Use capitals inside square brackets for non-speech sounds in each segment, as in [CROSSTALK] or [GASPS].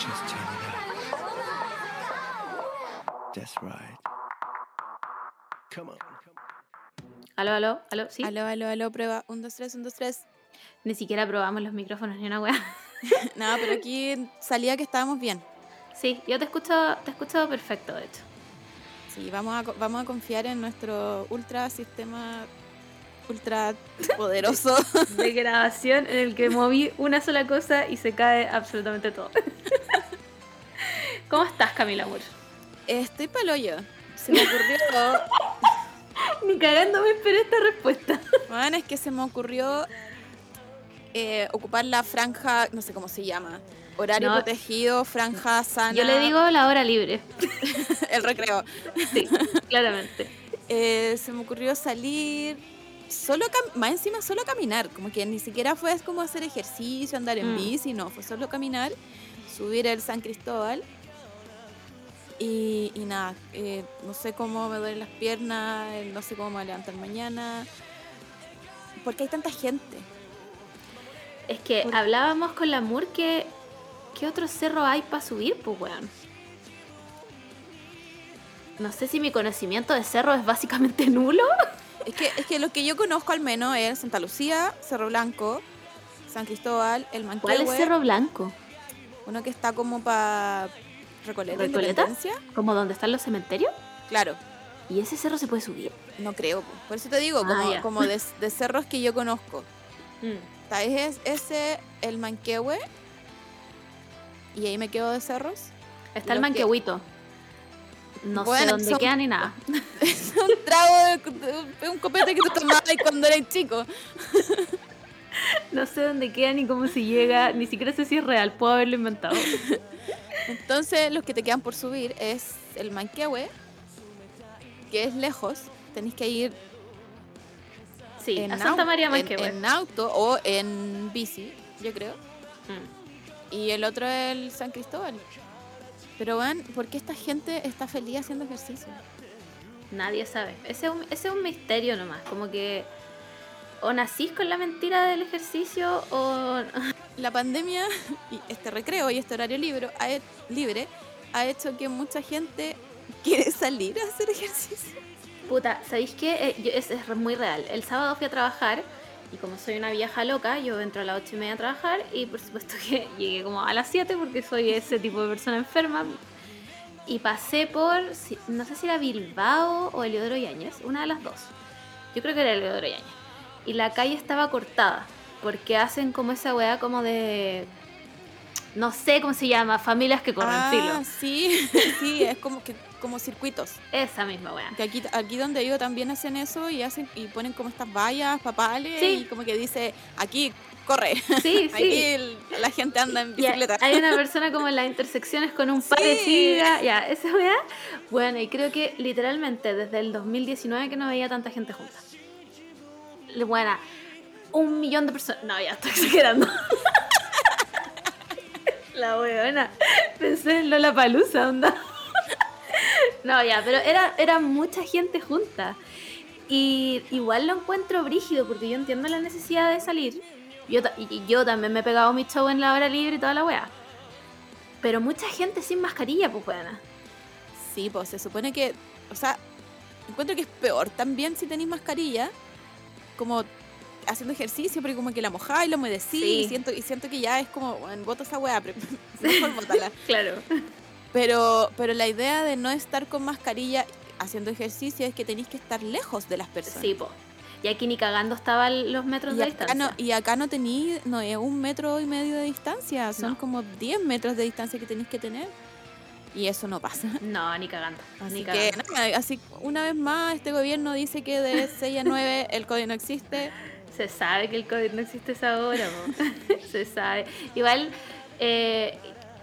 Just turn it up. That's right. Come on. Aló, aló, aló, sí. Aló, aló, aló, prueba. Un, dos, tres, un, dos, tres. Ni siquiera probamos los micrófonos ni una weá. [LAUGHS] Nada, pero aquí salía que estábamos bien. Sí, yo te escucho, te escucho perfecto, de hecho. Sí, vamos a, vamos a confiar en nuestro ultra sistema ultra [LAUGHS] poderoso. De grabación en el que moví una sola cosa y se cae absolutamente todo. [LAUGHS] ¿Cómo estás, Camila Moore? Estoy pa'l hoyo. Se me ocurrió. [LAUGHS] Ni cagando me esperé esta respuesta. Bueno, es que se me ocurrió eh, ocupar la franja, no sé cómo se llama. Horario No. protegido, franja sana. Yo le digo la hora libre. [LAUGHS] El recreo. Sí, claramente. [LAUGHS] Eh, se me ocurrió salir solo más encima solo caminar como que ni siquiera fue como hacer ejercicio andar en Mm. bici no fue solo caminar subir el San Cristóbal y, y nada eh, no sé cómo me duelen las piernas eh, no sé cómo me voy a levantar mañana porque hay tanta gente Es que hablábamos con la Moore que. ¿Qué otro cerro hay para subir, pues, weón? No sé si mi conocimiento de cerro es básicamente [LAUGHS] nulo. es que es que lo que yo conozco al menos es Santa Lucía Cerro Blanco San Cristóbal el ¿Cuál es Manquehue Cerro Blanco? uno que está como para Recoleta, ¿Recoleta? ¿Como donde están los cementerios? claro ¿Y ese cerro se puede subir? No creo, po. por eso te digo, Ah, como, ya. como de, de cerros que yo conozco. Está es ese, el Manquehue, y ahí me quedo de cerros. Está el que- manquehuito. No sé Bueno, dónde son- queda ni nada. [LAUGHS] Es un trago de, de un copete que tú tomabas cuando eras chico. [LAUGHS] [LAUGHS] No sé dónde queda ni cómo se llega. Ni siquiera sé si es real. Puedo haberlo inventado. [LAUGHS] Entonces, los que te quedan por subir es el Manquehue, que es lejos. Tenéis que ir Sí, en, a Santa María en- Manquehue. en auto o en bici, yo creo. Mm. Y el otro es el San Cristóbal. Pero, van, ¿por qué esta gente está feliz haciendo ejercicio? Nadie sabe. Ese es, un, ese es un misterio nomás. Como que o nacís con la mentira del ejercicio o... La pandemia y este recreo y este horario libre ha, he- libre ha hecho que mucha gente quiere salir a hacer ejercicio. Puta, ¿sabéis qué? Eh, yo- es, es muy real. El sábado fui a trabajar y como soy una vieja loca, yo entro a las ocho y media a trabajar y por supuesto que [LAUGHS] llegué como a las 7 porque soy ese tipo de persona enferma. Y pasé por, no sé si era Bilbao o Eliodoro Yáñez, una de las dos. Yo creo que era Eliodoro Yáñez. Y la calle estaba cortada porque hacen como esa weá como de... No sé cómo se llama, familias que corren ah, filo. sí, [LAUGHS] sí, es como que como circuitos. Esa misma weá. Que aquí, aquí donde yo también hacen eso y hacen y ponen como estas vallas, papales Sí. y como que dice aquí corre. Sí, [LAUGHS] sí. Aquí la gente anda en bicicleta. hay una persona como en las intersecciones con un par de Sí. sillas. Ya, esa weá. Bueno, y creo que literalmente desde el 2019 que no veía tanta gente junta. Buena, un millón de personas. No, ya estoy exagerando. [LAUGHS] La weona. Pensé en Lola Palusa, onda. No, ya, pero era, era mucha gente junta. Y igual lo encuentro brígido porque yo entiendo la necesidad de salir. Yo, y yo también me he pegado mi show en la hora libre y toda la weá. Pero mucha gente sin mascarilla, pues weona. Sí, pues se supone que, o sea, encuentro que es peor también si tenéis mascarilla, como haciendo ejercicio, porque como que la mojáis, la humedecís, Sí. y siento, y siento que ya es como, bueno, bota esa weá, pero [LAUGHS] [LAUGHS] mejor bótala. Claro. Pero, pero la idea de no estar con mascarilla haciendo ejercicio es que tenéis que estar lejos de las personas. Sí, po. Y aquí ni cagando estaban los metros Y de acá, distancia. no, y acá no tenéis, no es un metro y medio de distancia, son No. como 10 metros de distancia que tenéis que tener. Y eso no pasa. [LAUGHS] No, ni cagando. Así ni que, nada, así, una vez más, este gobierno dice que de [LAUGHS] 6 a 9 el COVID no existe. Se sabe que el COVID no existe esa hora. [LAUGHS] Se sabe. Igual, eh,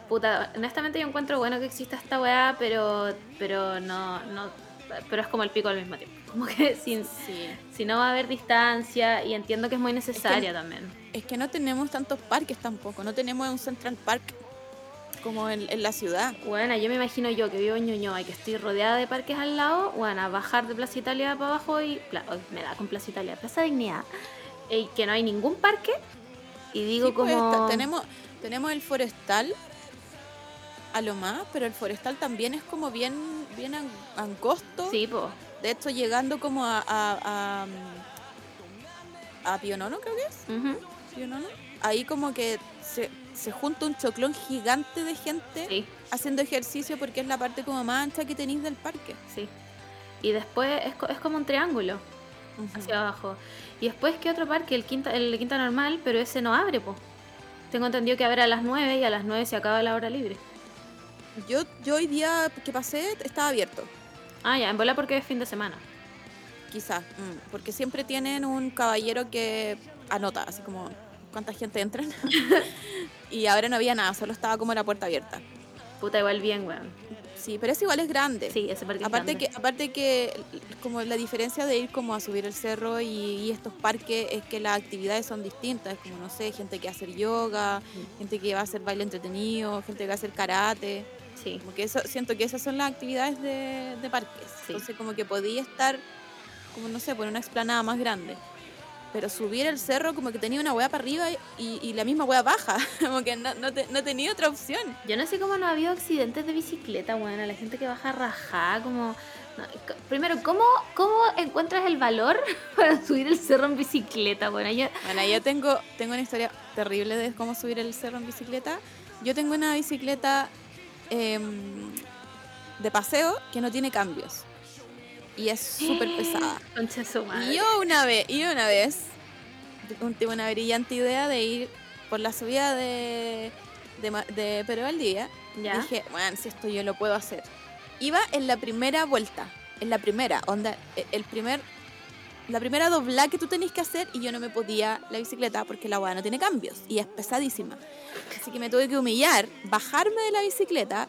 puta, honestamente yo encuentro bueno que exista esta weá, pero, pero no, no, pero es como el pico al mismo tiempo. Como que sin, Sí. si no va a haber distancia y entiendo que es muy necesaria también. Es que no tenemos tantos parques tampoco, no tenemos un Central Park como en, en la ciudad. Bueno, yo me imagino yo que vivo en Ñuñoa y que estoy rodeada de parques al lado, bueno, a bajar de Plaza Italia para abajo y pla- ay, me da con Plaza Italia, Plaza Dignidad, y que no hay ningún parque y digo Sí, pues, como tenemos, tenemos el forestal, a lo más, pero el forestal también es como bien, bien an- angosto. Sí, po. De hecho, llegando como a, a, a, a Pionono, creo que es. Ujú, Pionono. Ahí como que se, se junta un choclón gigante de gente Sí, haciendo ejercicio porque es la parte como más ancha que tenéis del parque. sí. Y después es, co- es como un triángulo hacia abajo. Y después, ¿qué otro parque? El quinta, el quinta normal, pero ese no abre, po. Tengo entendido que abre a las 9 y a las 9 se acaba la hora libre. Yo, yo hoy día que pasé estaba abierto, Ah, ya, en bola porque es fin de semana. quizá, mm, porque siempre tienen un caballero que anota, así como cuánta gente entran. [LAUGHS] y ahora no había nada, solo estaba como la puerta abierta. Puta, igual bien, weón. Sí, pero es igual es grande. Sí, ese parque es Aparte grande. que, aparte que como la diferencia de ir como a subir el cerro y, y estos parques es que las actividades son distintas, como no sé, gente que va a hacer yoga, gente que va a hacer baile entretenido, gente que va a hacer karate, Sí, como que eso, siento que esas son las actividades de, de parques, Sí. entonces como que podía estar, como no sé, por una explanada más grande. Pero subir el cerro como que tenía una hueá para arriba y, y la misma hueá baja, [LAUGHS] como que no, no, te- no tenía otra opción. Yo no sé cómo no ha habido accidentes de bicicleta, bueno, la gente que baja rajada, como... no, primero, ¿cómo, ¿cómo encuentras el valor [LAUGHS] para subir el cerro en bicicleta? Bueno, yo... Bueno, yo tengo, tengo una historia terrible de cómo subir el cerro en bicicleta. Yo tengo una bicicleta em, de paseo que no tiene cambios. Y es súper pesada. [GASPS] Concha su madre. Y yo una vez, y una vez, tuve una brillante idea de ir por la subida de, de, de Pedro Valdivia. ¿Ya? Dije, bueno, si esto yo lo puedo hacer. Iba en la primera vuelta, en la primera, onda, e- el primer, la primera dobla que tú tenés que hacer y yo no me podía la bicicleta porque la hueá no tiene cambios y es pesadísima. Así que me tuve que humillar, bajarme de la bicicleta,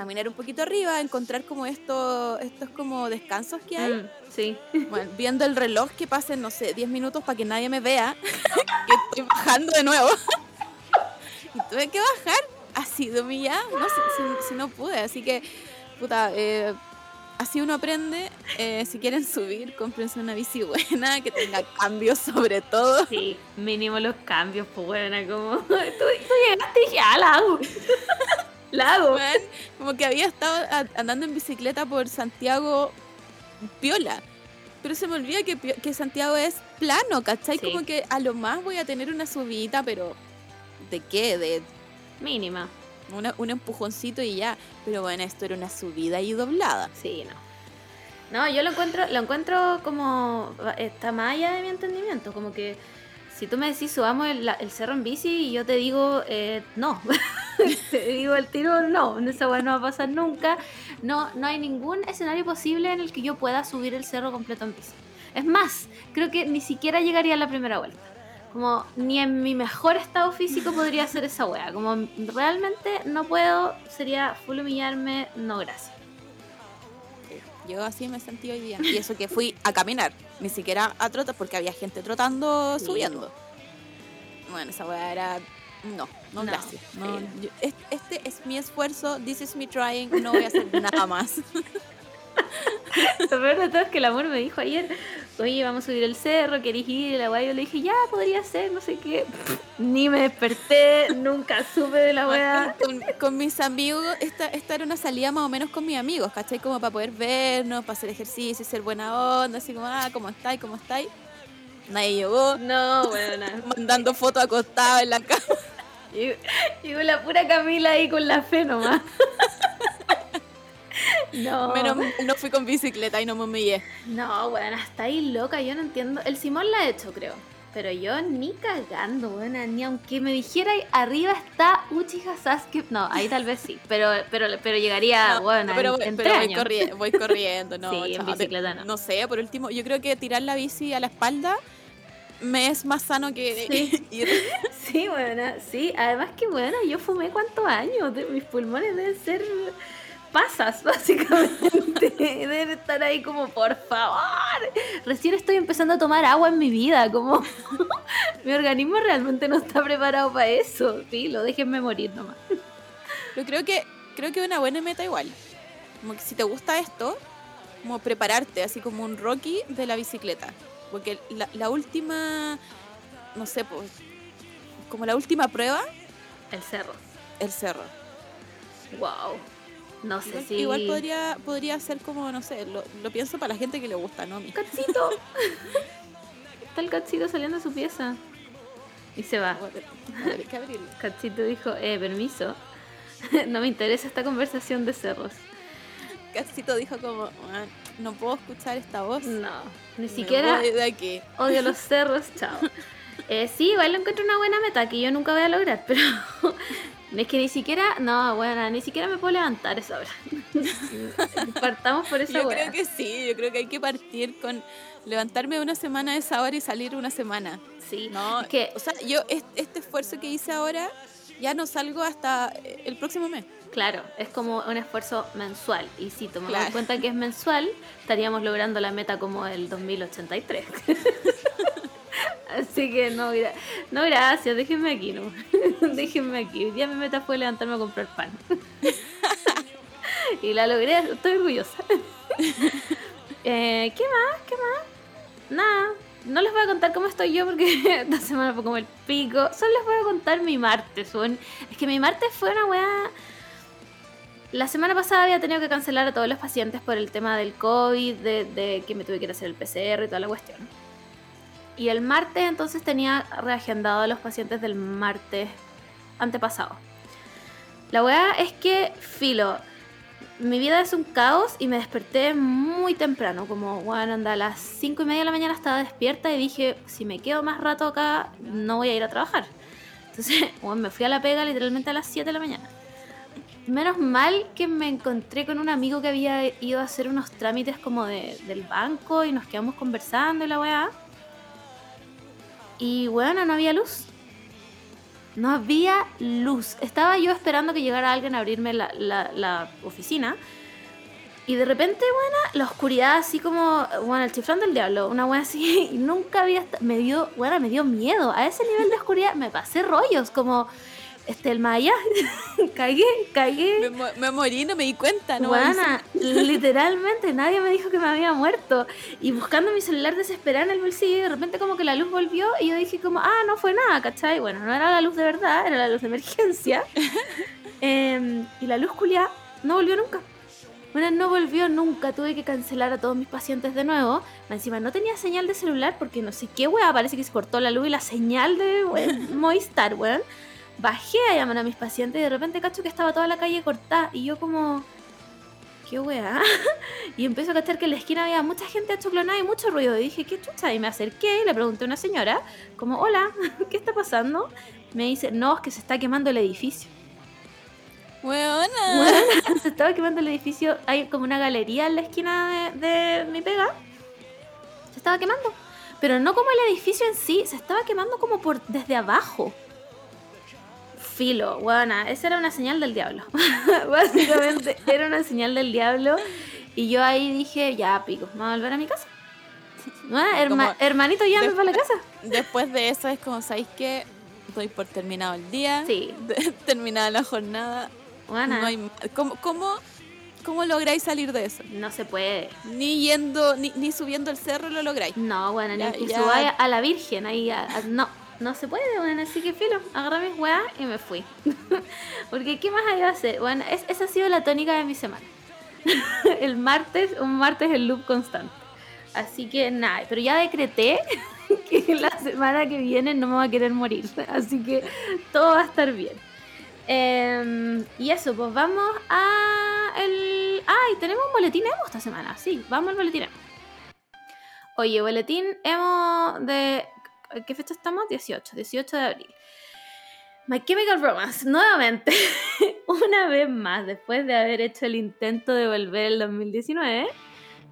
caminar un poquito arriba, encontrar como estos, estos como descansos que hay. Mm, sí. [LAUGHS] Bueno, viendo el reloj que pasen, no sé, 10 minutos para que nadie me vea, [LAUGHS] que estoy bajando de nuevo. [LAUGHS] y tuve que bajar así de humillada, no si, si no pude, así que, puta, eh, así uno aprende. eh, si quieren subir, cómprense una bici buena, que tenga cambios sobre todo. Sí, mínimo los cambios, pues bueno, como... Tú, tú llegaste y ah, la hago. La hago. Weón, como que había estado andando en bicicleta por Santiago piola. Pero se me olvida que, que Santiago es plano, ¿cachai? Sí. Como que a lo más voy a tener una subida, pero ¿de qué? De Mínima. una- un empujoncito y ya. Pero bueno, esto era una subida y doblada. Sí, no. No, yo lo encuentro, lo encuentro como está más allá de mi entendimiento, como que si tú me decís subamos el, el cerro en bici y yo te digo eh, no, [LAUGHS] te digo el tiro no, esa weá no va a pasar nunca, no, no hay ningún escenario posible en el que yo pueda subir el cerro completo en bici. Es más, creo que ni siquiera llegaría a la primera vuelta. Como ni en mi mejor estado físico podría hacer esa wea. Como realmente no puedo, sería full humillarme, no gracias. Yo así me sentí hoy día. Y eso que fui a caminar, ni siquiera a trotar, porque había gente trotando, Sí, subiendo. Bueno, esa weá era. No, no, No, gracias. No, yo- este es mi esfuerzo, this is me trying, no voy a hacer nada más. [LAUGHS] Lo peor de todo es que el amor me dijo ayer, oye, vamos a subir el cerro, ¿querés ir? Y la weá, yo le dije, ya, podría ser, no sé qué. [LAUGHS] Ni me desperté, nunca supe de la weá. con, con mis amigos, esta, esta era una salida más o menos con mis amigos, ¿cachai? Como para poder vernos, para hacer ejercicio, ser buena onda, así como, ah, ¿cómo estáis? ¿Cómo estáis? Nadie llegó, No, weona. [LAUGHS] mandando fotos acostados en la cama. Llegó la pura Camila ahí con la fe nomás. [LAUGHS] [LAUGHS] No, Menos no fui con bicicleta y no me humillé. no, weón, está ahí loca, yo no entiendo. El Simón la ha hecho, creo. Pero yo ni cagando, weona, ni aunque me dijera arriba está Uchiha Sasuke. No, ahí tal vez sí, pero pero, pero llegaría, No, weona, pero, en, en pero voy, corriendo, voy corriendo, no. [LAUGHS] Sí, en chao, bicicleta no. No sé, por último, yo creo que tirar la bici a la espalda me es más sano que Sí. [LAUGHS] ir. Sí, buena, sí. Además que bueno, yo fumé cuántos años. De- mis pulmones deben ser pasas, [LAUGHS] básicamente. Deben estar ahí como, por favor. Recién estoy empezando a tomar agua en mi vida, como [LAUGHS] mi organismo realmente no está preparado para eso. Sí, lo déjenme morir nomás. Pero creo que creo que una buena meta igual. Como que si te gusta esto, como prepararte, así como un Rocky de la bicicleta. Porque la, la última, no sé, pues, como la última prueba, El cerro. el cerro. Wow. No sé Igual, si. igual podría, podría ser como, no sé, lo, lo pienso para la gente que le gusta, ¿no? ¡Catsito! [LAUGHS] Está el Catsito saliendo de su pieza. Y se va. Catsito dijo, eh, permiso. [LAUGHS] no me interesa esta conversación de cerros. Casito dijo como, "Ah, no puedo escuchar esta voz. No, ni Me siquiera voy de aquí. odio los cerros, chao. [LAUGHS] Eh, sí, igual encuentro una buena meta que yo nunca voy a lograr, pero es que ni siquiera, no, bueno, ni siquiera me puedo levantar esa hora. [LAUGHS] Partamos por esa Yo wea. creo que sí, yo creo que hay que partir con levantarme una semana esa hora y salir una semana. Sí, No, es que, o sea, yo es- este esfuerzo que hice ahora ya no salgo hasta el próximo mes. claro, es como un esfuerzo mensual. Y si tomamos en cuenta que es mensual, estaríamos logrando la meta como el 2083. [LAUGHS] Así que no, no gracias, déjenme aquí, no. [LAUGHS] déjenme aquí. Hoy día mi meta fue levantarme a comprar pan. [LAUGHS] y la logré, estoy orgullosa. [LAUGHS] Eh, ¿Qué más? ¿Qué más? Nada. No les voy a contar cómo estoy yo porque esta semana fue como el pico. Solo les voy a contar mi martes. weón. Es que mi martes fue una weá. La semana pasada había tenido que cancelar a todos los pacientes por el tema del COVID, de, de que me tuve que ir a hacer el PCR y toda la cuestión. Y el martes entonces tenía reagendado a los pacientes del martes antepasado. La weá es que, filo, mi vida es un caos y me desperté muy temprano, como, bueno, anda, a las 5 y media de la mañana estaba despierta y dije, si me quedo más rato acá, no voy a ir a trabajar. Entonces, [LAUGHS] bueno, me fui a la pega literalmente a las 7 de la mañana. Menos mal que me encontré con un amigo que había ido a hacer unos trámites como de- del banco y nos quedamos conversando y la weá. Y bueno, no había luz. No había luz. Estaba yo esperando que llegara alguien a abrirme la, la- oficina. Y de repente, bueno, la oscuridad así como, bueno, el chiflón del diablo, una wea así, [LAUGHS] y nunca había, me dio, bueno, me dio miedo, a ese nivel de oscuridad me pasé rollos, como, este, el Maya, [LAUGHS] cagué, cagué, Me, me morí, no me di cuenta, ¿no? Buena, [LAUGHS] literalmente nadie me dijo que me había muerto. Y buscando mi celular desesperada en el bolsillo, y de repente como que la luz volvió y yo dije como, ah, no fue nada, ¿cachai? Bueno, no era la luz de verdad, era la luz de emergencia. [LAUGHS] Em, y la luz culia no volvió nunca. Bueno, no volvió nunca, tuve que cancelar a todos mis pacientes de nuevo. Encima no tenía señal de celular porque no sé qué weá, parece que se cortó la luz y la señal de Movistar, weón. Bajé a llamar a mis pacientes y de repente cacho que estaba toda la calle cortada y yo como... ¿Qué weá? [LAUGHS] Y empiezo a cachar que en la esquina había mucha gente achoclonada y mucho ruido. Y dije, ¿qué chucha? Y me acerqué y le pregunté a una señora, como, hola, [LAUGHS] ¿qué está pasando? Me dice, no, es que se está quemando el edificio. Weona. Bueno, [LAUGHS] se estaba quemando el edificio. Hay como una galería en la esquina de, de mi pega. Se estaba quemando. Pero no como el edificio en sí, se estaba quemando como por desde abajo. Filo, buena, esa era una señal del diablo. [LAUGHS] Básicamente era una señal del diablo. Y yo ahí dije, ya pico, me voy a volver a mi casa. Bueno, herma- hermanito, ya me para la casa. Después de eso es como, ¿sabéis qué? Doy por terminado el día. Sí, [LAUGHS] de- terminada la jornada. No hay, ¿cómo, cómo, ¿Cómo lográis salir de eso? no se puede. Ni yendo, ni, ni subiendo el cerro lo lográis. No, bueno, ni Ya- que a la Virgen ahí. a- a- no, no se puede, bueno, así que filo. Agarré mis weas y me fui. [LAUGHS] Porque, ¿qué más hay que hacer? Bueno, es- esa ha sido la tónica de mi semana. [LAUGHS] el martes, un martes el loop constante. Así que nada, pero ya decreté [LAUGHS] que la semana que viene no me va a querer morir. Así que todo va a estar bien. Em, y eso, pues vamos a el... ¡Ay! tenemos un boletín emo esta semana. Sí, vamos al boletín emo. Oye, boletín emo de... ¿Qué fecha estamos? 18, 18 de abril. My Chemical Romance, nuevamente, [LAUGHS] una vez más, después de haber hecho el intento de volver el 2019,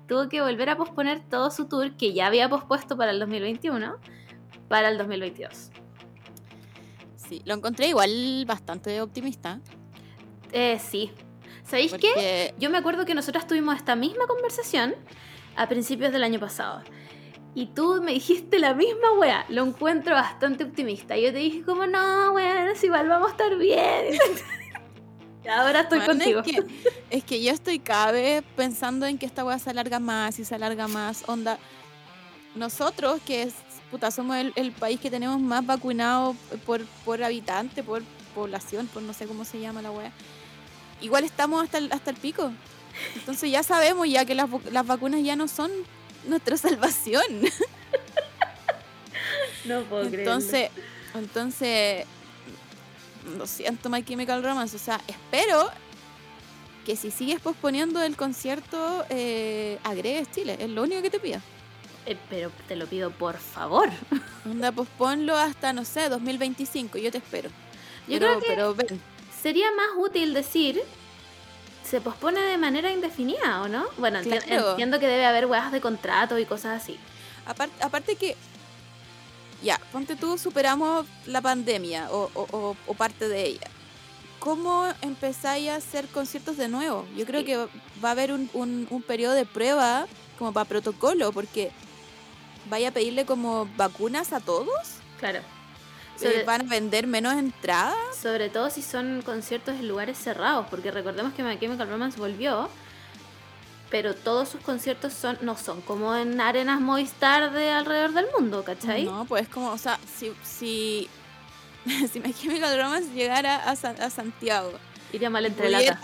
tuvo que volver a posponer todo su tour que ya había pospuesto para el 2021, para el 2022. Sí, lo encontré igual bastante optimista. Eh, sí. ¿Sabéis qué? Porque Yo me acuerdo que nosotras tuvimos esta misma conversación a principios del año pasado. Y tú me dijiste la misma wea. Lo encuentro bastante optimista. Yo te dije como, no, weón, igual vamos a estar bien. [LAUGHS] Ahora estoy Bueno, contigo. Es que, es que yo estoy cada vez pensando en que esta weá se alarga más y se alarga más. Onda, nosotros que es, puta, somos el, el país que tenemos más vacunado por, por habitante, por población, por no sé cómo se llama la weá. igual estamos hasta el, hasta el pico. Entonces ya sabemos ya que las, las vacunas ya no son nuestra salvación. No puedo Entonces, entonces, lo siento, My Chemical Romance. O sea, espero que si sigues posponiendo el concierto, eh, agregues Chile. Es lo único que te pido. Eh, pero te lo pido por favor. Onda, posponlo hasta, no sé, 2025. Yo te espero. Yo pero, creo que pero ven. sería más útil decir se pospone de manera indefinida, ¿o no? Bueno, Claro. entiendo que debe haber weas de contrato y cosas así. Apar- aparte que, ya, ponte tú, superamos la pandemia o, o- o- o parte de ella. ¿Cómo empezáis a hacer conciertos de nuevo? Yo creo Sí. que va a haber un, un- un periodo de prueba como para protocolo, porque vaya a pedirle como vacunas a todos. Claro. Sobre, van a vender menos entradas. sobre todo si son conciertos en lugares cerrados, porque recordemos que My Chemical Romance volvió, pero todos sus conciertos son no son como en arenas Movistar de alrededor del mundo, ¿cachai? No, pues como, o sea, si, si, [LAUGHS] si My Chemical Romance llegara a, San- a Santiago Iría mal entre pudiera-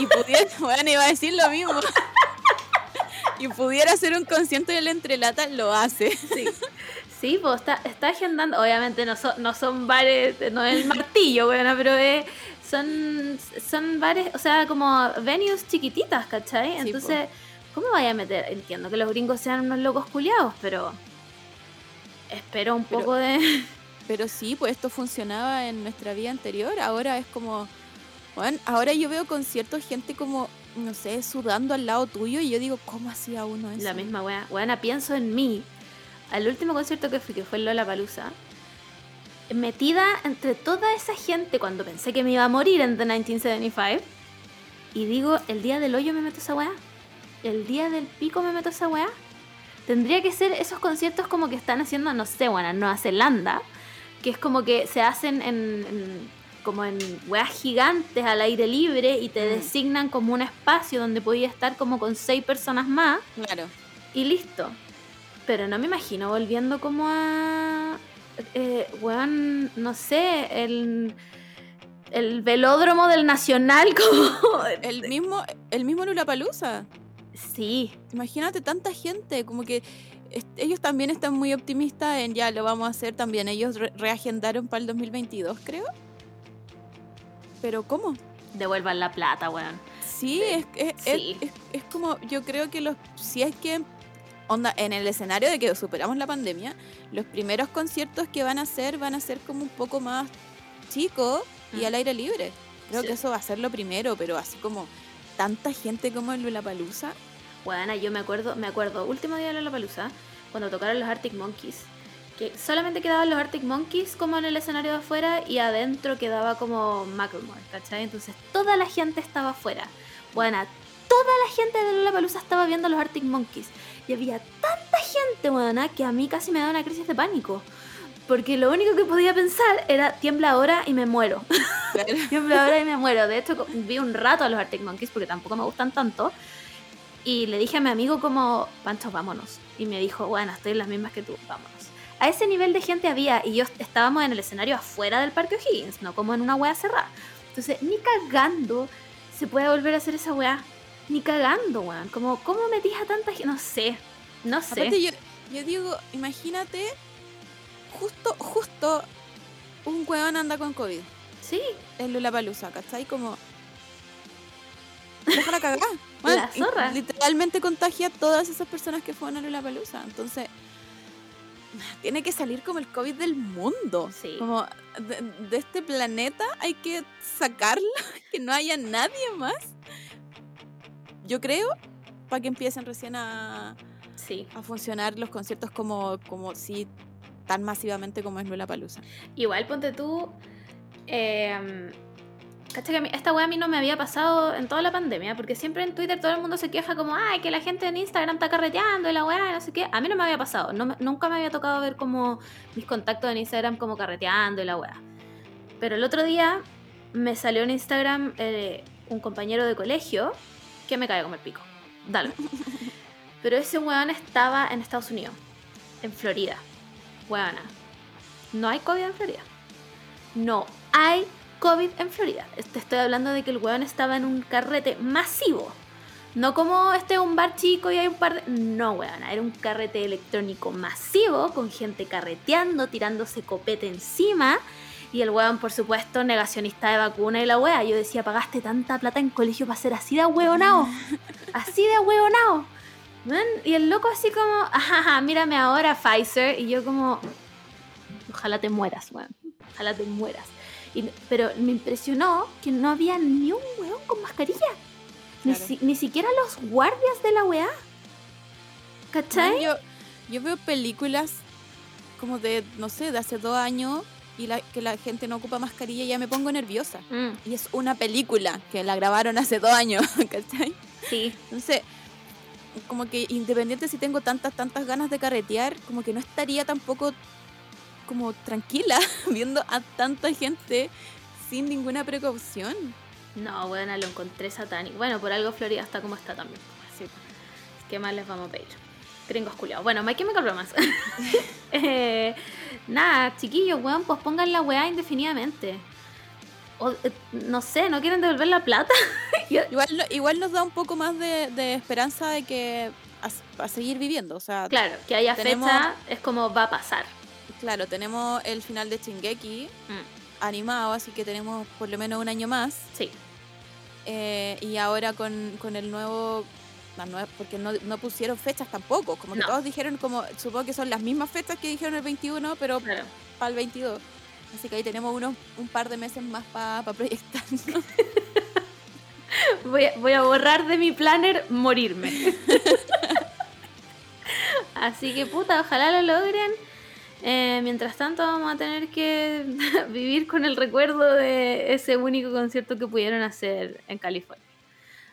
y pudiera, [LAUGHS] bueno, iba a decir lo mismo. [LAUGHS] y pudiera hacer un concierto de la entrelata, lo hace. Sí, sí pues está, está agendando, obviamente no son, no son bares, no es el martillo, bueno, pero eh, son, son bares, o sea, como venues chiquititas, ¿cachai? Sí, Entonces, ¿cómo vaya a meter? Entiendo que los gringos sean unos locos culiados, pero espero un Pero- poco de... [LAUGHS] Pero sí, pues esto funcionaba en nuestra vida anterior. Ahora es como, bueno, ahora yo veo conciertos, gente como, no sé, sudando al lado tuyo y yo digo, ¿cómo hacía uno eso? La misma wea. Weana, pienso en mí. Al último concierto que fui, que fue el Lola Palusa, metida entre toda esa gente cuando pensé que me iba a morir en The 1975. Y digo, el día del hoyo me meto esa weá. El día del pico me meto esa weá. Tendría que ser esos conciertos como que están haciendo, no sé, bueno, en Nueva Zelanda. Que es como que se hacen en, en- como en weas gigantes al aire libre y te Mm. designan como un espacio donde podía estar como con seis personas más Claro. y listo. Pero no me imagino volviendo como a. Eh, weón, no sé, el. El velódromo del Nacional, [LAUGHS] como. El mismo, el mismo Palusa. Sí, Imagínate tanta gente, como que ellos también están muy optimistas en ya lo vamos a hacer también. Ellos re- reagendaron para el 2022, creo. Pero ¿cómo? devuelvan la plata, weón. Sí, es, es, es- Sí. es- es como, yo creo que los, si es que, onda, en el escenario de que superamos la pandemia, los primeros conciertos que van a hacer van a ser como un poco más chicos y Mm. al aire libre. Creo Sí. que eso va a ser lo primero, pero así como tanta gente como en Lollapalooza. Weona, yo me acuerdo, me acuerdo, último día de la palusa, cuando tocaron los Arctic Monkeys. Que solamente quedaban los Arctic Monkeys como en el escenario de afuera y adentro quedaba como Macklemore, ¿cachai? Entonces toda la gente estaba afuera. Bueno, toda la gente de la palusa estaba viendo los Arctic Monkeys. Y había tanta gente, buena, que a mí casi me da una crisis de pánico. Porque lo único que podía pensar era tiembla ahora y me muero. [LAUGHS] tiembla ahora y me muero. De hecho, vi un rato a los Arctic Monkeys porque tampoco me gustan tanto. Y le dije a mi amigo como, Pancho, vámonos. Y me dijo, bueno, estoy en las mismas que tú, vámonos. A ese nivel de gente había, y yo estábamos en el escenario afuera del Parque O'Higgins, no como en una wea cerrada. Entonces, ni cagando se puede volver a hacer esa wea. Ni cagando, weón. Como, ¿cómo metís a tanta gente? No sé. No sé. Aparte yo, yo digo, imagínate, justo, justo un hueón anda con COVID. Sí, en Lollapalooza, ¿cachai? Como... Déjala cagar. [LAUGHS] Bueno, La zorra. Literalmente contagia a todas esas personas que fueron a Lollapalooza. Entonces, tiene que salir como el COVID del mundo. Sí. Como de, de este planeta hay que sacarla, [LAUGHS] que no haya nadie más. Yo creo, para que empiecen recién a, sí. a funcionar los conciertos como, como sí, tan masivamente como es Lollapalooza. Igual ponte tú. Eh, cacha que a mí- esta wea a mí no me había pasado en toda la pandemia, porque siempre en Twitter todo el mundo se queja como, ay, que la gente en Instagram está carreteando y la weá, no sé qué. A mí no me había pasado, no nunca me había tocado ver como mis contactos en Instagram como carreteando y la weá. Pero el otro día me salió en Instagram eh, un compañero de colegio que me cae como el pico. Dale. [LAUGHS] Pero ese weón estaba en Estados Unidos, en Florida. Weona. No hay COVID en Florida. No hay COVID en Florida. Te estoy hablando de que el weón estaba en un carrete masivo. No como este es un bar chico y hay un par de... No, weón, era un carrete electrónico masivo con gente carreteando, tirándose copete encima. Y el weón, por supuesto, negacionista de vacuna y la wea. Yo decía, pagaste tanta plata en colegio para ser así de hueonao. [LAUGHS] Así de hueonao. Weón, Y el loco así como, ajá, mírame ahora Pfizer. Y yo como, ojalá te mueras, weón. Ojalá te mueras. Y- pero me impresionó que no había ni un weón con mascarilla. Ni, Claro. si- ni siquiera los guardias de la weá. ¿Cachai? Yo, yo veo películas como de, no sé, de hace dos años y la, que la gente no ocupa mascarilla ya me pongo nerviosa. Mm, Y es una película que la grabaron hace dos años, [LAUGHS] ¿cachai? sí, Entonces, como que independiente si tengo tantas, tantas ganas de carretear, como que no estaría tampoco como tranquila [LAUGHS] viendo a tanta gente sin ninguna precaución. no, bueno, lo encontré satánico. Bueno, por algo Florida está como está también. Sí. ¿Qué más les vamos a pedir? Gringos culiados. Bueno, My Chemical Romance. [LAUGHS] Eh, nada, chiquillos, weón, pues pongan la weá indefinidamente. O, eh, no sé, ¿no quieren devolver la plata? [LAUGHS] Igual, igual nos da un poco más de, de esperanza de que a, a seguir viviendo. O sea, claro, que haya Tenemos- fecha es como va a pasar. claro, tenemos el final de Shingeki Mm, animado, así que tenemos por lo menos un año más. sí, Eh, y ahora con, con el nuevo... nueva- porque no, no pusieron fechas tampoco, como que No. todos dijeron como, supongo que son las mismas fechas que dijeron el 21, pero claro. para el 22. Así que ahí tenemos unos, un par de meses más para proyectar. Voy a, voy a borrar de mi planner morirme. Así que puta, ojalá lo logren. Eh, mientras tanto vamos a tener que [LAUGHS] vivir con el recuerdo de ese único concierto que pudieron hacer en California.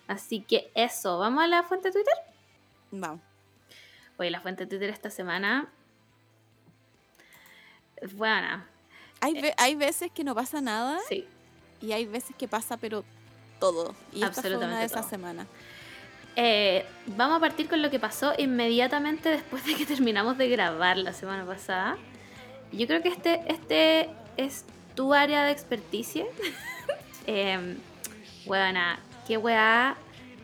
Así que eso, ¿vamos a la fuente de Twitter? Vamos. Oye, la fuente de Twitter esta semana es buena. Hay, ve- hay veces que no pasa nada Sí, y hay veces que pasa pero todo. Y esta fue una Absolutamente de esas todo. semanas. Eh, vamos a partir con lo que pasó inmediatamente después de que [LAUGHS] terminamos de grabar la semana pasada. Yo creo que este, este es tu área de experticia. [LAUGHS] eh, weona, qué weá.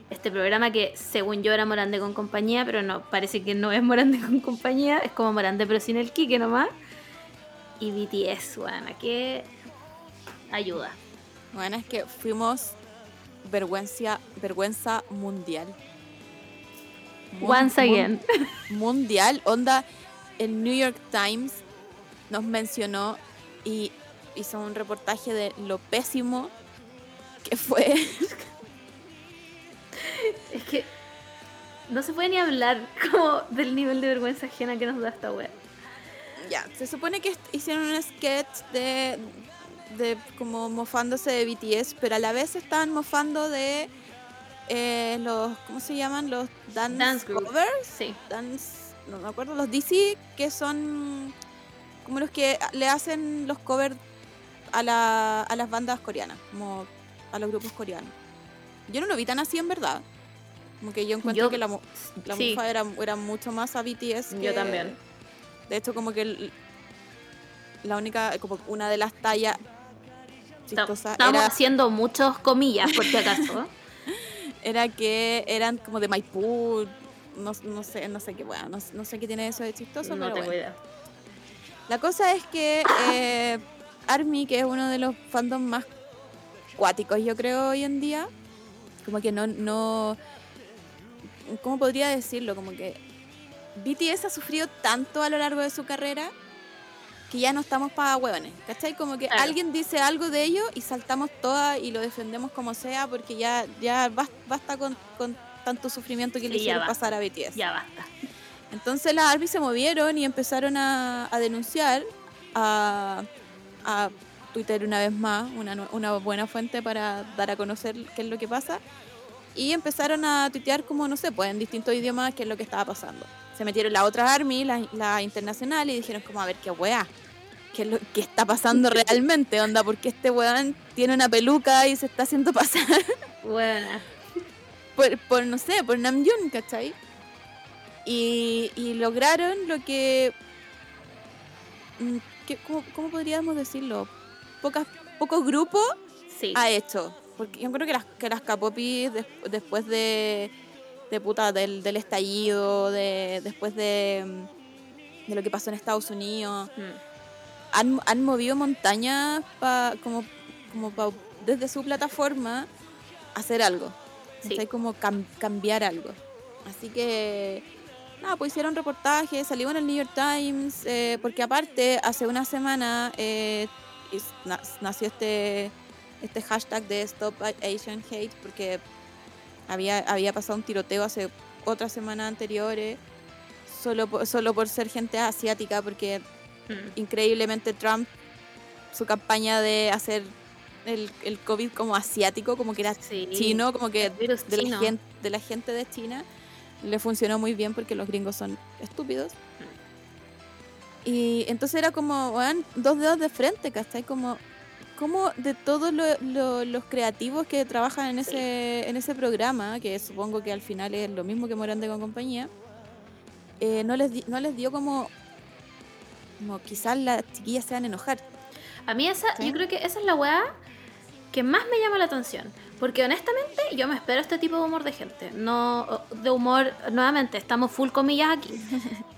Este programa que según yo era Morande con compañía, pero no, parece que no es Morande con compañía, es como Morande pero sin el Kike nomás. Y BTS, weona, qué ayuda. Bueno, es que fuimos vergüenza, vergüenza mundial. Mun- Once mun- again. [LAUGHS] mundial. Onda, el New York Times nos mencionó y hizo un reportaje de lo pésimo que fue. [LAUGHS] [LAUGHS] Es que no se puede ni hablar como del nivel de vergüenza ajena que nos da esta wea. ya, se supone que hicieron un sketch de, de como mofándose de BTS, pero a la vez estaban mofando de eh, los, ¿cómo se llaman? Los dance, Dance covers. Sí, dance, no me acuerdo, los DC, que son como los que le hacen los covers a, la, a las bandas coreanas, como a los grupos coreanos. Yo no lo vi tan así en verdad. Como que yo encuentro Yo- que la, la sí. mofa era, era mucho más a BTS. Yo que- también. De hecho, como que el- la única, como una de las tallas chistosas Estamos era, haciendo muchos comillas, por si acaso. [LAUGHS] era que eran como de Maipú, no, no sé, no sé qué, bueno, no, no sé qué tiene eso de chistoso, no pero tengo bueno. idea. La cosa es que eh, Army, que es uno de los fandoms más cuáticos, yo creo, hoy en día, como que no, no, ¿cómo podría decirlo? Como que BTS ha sufrido tanto a lo largo de su carrera que ya no estamos para huevones, ¿cachai? Como que Claro. alguien dice algo de ellos y saltamos todas y lo defendemos como sea porque ya, ya bas- basta con, con tanto sufrimiento que le Sí, hicieron basta. pasar a BTS. Ya basta. Entonces las ARMY se movieron y empezaron a, a denunciar a, a Twitter una vez más, una, una buena fuente para dar a conocer qué es lo que pasa. Y empezaron a tuitear como, no sé, pues en distintos idiomas qué es lo que estaba pasando. Se metieron la otra ARMY, la, la internacional, y dijeron como, a ver, qué weá. ¿Qué es lo que está pasando [LAUGHS] realmente? Onda, porque este weón tiene una peluca y se está haciendo pasar [LAUGHS] Bueno, por, por, no sé, por Namjoon, ¿cachai? Y, y lograron lo que, mm, que- ¿cómo, cómo podríamos decirlo? Pocas pocos grupos Sí. ha hecho. Porque yo creo que las, que las K-popis des- después de, de puta, del, del estallido, de, después de, mm, de lo que pasó en Estados Unidos, Mm. han, han movido montañas pa, como, como pa- desde su plataforma hacer algo. Sí. Como cam- cambiar algo. Así que, nada, pues hicieron reportajes, salió en el New York Times, eh, porque aparte, hace una semana eh, nació este, este hashtag de Stop Asian Hate, porque había, había pasado un tiroteo hace otras semanas anteriores, solo por, solo por ser gente asiática, porque Mm. increíblemente Trump, su campaña de hacer el, el COVID como asiático, como que era Sí. chino, como que de la, gente, de la gente de China, le funcionó muy bien porque los gringos son estúpidos. Y entonces era como, weón, dos dedos de frente, ¿cachai? Como, como de todos lo- lo- los creativos que trabajan en ese, en ese programa, que supongo que al final es lo mismo que Morande con compañía, eh, no, les di- no les dio como, como quizás las chiquillas se van a enojar. A mí esa, ¿Sí? yo creo que esa es la weá que más me llama la atención. Porque honestamente yo me espero este tipo de humor de gente. No de humor, nuevamente, estamos full comillas aquí. [LAUGHS]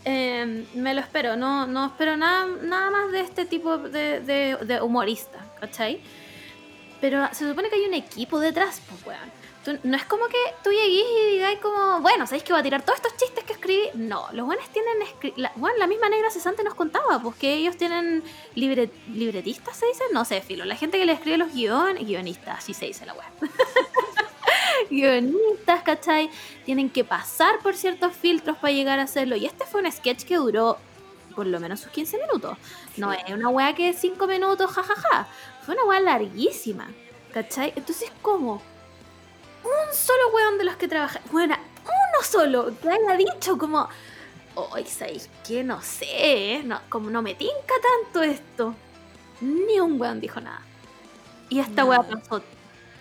Eh, me lo espero, no, no espero nada, nada más de este tipo de, de, de humorista, ¿cachai? Pero se supone que hay un equipo detrás, pues weón. Tú- no es como que tú llegues y digáis como, bueno, ¿sabéis que voy a tirar todos estos chistes que escribí? No, los buenos tienen... La, bueno, la misma negra cesante nos contaba, pues que ellos tienen libre, libretistas, ¿se dice? No sé, filo. La gente que le escribe los guiones, guionistas, así se dice la web. [LAUGHS] guionistas, ¿cachai? Tienen que pasar por ciertos filtros para llegar a hacerlo. Y este fue un sketch que duró por lo menos sus 15 minutos. No es una weá que 5 minutos, jajaja. Fue una weá larguísima, ¿cachai? Entonces, como un solo weón de los que trabaja, bueno, uno solo que haya dicho como, hoy ¿sabéis qué? No sé, no, como no me tinca tanto esto. Ni un weón dijo nada. Y esta weá Nada. pasó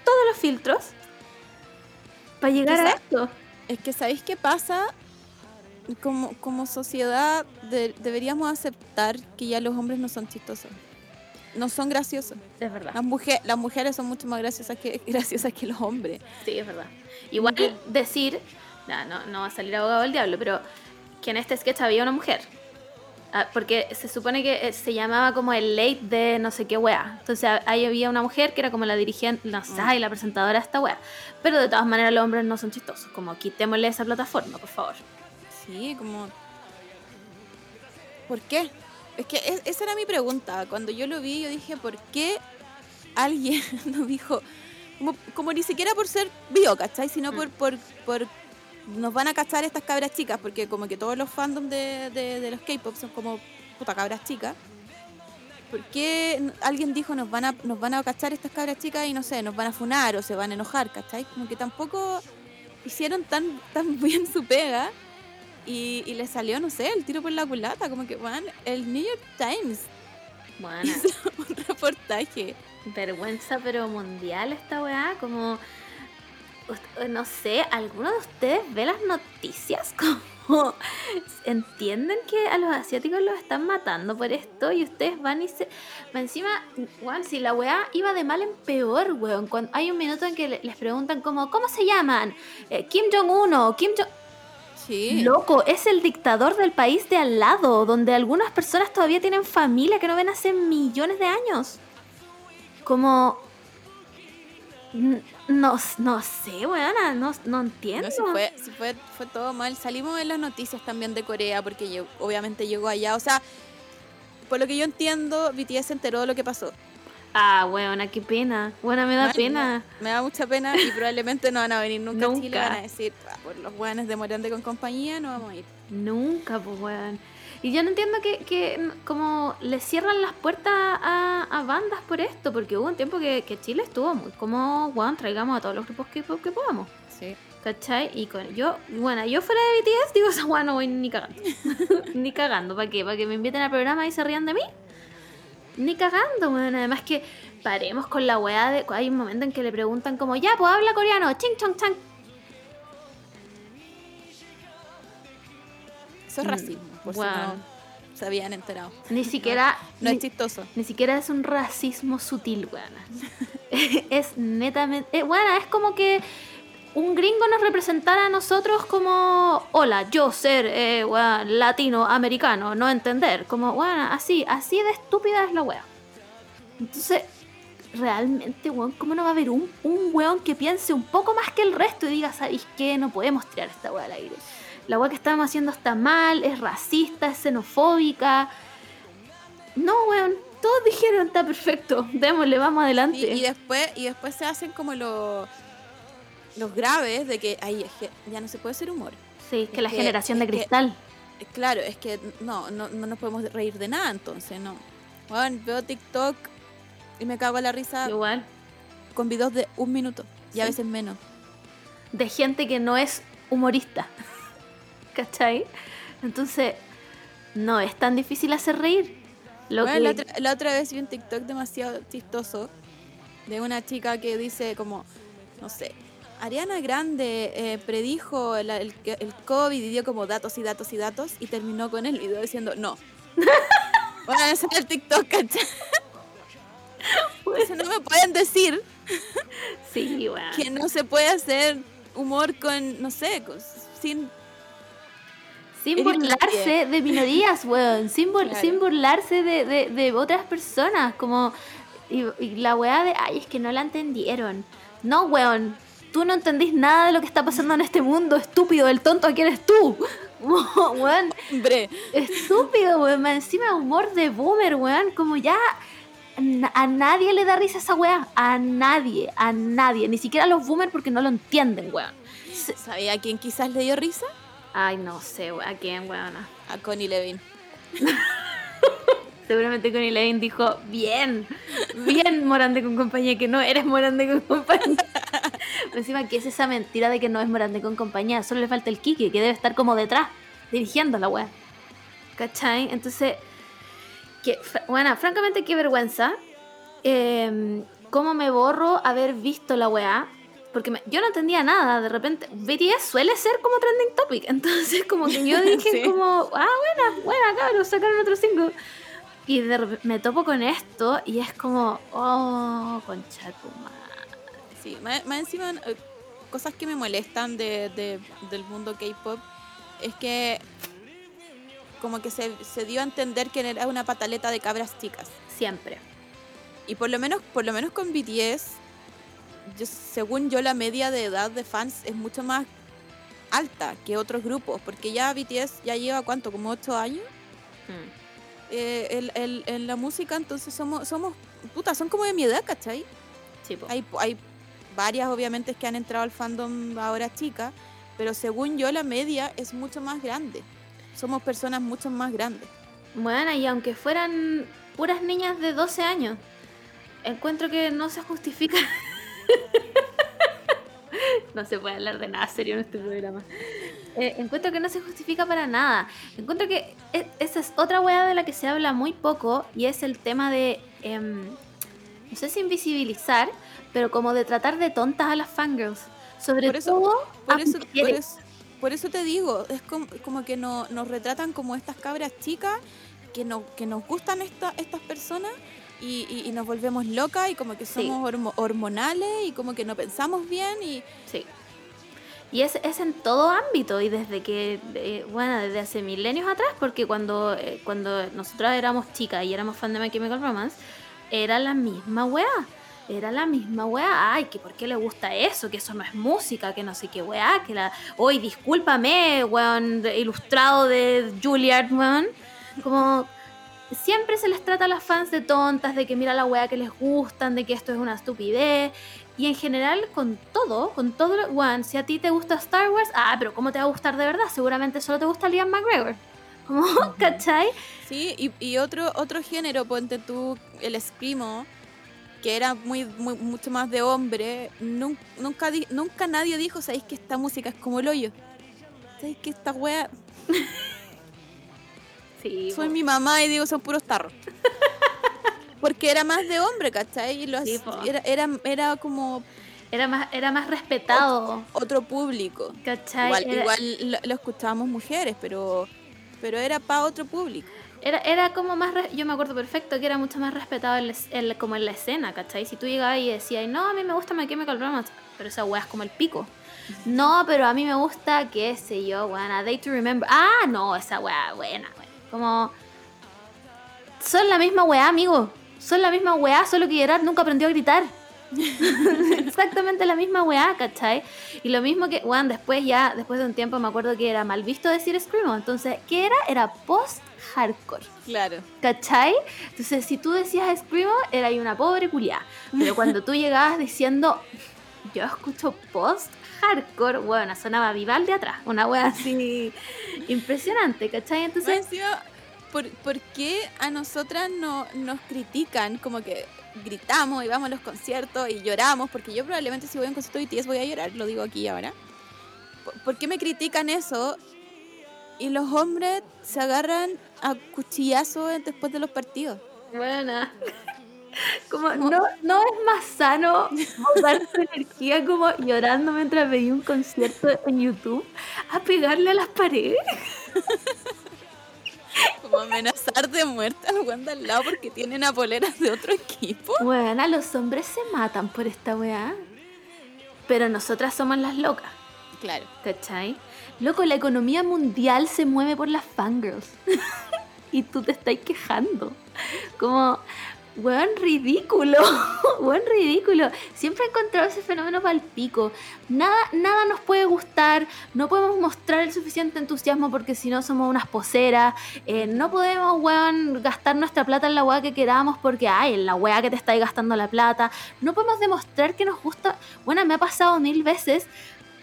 todos los filtros para llegar a esto. Es que, ¿sabéis qué pasa? Como, como sociedad de- deberíamos aceptar que ya los hombres no son chistosos. No son graciosos. Es verdad. Las, mujer, las mujeres son mucho más graciosas que, [LAUGHS] graciosas que los hombres. Sí, es verdad. Igual que- decir, no, no, no va a salir abogado del diablo, pero que en este sketch había una mujer. Ah, porque se supone que eh, se llamaba como el late de no sé qué wea. Entonces ahí había una mujer que era como la dirigente, no sé, Mm. la presentadora de esta wea. Pero de todas maneras los hombres no son chistosos. Como quitémosle esa plataforma, por favor. Sí, como... ¿Por qué? Es que es- esa era mi pregunta. Cuando yo lo vi, yo dije, ¿por qué alguien [LAUGHS] no dijo... Como, como ni siquiera por ser bio, ¿cachai? Sino Mm. por, por, por... Nos van a cachar estas cabras chicas, porque como que todos los fandoms de, de, de los K-pop son como puta cabras chicas. ¿Por qué alguien dijo nos van a nos van a cachar estas cabras chicas y no sé, nos van a funar o se van a enojar, ¿cachai? Como que tampoco hicieron tan, tan [LAUGHS] bien su pega y, y le salió, no sé, el tiro por la culata, como que, van el New York Times Bueno, hizo [LAUGHS] un reportaje. vergüenza pero mundial esta weá. Como, no sé, ¿alguno de ustedes ve las noticias? [LAUGHS] Como, ¿entienden que a los asiáticos los están matando por esto? Y ustedes van y se... Encima, weón, si la weá iba de mal en peor, weón. Cuando hay un minuto en que le- les preguntan como, ¿cómo se llaman? Eh, Kim Jong-un o Kim Jong... Sí. Loco, es el dictador del país de al lado, donde algunas personas todavía tienen familia que no ven hace millones de años. Como... No, no sé, weona, no, no entiendo. No, si fue, si fue, fue todo mal. Salimos en las noticias también de Corea porque yo, obviamente llegó allá. O sea, por lo que yo entiendo, BTS se enteró de lo que pasó. Ah, weona, qué pena. Bueno, me da pena. Me da mucha pena y probablemente no van a venir nunca, a Chile. Nunca. Van a decir, "Ah, por los buenos de Morande con compañía no vamos a ir. Nunca, pues, weón. Y yo no entiendo que, que n- como le cierran las puertas a, a bandas por esto, porque hubo un tiempo que, que Chile estuvo muy como, weón, traigamos a todos los grupos que, que podamos. Sí. ¿Cachai? Y con yo, bueno, yo fuera de BTS [LAUGHS] digo, esa no voy ni cagando. [LAUGHS] ni cagando, ¿para qué? ¿Para que me inviten al programa y se rían de mí? Ni cagando, weón. Además que paremos con la weá de. Hay un momento en que le preguntan como, ya, pues habla coreano, ching chong chang. Eso es Mm, racismo. Por si weón. no se habían enterado. Ni siquiera. No ni, es chistoso. ni siquiera es un racismo sutil, weona. [LAUGHS] es netamente. eh, weona, es como que un gringo nos representara a nosotros como. Hola, yo ser eh, weón, latinoamericano, no entender. Como, weona, así, así de estúpida es la wea. Entonces, realmente, weón, ¿cómo no va a haber un, un weón que piense un poco más que el resto y diga, ¿sabéis qué? No podemos tirar esta wea al aire. La wea que estamos haciendo está mal, es racista, es xenofóbica. No, weón, todos dijeron, está perfecto, démosle, vamos adelante. Y, y después, y después se hacen como los los graves de que ay, es que ya no se puede hacer humor. sí, que es la que- generación de es que- cristal. Eh, Claro, es que no, no, no nos podemos reír de nada entonces, no. Bueno, veo TikTok y me cago en la risa Igual. con videos de un minuto y a veces menos. De gente que no es humorista. [LAUGHS] ¿Cachai? Entonces, no es tan difícil hacer reír. Lo Bueno, que- la, otra, la otra vez vi un TikTok demasiado chistoso de una chica que dice como, no sé, Ariana Grande eh, predijo el, el, el COVID y dio como datos y datos y datos y terminó con el video diciendo no. [LAUGHS] bueno, ese es el TikTok, ¿cachai? No me pueden decir Sí, que no se puede hacer humor con, no sé, con- sin... Sin burlarse de minorías, weón. Sin, bur- Claro. sin burlarse de, de- de otras personas. Como. Y, y la weá de. Ay, es que no la entendieron. No, weón. Tú no entendís nada de lo que está pasando en este mundo, estúpido. El tonto aquí eres tú. [LAUGHS] weón. Hombre, Estúpido, weón. Encima humor de boomer, weón. Como ya. A nadie le da risa esa weá. A nadie. A nadie. Ni siquiera a los boomers porque no lo entienden, weón. ¿sabía a quién quizás le dio risa? Ay, no sé, weón. ¿A quién, weón? A Connie Levin. [LAUGHS] Seguramente Connie Lane dijo, bien, bien Morande con compañía, que no eres Morande con compañía. [LAUGHS] Pero Encima, ¿qué es esa mentira de que no es Morande con compañía? Solo le falta el Kiki, que debe estar como detrás, dirigiendo la wea. ¿Cachai? Entonces, que, bueno, francamente, qué vergüenza. Eh, ¿Cómo me borro haber visto la weá? Porque me- yo no entendía nada, de repente, BTS suele ser como trending topic, [LAUGHS] entonces como que yo [LAUGHS] dije Sí. como, ah, buena, buena, cabros, sacaron otros cinco. Y de me topo con esto y es como, oh, concha tu madre. Sí, más, más encima, eh, cosas que me molestan de, de- del mundo K-pop es que como que se, se dio a entender que era una pataleta de cabras chicas. Siempre. Y por lo menos, por lo menos con BTS, yo- según yo la media de edad de fans es mucho más alta que otros grupos, porque ya BTS ya lleva cuánto, como 8 años Mm. Eh, el- el- en la música, entonces somos, somos, puta, son como de mi edad, ¿cachai? Sí. Hay, hay varias, obviamente, que han entrado al fandom ahora chicas, pero según yo, la media es mucho más grande. Somos personas mucho más grandes. Bueno, y aunque fueran puras niñas de 12 años, encuentro que no se justifica. [LAUGHS] [LAUGHS] no se puede hablar de nada serio en este programa. Eh, encuentro que no se justifica para nada. Encuentro que e- esa es otra weá de la que se habla muy poco y es el tema de, em, no sé si invisibilizar, pero como de tratar de tontas a las fangirls. Sobre Por eso- todo Por a eso, por, eso, por eso te digo, es como, como que no, nos retratan como estas cabras chicas que, no, que nos gustan esta, estas personas y, y- y nos volvemos locas y como que Sí. somos hormo- hormonales y como que no pensamos bien y Sí. Y es, es en todo ámbito y desde que, eh, bueno, desde hace milenios atrás, porque cuando, eh, cuando nosotras éramos chicas y éramos fan de My Chemical Romance, era la misma weá. Era la misma weá. Ay, que por qué le gusta eso, que eso no es música, que no sé qué weá, que la. Hoy, discúlpame, weón, ilustrado de Juilliard, weón. Como. Siempre se les trata a las fans de tontas, de que mira la weá que les gustan, de que esto es una estupidez. Y en general, con todo, con todo lo. One, si a ti te gusta Star Wars, ah, pero ¿cómo te va a gustar de verdad? Seguramente solo te gusta Liam McGregor. [LAUGHS] Como, ¿cachai? Sí, y, y otro, otro género, ponte tú, el escrimo, que era muy, muy mucho más de hombre, nun- nunca, di- nunca nadie dijo, ¿sabéis que esta música es como el hoyo? ¿Sabéis que esta wea, [LAUGHS] Sí, soy po. mi mamá y digo, son puros tarros? [LAUGHS] Porque era más de hombre, ¿cachai? Y los- Sí, era, era, era como era, más, era más respetado. otro público. ¿Cachai? Igual, Era- igual lo, lo escuchábamos mujeres, pero pero era para otro público. Era, era como más, re- yo me acuerdo perfecto que era mucho más respetado la- como en la escena, ¿cachai? Si tú llegabas y decías, no, a mí me gusta My Chemical Romance, pero esa weá es como el pico. No, pero a mí me gusta, qué sé yo, A Day to Remember. Ah, no, esa weá, buena. Como, son la misma weá, amigo. Son la misma weá, solo que Gerard nunca aprendió a gritar. [LAUGHS] Exactamente la misma weá, ¿cachai? Y lo mismo que, weón, después ya, después de un tiempo me acuerdo que era mal visto decir Screamo. Entonces, ¿qué era? Era post-hardcore. Claro. ¿Cachai? Entonces, si tú decías Screamo, era ahí una pobre culiá. Pero cuando tú llegabas diciendo, yo escucho post-hardcore, bueno, sonaba Vival de atrás. Una wea así impresionante, ¿cachai? Entonces, ¿por, por qué a nosotras no, nos critican como que gritamos y vamos a los conciertos y lloramos? Porque yo probablemente si voy a un concierto de BTS voy a llorar, lo digo aquí ahora. ¿Por, por qué me critican eso? Y los hombres se agarran a cuchillazos después de los partidos. buena. Como, no, no es más sano botar tu energía como llorando mientras veía un concierto en YouTube a pegarle a las paredes. Como amenazar de muerte al weón de al lado porque tienen a poleras de otro equipo. Bueno, los hombres se matan por esta weá. Pero nosotras somos las locas, Claro. ¿cachai? Loco, la economía mundial se mueve por las fangirls. [LAUGHS] y tú te estás quejando. Como, weón, ridículo. [LAUGHS] weón, ridículo. Siempre he encontrado ese fenómeno para el pico. Nada, nada nos puede gustar. No podemos mostrar el suficiente entusiasmo porque si no somos unas poseras. Eh, no podemos, weón, gastar nuestra plata en la weá que queramos porque, ay, en la weá que te estáis gastando la plata. No podemos demostrar que nos gusta. Bueno, me ha pasado mil veces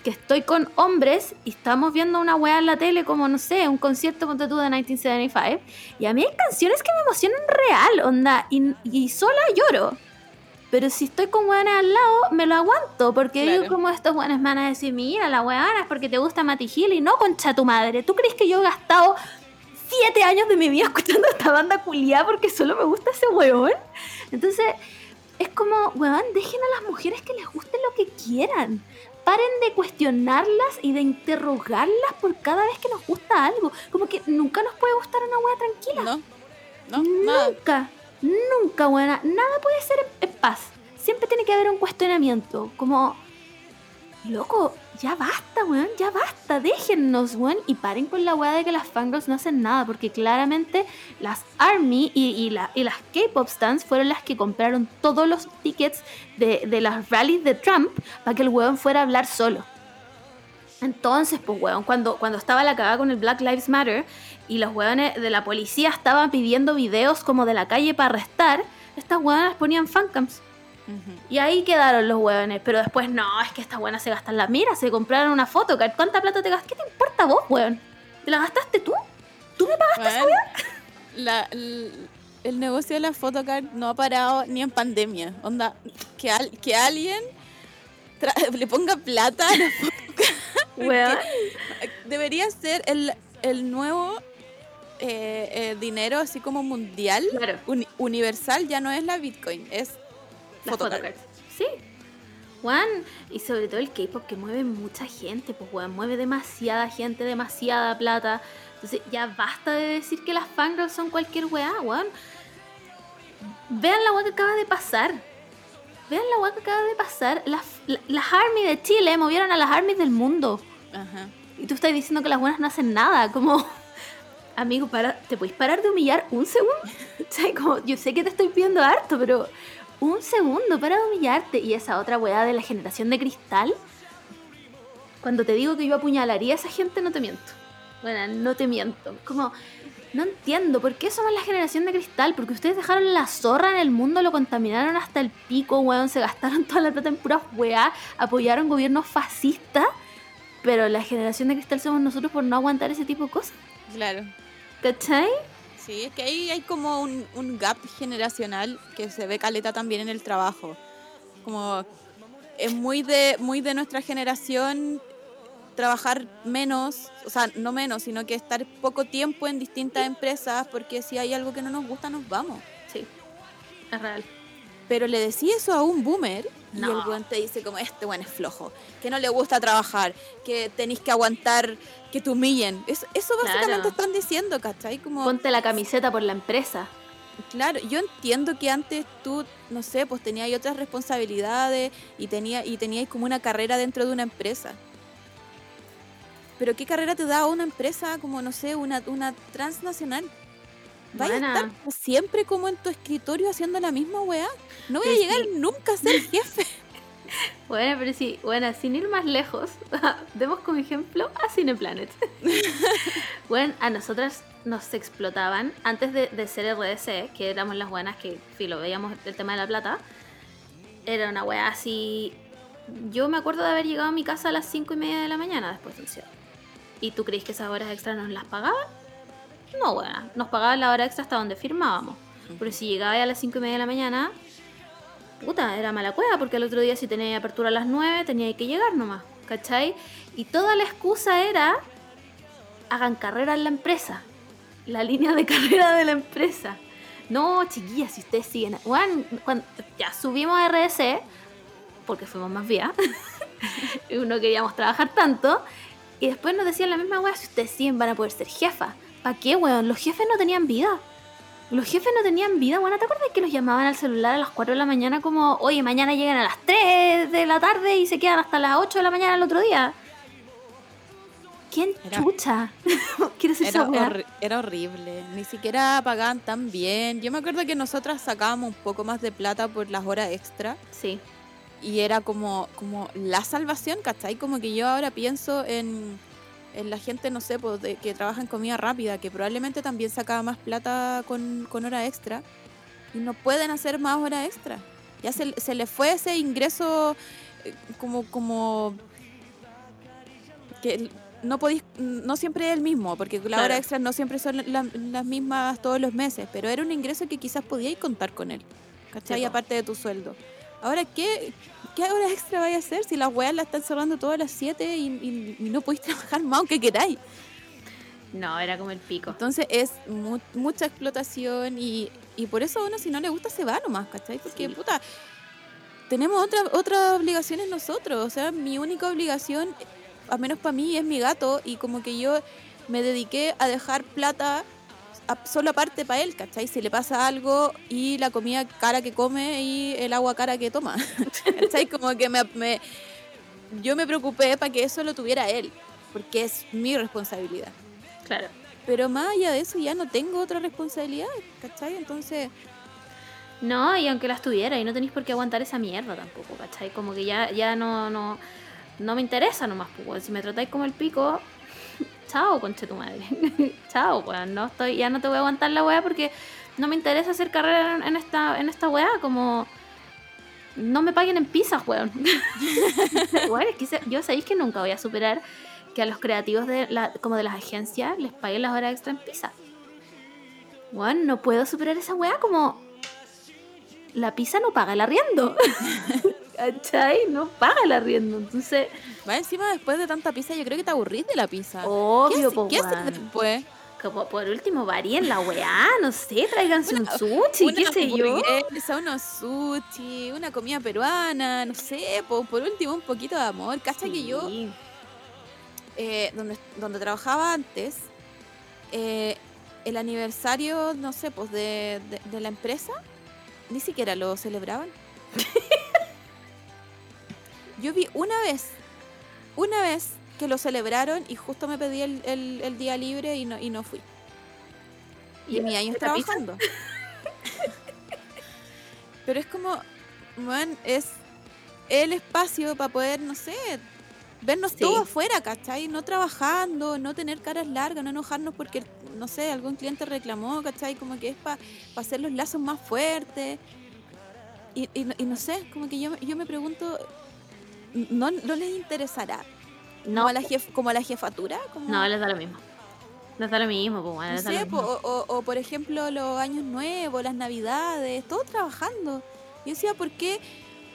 que estoy con hombres y estamos viendo una weá en la tele como, no sé, un concierto tú de 1975 y a mí hay canciones que me emocionan real, onda, y, y sola lloro. Pero si estoy con weones al lado, me lo aguanto, porque Claro. digo como estos weones me van a decir, mira, la weana es porque te gusta Matty Hill y no concha tu madre. ¿Tú crees que yo he gastado siete años de mi vida [LAUGHS] escuchando esta banda culiada porque solo me gusta ese weón? Entonces, es como, weón, dejen a las mujeres que les guste lo que quieran. Paren de cuestionarlas y de interrogarlas por cada vez que nos gusta algo. Como que nunca nos puede gustar una wea tranquila. ¿No? No, nada. Nunca, nunca, buena. Nada puede ser en paz. Siempre tiene que haber un cuestionamiento. Como, loco, ya basta, weón, ya basta. Déjennos, weón. Y paren con la weá de que las fangirls no hacen nada. Porque claramente las ARMY y, y, la- y las K-pop stands fueron las que compraron todos los tickets de, de las rallies de Trump para que el weón fuera a hablar solo. Entonces, pues, weón, cuando, cuando estaba la cagada con el Black Lives Matter y los weones de la policía estaban pidiendo videos como de la calle para arrestar, estas weonas ponían fancams. Y ahí quedaron los weones. Pero después, no, es que estas weonas se gastan la mira, se compraron una foto. ¿Cuánta plata te gastas? ¿Qué te importa vos, weón? ¿Te la gastaste tú? ¿Tú me pagaste? Bueno, la- l- el negocio de la photocard no ha parado ni en pandemia. Onda, que, al- que alguien [LAUGHS] le ponga plata a la photocard. [LAUGHS] Debería ser el, el nuevo eh, eh, dinero así como mundial, Claro. uni- universal, ya no es la Bitcoin, es Las photocard. photocards. Sí. Juan, y sobre todo el K-pop que mueve mucha gente, pues weón, mueve demasiada gente, demasiada plata. Entonces ya basta de decir que las fangirls son cualquier weá, weón. Vean la weá que acaba de pasar. Vean la weá que acaba de pasar. Las, la- las ARMY de Chile movieron a las ARMY del mundo. Ajá. Y tú estás diciendo que las buenas no hacen nada, como... [LAUGHS] Amigo, para, ¿te puedes parar de humillar un segundo? [LAUGHS] O sea, como, yo sé que te estoy pidiendo harto, pero un segundo para humillarte. Y esa otra weá de la generación de cristal, cuando te digo que yo apuñalaría a esa gente, no te miento. Bueno, no te miento. Como, no entiendo, ¿por qué somos la generación de cristal? Porque ustedes dejaron la zorra en el mundo, lo contaminaron hasta el pico, weón, se gastaron [LAUGHS] toda la plata en puras weá, apoyaron gobiernos fascistas, pero la generación de cristal somos nosotros por no aguantar ese tipo de cosas. Claro. ¿Cachai? Sí, es que ahí hay como un, un gap generacional que se ve caleta también en el trabajo. Como es muy de, muy de nuestra generación trabajar menos, o sea, no menos, sino que estar poco tiempo en distintas empresas porque si hay algo que no nos gusta nos vamos. Sí, es real. Pero le decía eso a un boomer Y el weón te dice como, este weón es flojo, que no le gusta trabajar, que tenéis que aguantar que te humillen. Eso, eso básicamente Claro. están diciendo, ¿cachai? Como, Ponte la camiseta por la empresa. claro, yo entiendo que antes tú, no sé, pues tenías otras responsabilidades y, tenía, y teníais como una carrera dentro de una empresa. Pero ¿qué carrera te da una empresa como, no sé, una, una transnacional? Vaya a estar siempre como en tu escritorio haciendo la misma weá. No voy a llegar sí. nunca a ser [LAUGHS] jefe. Bueno, pero sí, bueno, sin ir más lejos, [LAUGHS] demos como ejemplo a Cineplanet. [LAUGHS] bueno, a nosotras nos explotaban antes de, de ser RDC, que éramos las buenas que, filo, veíamos el tema de la plata. Era una weá así. Yo me acuerdo de haber llegado a mi casa a las 5 y media de la mañana después del cierre. ¿Y tú crees que esas horas extras nos las pagaban? No, weá, nos pagaban la hora extra hasta donde firmábamos. Pero si llegaba ya a las 5 y media de la mañana, puta, era mala cueva, porque el otro día si tenía apertura a las 9 tenía que llegar nomás, ¿cachai? Y toda la excusa era, hagan carrera en la empresa, la línea de [LAUGHS] carrera de la empresa. No, chiquillas, si ustedes siguen, cuando ya subimos a RDC, porque fuimos más vía, [LAUGHS] no queríamos trabajar tanto, y después nos decían la misma weá, si ustedes siguen van a poder ser jefa. ¿Para qué, weón? Los jefes no tenían vida. Los jefes no tenían vida, bueno, ¿te acuerdas que los llamaban al celular a las 4 de la mañana como, oye, mañana llegan a las 3 de la tarde y se quedan hasta las 8 de la mañana el otro día? ¿Quién Era- chucha? [LAUGHS] ¿Quieres Era, horri- era horrible, ni siquiera pagaban tan bien. Yo me acuerdo que nosotras sacábamos un poco más de plata por las horas extra Sí, y era como, como la salvación, ¿cachai? Como que yo ahora pienso en, en la gente, no sé, pues, de- que trabaja en comida rápida, que probablemente también sacaba más plata con, con hora extra y no pueden hacer más horas extra. Ya se, se les fue ese ingreso eh, como, como que no podéis, no siempre es el mismo, porque la Claro. hora extra no siempre son la- las mismas todos los meses, pero era un ingreso que quizás podíais contar con él, ¿cachai? Sí, po. Aparte de tu sueldo. Ahora, ¿qué, qué hora extra vais a hacer si las weas las están cerrando todas las 7 y, y- y no podéis [LAUGHS] trabajar más aunque queráis? no, era como el pico. Entonces es mu- mucha explotación y, y por eso a uno si no le gusta se va nomás, ¿cachai? Porque, Sí. puta, tenemos otra- otras obligaciones nosotros. O sea, mi única obligación, al menos para mí, es mi gato y como que yo me dediqué a dejar plata solo aparte para él, ¿cachai? Si le pasa algo y la comida cara que come y el agua cara que toma, [LAUGHS] ¿cachai? Como que me, me- yo me preocupé para que eso lo tuviera él, porque es mi responsabilidad. Claro. Pero más allá de eso ya no tengo otra responsabilidad, ¿cachai? Entonces, No, y aunque las tuviera, y no tenéis por qué aguantar esa mierda tampoco, ¿cachai? Como que ya, ya no, no, no me interesa nomás, pues. Si me tratáis como el pico, chao, conche tu madre. [LAUGHS] chao, weón. No estoy, ya no te voy a aguantar la weá porque no me interesa hacer carrera en, esta, en esta weá, como no me paguen en pizzas, weón. [LAUGHS] Weón, es que yo sabéis que nunca voy a superar que a los creativos de la, como de las agencias les paguen las horas extra en pizza. Weón, no puedo superar esa weá como la pizza no paga el arriendo. [LAUGHS] ¿Cachai? No paga el arriendo. Entonces, va encima después de tanta pizza, yo creo que te aburrís de la pizza. ¿Qué, obvio, hace- qué haces weón. después? Como por último, varíen la weá, no sé, tráiganse un sushi, una qué sé yo. unos sushi, una comida peruana, no sé, po- por último un poquito de amor. Cacha que yo, eh, donde, donde trabajaba antes, eh, el aniversario, no sé, pues de, de- de la empresa, ni siquiera lo celebraban. [LAUGHS] Yo vi una vez, una vez que lo celebraron y justo me pedí el, el- el día libre y no, y no fui. Y ¿Y mi pizza? trabajando. [LAUGHS] Pero es como, man, es el espacio para poder, no sé, vernos Sí. todos afuera, ¿cachai? No trabajando, no tener caras largas, no enojarnos porque, no sé, algún cliente reclamó, ¿cachai? Como que es para hacer los lazos más fuertes. Y, y no- y no sé, como que yo, yo me pregunto, ¿no, no les interesará? No, Como, a la jef- como a la jefatura? Como, no, les da lo mismo. Les da lo mismo, pues, bueno, no sé, lo mismo. o, o- o, por ejemplo los años nuevos, las navidades, todos trabajando. Yo decía, ¿por qué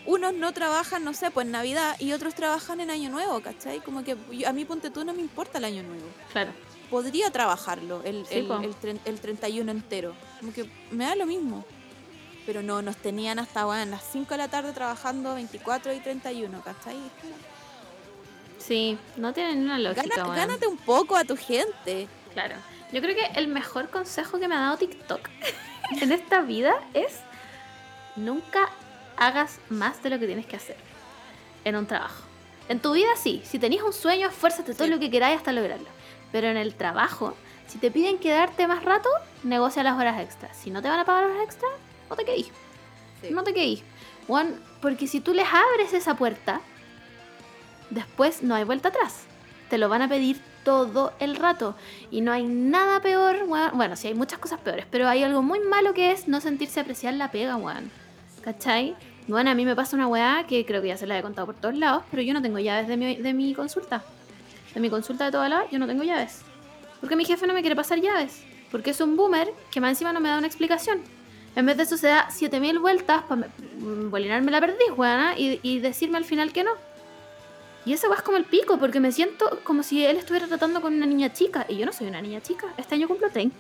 unos no trabajan, no sé, pues en Navidad y otros trabajan en Año Nuevo, ¿cachai? Como que a mí, ponte tú, no me importa el Año Nuevo. Claro. Podría trabajarlo el, Sí, el, el, el 31 entero. Como que me da lo mismo. Pero no, nos tenían hasta bueno, las 5 de la tarde trabajando 24 y 31, ¿cachai? Sí, no tiene ni una lógica, Gana- gánate un poco a tu gente. Claro. Yo creo que el mejor consejo que me ha dado TikTok [LAUGHS] en esta vida es nunca hagas más de lo que tienes que hacer en un trabajo. En tu vida sí, si tenías un sueño, esfuérzate todo lo que queráis hasta lograrlo. Pero en el trabajo, si te piden quedarte más rato, negocia las horas extras. Si no te van a pagar horas extras, no te quedís. Sí. No te quedís. Juan, porque si tú les abres esa puerta, después no hay vuelta atrás. Te lo van a pedir todo el rato. Y no hay nada peor. Bueno, sí hay muchas cosas peores, pero hay algo muy malo que es no sentirse apreciar la pega, weón. ¿Cachai? Bueno, a mí me pasa una weá que creo que ya se la he contado por todos lados, pero yo no tengo llaves de mi, de mi consulta. De mi consulta de toda la yo no tengo llaves. Porque mi jefe no me quiere pasar llaves. Porque es un boomer que más encima no me da una explicación. En vez de eso se da 7000 vueltas para bolinarme la perdiz, weona, y, y decirme al final que no. Y esa weá es como el pico, porque me siento como si él estuviera tratando con una niña chica. Y yo no soy una niña chica. Este año cumplo 30.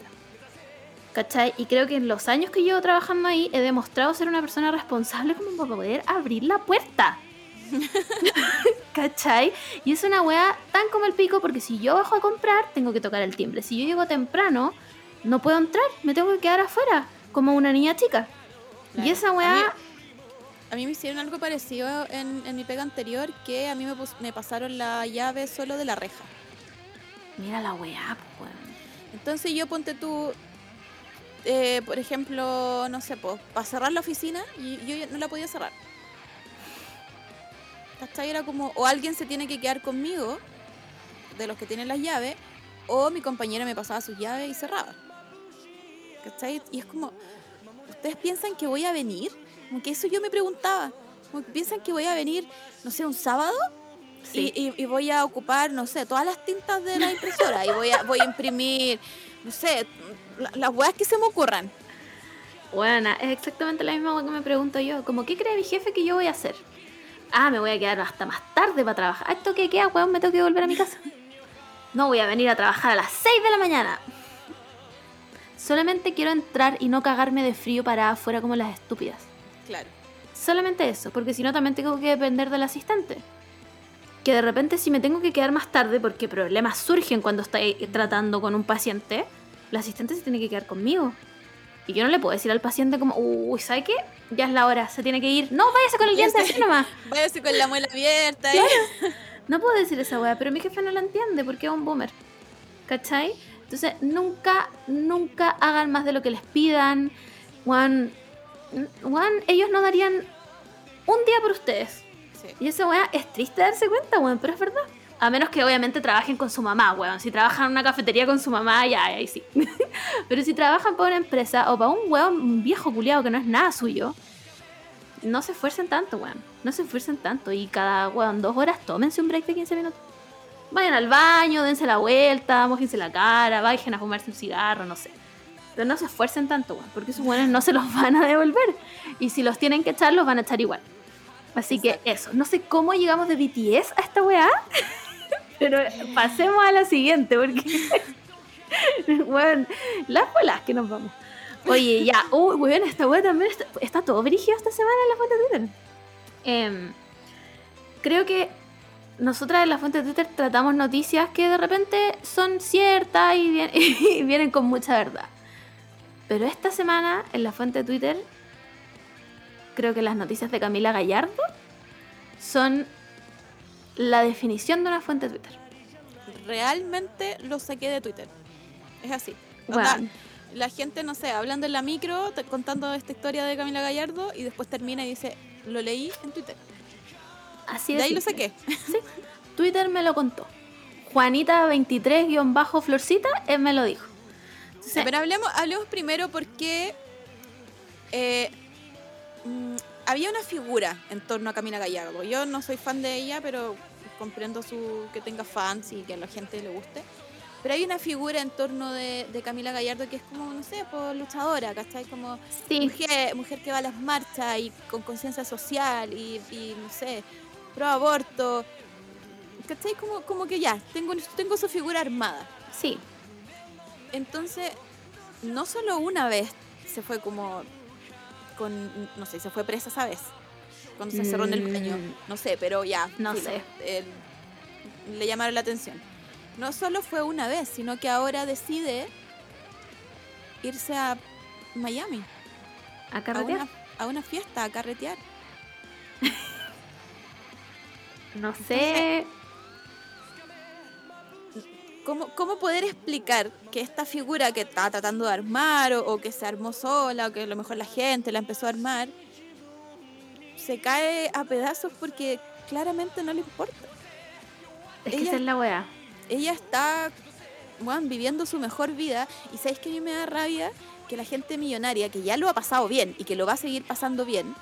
¿Cachai? Y creo que en los años que llevo trabajando ahí he demostrado ser una persona responsable como para poder abrir la puerta. [LAUGHS] ¿Cachai? Y es una weá tan como el pico porque si yo bajo a comprar, tengo que tocar el timbre. Si yo llego temprano, no puedo entrar, me tengo que quedar afuera, como una niña chica. Claro. Y esa A mí- weá, A mí me hicieron algo parecido en, en mi pega anterior, que a mí me, me pasaron la llave solo de la reja. mira la weá, pues weón. Entonces yo ponte tú, eh, por ejemplo, no sé, pues, para cerrar la oficina, y yo no la podía cerrar. ¿Cachai? Era como, o alguien se tiene que quedar conmigo, de los que tienen las llaves, o mi compañera me pasaba sus llaves y cerraba. ¿Cachai? Y es como, ¿ustedes piensan que voy a venir? Como que eso yo me preguntaba. Como que piensan que voy a venir, no sé, un sábado Sí. y, y- y voy a ocupar, no sé, todas las tintas de la impresora y voy a, voy a imprimir, no sé, la- las weas que se me ocurran. Bueno, es exactamente la misma weá que me pregunto yo. Como, ¿qué cree mi jefe que yo voy a hacer? Ah, me voy a quedar hasta más tarde para trabajar. Ah, ¿Esto qué queda, weón? Me tengo que volver a mi casa. No voy a venir a trabajar a las 6 de la mañana. Solamente quiero entrar y no cagarme de frío para afuera como las estúpidas. Claro. Solamente eso, porque si no también tengo que depender del asistente. Que de repente si me tengo que quedar más tarde porque problemas surgen cuando estoy tratando con un paciente, el asistente se tiene que quedar conmigo. Y yo no le puedo decir al paciente como, uy, ¿sabe qué? Ya es la hora, se tiene que ir. No, váyase con el diente así nomás. [LAUGHS] Váyase con la muela abierta. ¿eh? No puedo decir esa weá, pero mi jefe no la entiende porque es un boomer. ¿Cachai? Entonces, nunca, nunca hagan más de lo que les pidan. Juan, Juan, ellos no darían un día por ustedes. Y esa weá es triste darse cuenta, weón, pero es verdad. A menos que obviamente trabajen con su mamá, weón. Si trabajan en una cafetería con su mamá, ya, ahí sí. [LAUGHS] pero si trabajan para una empresa o para un weón, un viejo culiado que no es nada suyo, no se esfuercen tanto, weón. No se esfuercen tanto. Y cada, weón, dos horas tómense un break de 15 minutos. Vayan al baño, dense la vuelta, mojense la cara, vayan a fumarse un cigarro, no sé. Pero no se esfuercen tanto, weón, porque esos weones no se los van a devolver. Y si los tienen que echar, los van a echar igual. Así que eso. No sé cómo llegamos de BTS a esta weá. [LAUGHS] Pero pasemos a la siguiente, porque. [LAUGHS] bueno, las bolas que nos vamos. Oye, ya. Uy, weón, esta weá también está, está todo brígido esta semana en la fuente de Twitter. Em, creo que nosotras en la fuente de Twitter tratamos noticias que de repente son ciertas y, vien- [LAUGHS] y vienen con mucha verdad. Pero esta semana en la fuente de Twitter, creo que las noticias de Camila Gallardo son la definición de una fuente de Twitter. Realmente lo saqué de Twitter. Es así. Onda, Bueno, La gente, no sé, hablando en la micro, contando esta historia de Camila Gallardo y después termina y dice, lo leí en Twitter. así De ahí lo saqué. [LAUGHS] Twitter me lo contó. Juanita23-Florcita, él me lo dijo. Pero hablemos, hablemos primero porque eh, mm, había una figura en torno a Camila Gallardo. Yo no soy fan de ella, pero comprendo su que tenga fans y que a la gente le guste. Pero hay una figura en torno de, de Camila Gallardo que es como, no sé, pues, luchadora, ¿cachai? Como sí, mujer, mujer que va a las marchas y con conciencia social y, y, no sé, pro aborto. ¿Cachai? Como, como que ya, tengo, tengo su figura armada. sí, Entonces, no solo una vez se fue como con, no sé, se fue presa esa vez. Cuando se cerró en el baño. Mm. No sé, pero ya. No sé. le llamaron la atención. No solo fue una vez, sino que ahora decide irse a Miami. A A carretear. una, a una fiesta, a carretear. [LAUGHS] No sé. ¿Cómo, ¿Cómo poder explicar que esta figura que está tratando de armar o, o que se armó sola o que a lo mejor la gente la empezó a armar se cae a pedazos porque claramente no le importa? Es que ella- esa es la weá. Ella está weón, viviendo su mejor vida y ¿sabes que a mí me da rabia? Que la gente millonaria que ya lo ha pasado bien y que lo va a seguir pasando bien,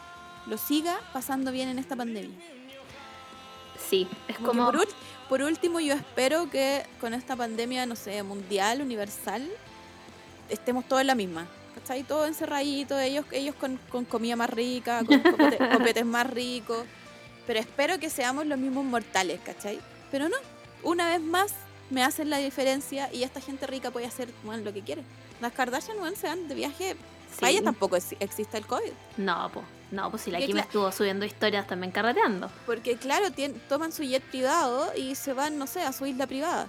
lo siga pasando bien en esta pandemia. Sí, es Como que como. por, ul- por último, yo espero que con esta pandemia, no sé, mundial, universal, estemos todos en la misma. ¿Cachai? Todos encerraditos, ellos, ellos con, con comida más rica, con [LAUGHS] copete- copetes más ricos. Pero espero que seamos los mismos mortales, ¿cachai? Pero no, una vez más me hacen la diferencia y esta gente rica puede hacer bueno, lo que quiere. Las Kardashian bueno, se van de viaje. Para Sí. ellas tampoco ex- existe el COVID. No, pues. No, pues si la Kim estuvo subiendo historias también carreteando. Porque claro, tien- toman su jet privado y se van, no sé, a su isla privada.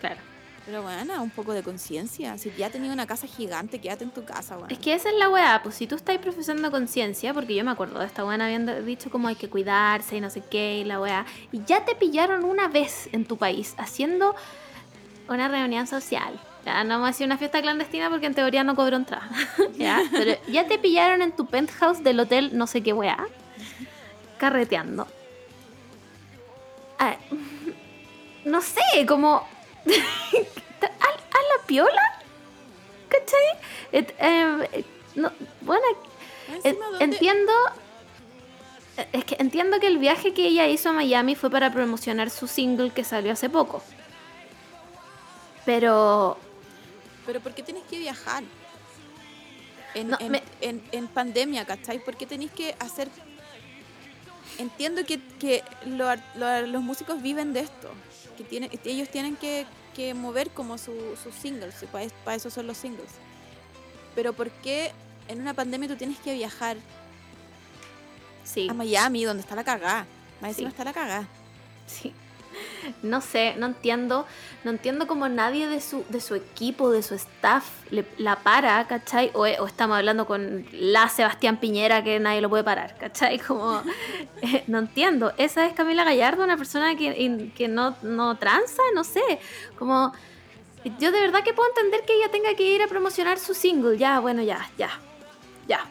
Claro. Pero bueno, un poco de conciencia. Si ya tenías una casa gigante, quédate en tu casa, bueno. Es que esa es la weá, pues si tú estás profesando conciencia, porque yo me acuerdo de esta weá habiendo dicho como hay que cuidarse y no sé qué y la weá, y ya te pillaron una vez en tu país haciendo una reunión social. Ya no vamos a decir una fiesta clandestina porque en teoría no cobró entrada. [LAUGHS] ¿ya? Pero ya te pillaron en tu penthouse del hotel no sé qué weá, carreteando. Ah, no sé, como... [LAUGHS] ¿A, la piola? ¿Cachai? Et- eh, no, bueno, Encima, en- ¿dónde- entiendo. Es que entiendo que el viaje que ella hizo a Miami fue para promocionar su single que salió hace poco. Pero. Pero ¿por qué tenés que viajar? En, No, en, me- en- en pandemia, ¿cachai? ¿Por qué tenés que hacer...? Entiendo que, que lo lo los músicos viven de esto. Que tienen, ellos tienen que, que mover como su- sus singles. Para, eso son los singles. Pero ¿por qué en una pandemia tú tienes que viajar Sí, a Miami, donde está la cagada? Más encima Sí. está la cagada. sí. [LAUGHS] No sé, no entiendo. No entiendo cómo nadie de su, de su equipo, de su staff, la para, ¿cachai? O, estamos hablando con la Sebastián Piñera que nadie lo puede parar, ¿cachai? [LAUGHS] Como. eh, no entiendo. Esa es Camila Gallardo, una persona que, que no, no tranza, no sé. Como. Yo de verdad que puedo entender que ella tenga que ir a promocionar su single. Ya, bueno, ya, ya. Ya.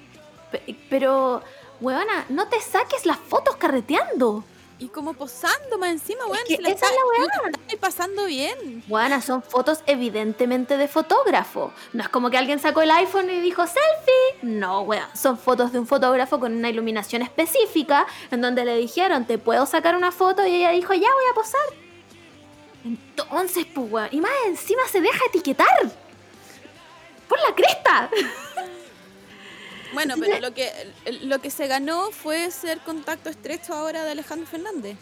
Pe- Pero, weona, no te saques las fotos carreteando. Y como posando más encima, weón. que se la esa es está- la está pasando bien. Buenas, son fotos evidentemente de fotógrafo. No es como que alguien sacó el iPhone y dijo selfie. No, weón. Son fotos de un fotógrafo con una iluminación específica en donde le dijeron, te puedo sacar una foto y ella dijo, ya voy a posar. Entonces, pues, weón. Y más encima se deja etiquetar. Por la cresta. Bueno, pero lo que, lo que se ganó fue ser contacto estrecho ahora de Alejandro Fernández.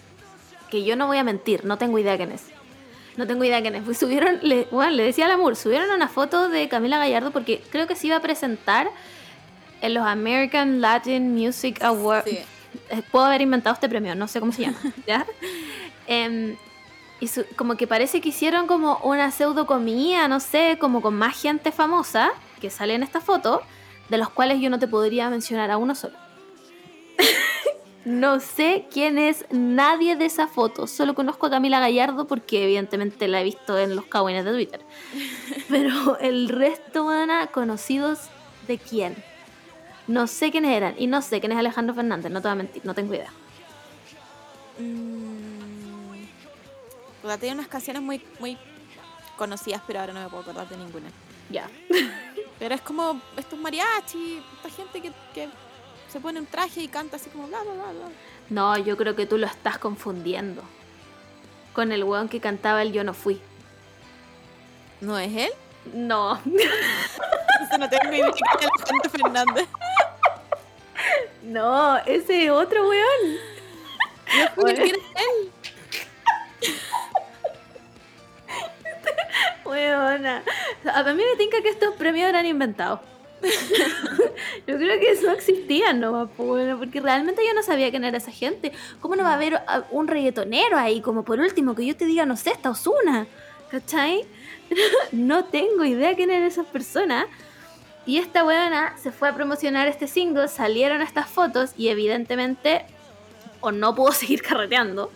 Que yo no voy a mentir, no tengo idea quién es. No tengo idea quién es. Pues subieron, le, bueno, le decía al amor, subieron una foto de Camila Gallardo porque creo que se iba a presentar en los American Latin Music Awards. Sí. Eh, Puedo haber inventado este premio, no sé cómo se llama. [LAUGHS] ¿ya? Em, y su- como que parece que hicieron como una pseudo comida, no sé, como con más gente famosa que sale en esta foto, de los cuales yo no te podría mencionar a uno solo. No sé quién es nadie de esa foto. Solo conozco a Camila Gallardo porque evidentemente la he visto en los cagüines de Twitter. Pero el resto, mana, conocidos de quién. No sé quiénes eran. Y no sé quién es Alejandro Fernández. No te voy a mentir, no tengo idea. Mm, puta, tenía unas canciones muy, muy conocidas, pero ahora no me puedo acordar de ninguna. Ya. [LAUGHS] Pero es como estos mariachi, esta gente que, que se pone un traje y canta así como bla, bla, bla, bla. No, yo creo que tú lo estás confundiendo. Con el weón que cantaba el Yo no fui. ¿No es él? No. No tengo idea Alejandro Fernández. No, ese es otro weón. No quién es él. Weona. A mí me tinca que estos premios eran inventados. [LAUGHS] Yo creo que eso existía, ¿no? Bueno, porque realmente yo no sabía quién era esa gente. ¿Cómo no va a haber a- un reggaetonero ahí? Como por último, que yo te diga, no sé, está Osuna. ¿Cachai? [LAUGHS] no tengo idea quién eran esas personas. Y esta weona se fue a promocionar este single, salieron estas fotos y evidentemente o no pudo [LAUGHS] seguir carreteando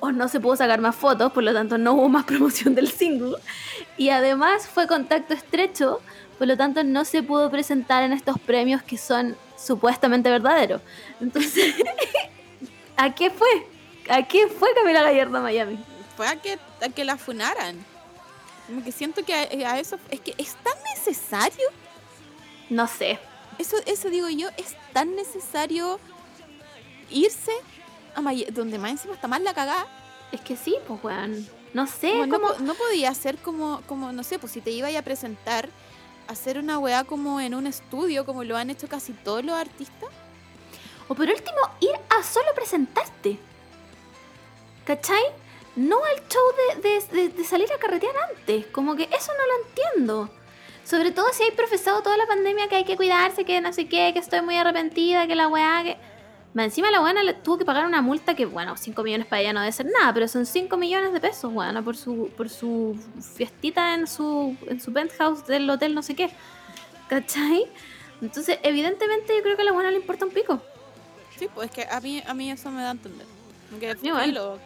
o no se pudo sacar más fotos, por lo tanto no hubo más [LAUGHS] promoción del single. Y además fue contacto estrecho, por lo tanto no se pudo presentar en estos premios que son supuestamente verdaderos. Entonces, [LAUGHS] ¿a qué fue? ¿A qué fue Camila Gallardo a Miami? Fue a que, a que la funaran. Como que siento que a, a eso. Es que es tan necesario. No sé. Eso, eso digo yo, es tan necesario irse a Miami, donde más encima está más la cagada. Es que sí, pues weón. No sé, Como no, podía ser como, como, no sé, pues si te iba a presentar, hacer una weá como en un estudio, como lo han hecho casi todos los artistas. O por último, ir a solo presentarte. ¿Cachai? No al show de, de- de- de salir a carretear antes. Como que eso no lo entiendo. Sobre todo si hay profesado toda la pandemia que hay que cuidarse, que no sé qué, que estoy muy arrepentida, que la weá, que... Más encima la buena le tuvo que pagar una multa que, bueno, 5 millones para ella no debe ser nada, pero son 5 millones de pesos, weona, por su, por su fiestita en su, en su penthouse del hotel no sé qué. ¿Cachai? Entonces, evidentemente yo creo que a la buena le importa un pico. Sí, pues es que a mí, a mí eso me da a entender. Que filo,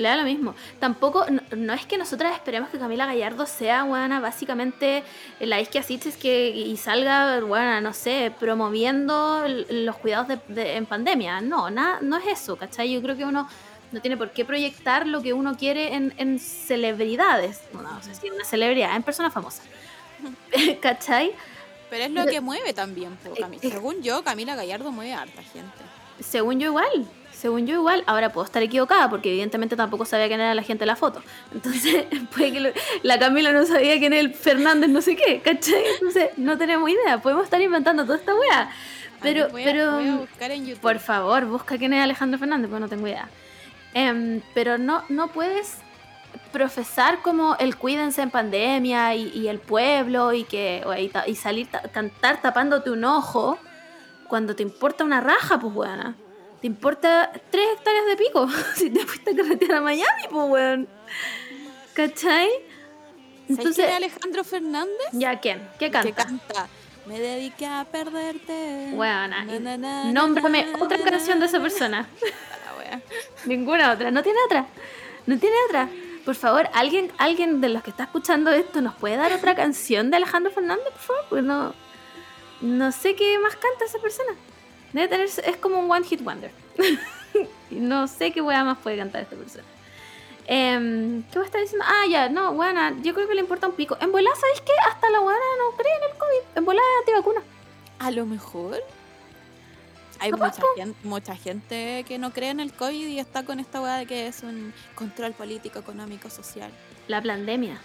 Le da lo mismo. Tampoco, no, no es que nosotras esperemos que Camila Gallardo sea, buena, básicamente la isquia Sitges que y salga, buena, no sé, promoviendo los cuidados de, de- en pandemia. No, nada, no es eso, ¿cachai? Yo creo que uno no tiene por qué proyectar lo que uno quiere en, en celebridades. No, no sé si una celebridad, en personas famosas. [LAUGHS] ¿Cachai? Pero es lo que mueve también, po, Cami- Eh, eh. Según yo, Camila Gallardo mueve a harta gente. Según yo igual, según yo igual, ahora puedo estar equivocada porque evidentemente tampoco sabía quién era la gente de la foto. Entonces, [LAUGHS] puede que lo- la Camila no sabía quién era el Fernández no sé qué, ¿cachai? Entonces, no tenemos idea, podemos estar inventando toda esta weá. Pero, voy a- pero, voy a buscar en YouTube. por favor, busca quién es Alejandro Fernández, pues no tengo idea. Em, pero no, no puedes profesar como el cuídense en pandemia y, y el pueblo y que y, y salir ta- cantar tapándote un ojo cuando te importa una raja, pues weona. Te importa tres hectáreas de pico [LAUGHS] si te fuiste a carretear a Miami, pues weón. ¿Cachai? ¿Sabes Entonces, quién es Alejandro Fernández? ¿ya quién? ¿Qué Que canta? canta. Me dediqué a perderte. Weona, Na, y- na, na, Nómbrame otra canción de esa na, persona. [LAUGHS] Ninguna otra, no tiene otra. No tiene otra. Por favor, alguien, alguien de los que está escuchando esto nos puede dar otra canción de Alejandro Fernández, por favor, porque no, no sé qué más canta esa persona. Debe tener, es como un one hit wonder. [LAUGHS] No sé qué wea más puede cantar esta persona. Em, ¿Qué a estar diciendo? Ah, ya, no, buena, yo creo que le importa un pico. En volada, ¿sabéis qué? Hasta la buena no cree en el COVID. En volada antivacuna. A lo mejor. Hay mucha gente, mucha gente que no cree en el COVID y está con esta weá de que es un control político, económico, social. La pandemia.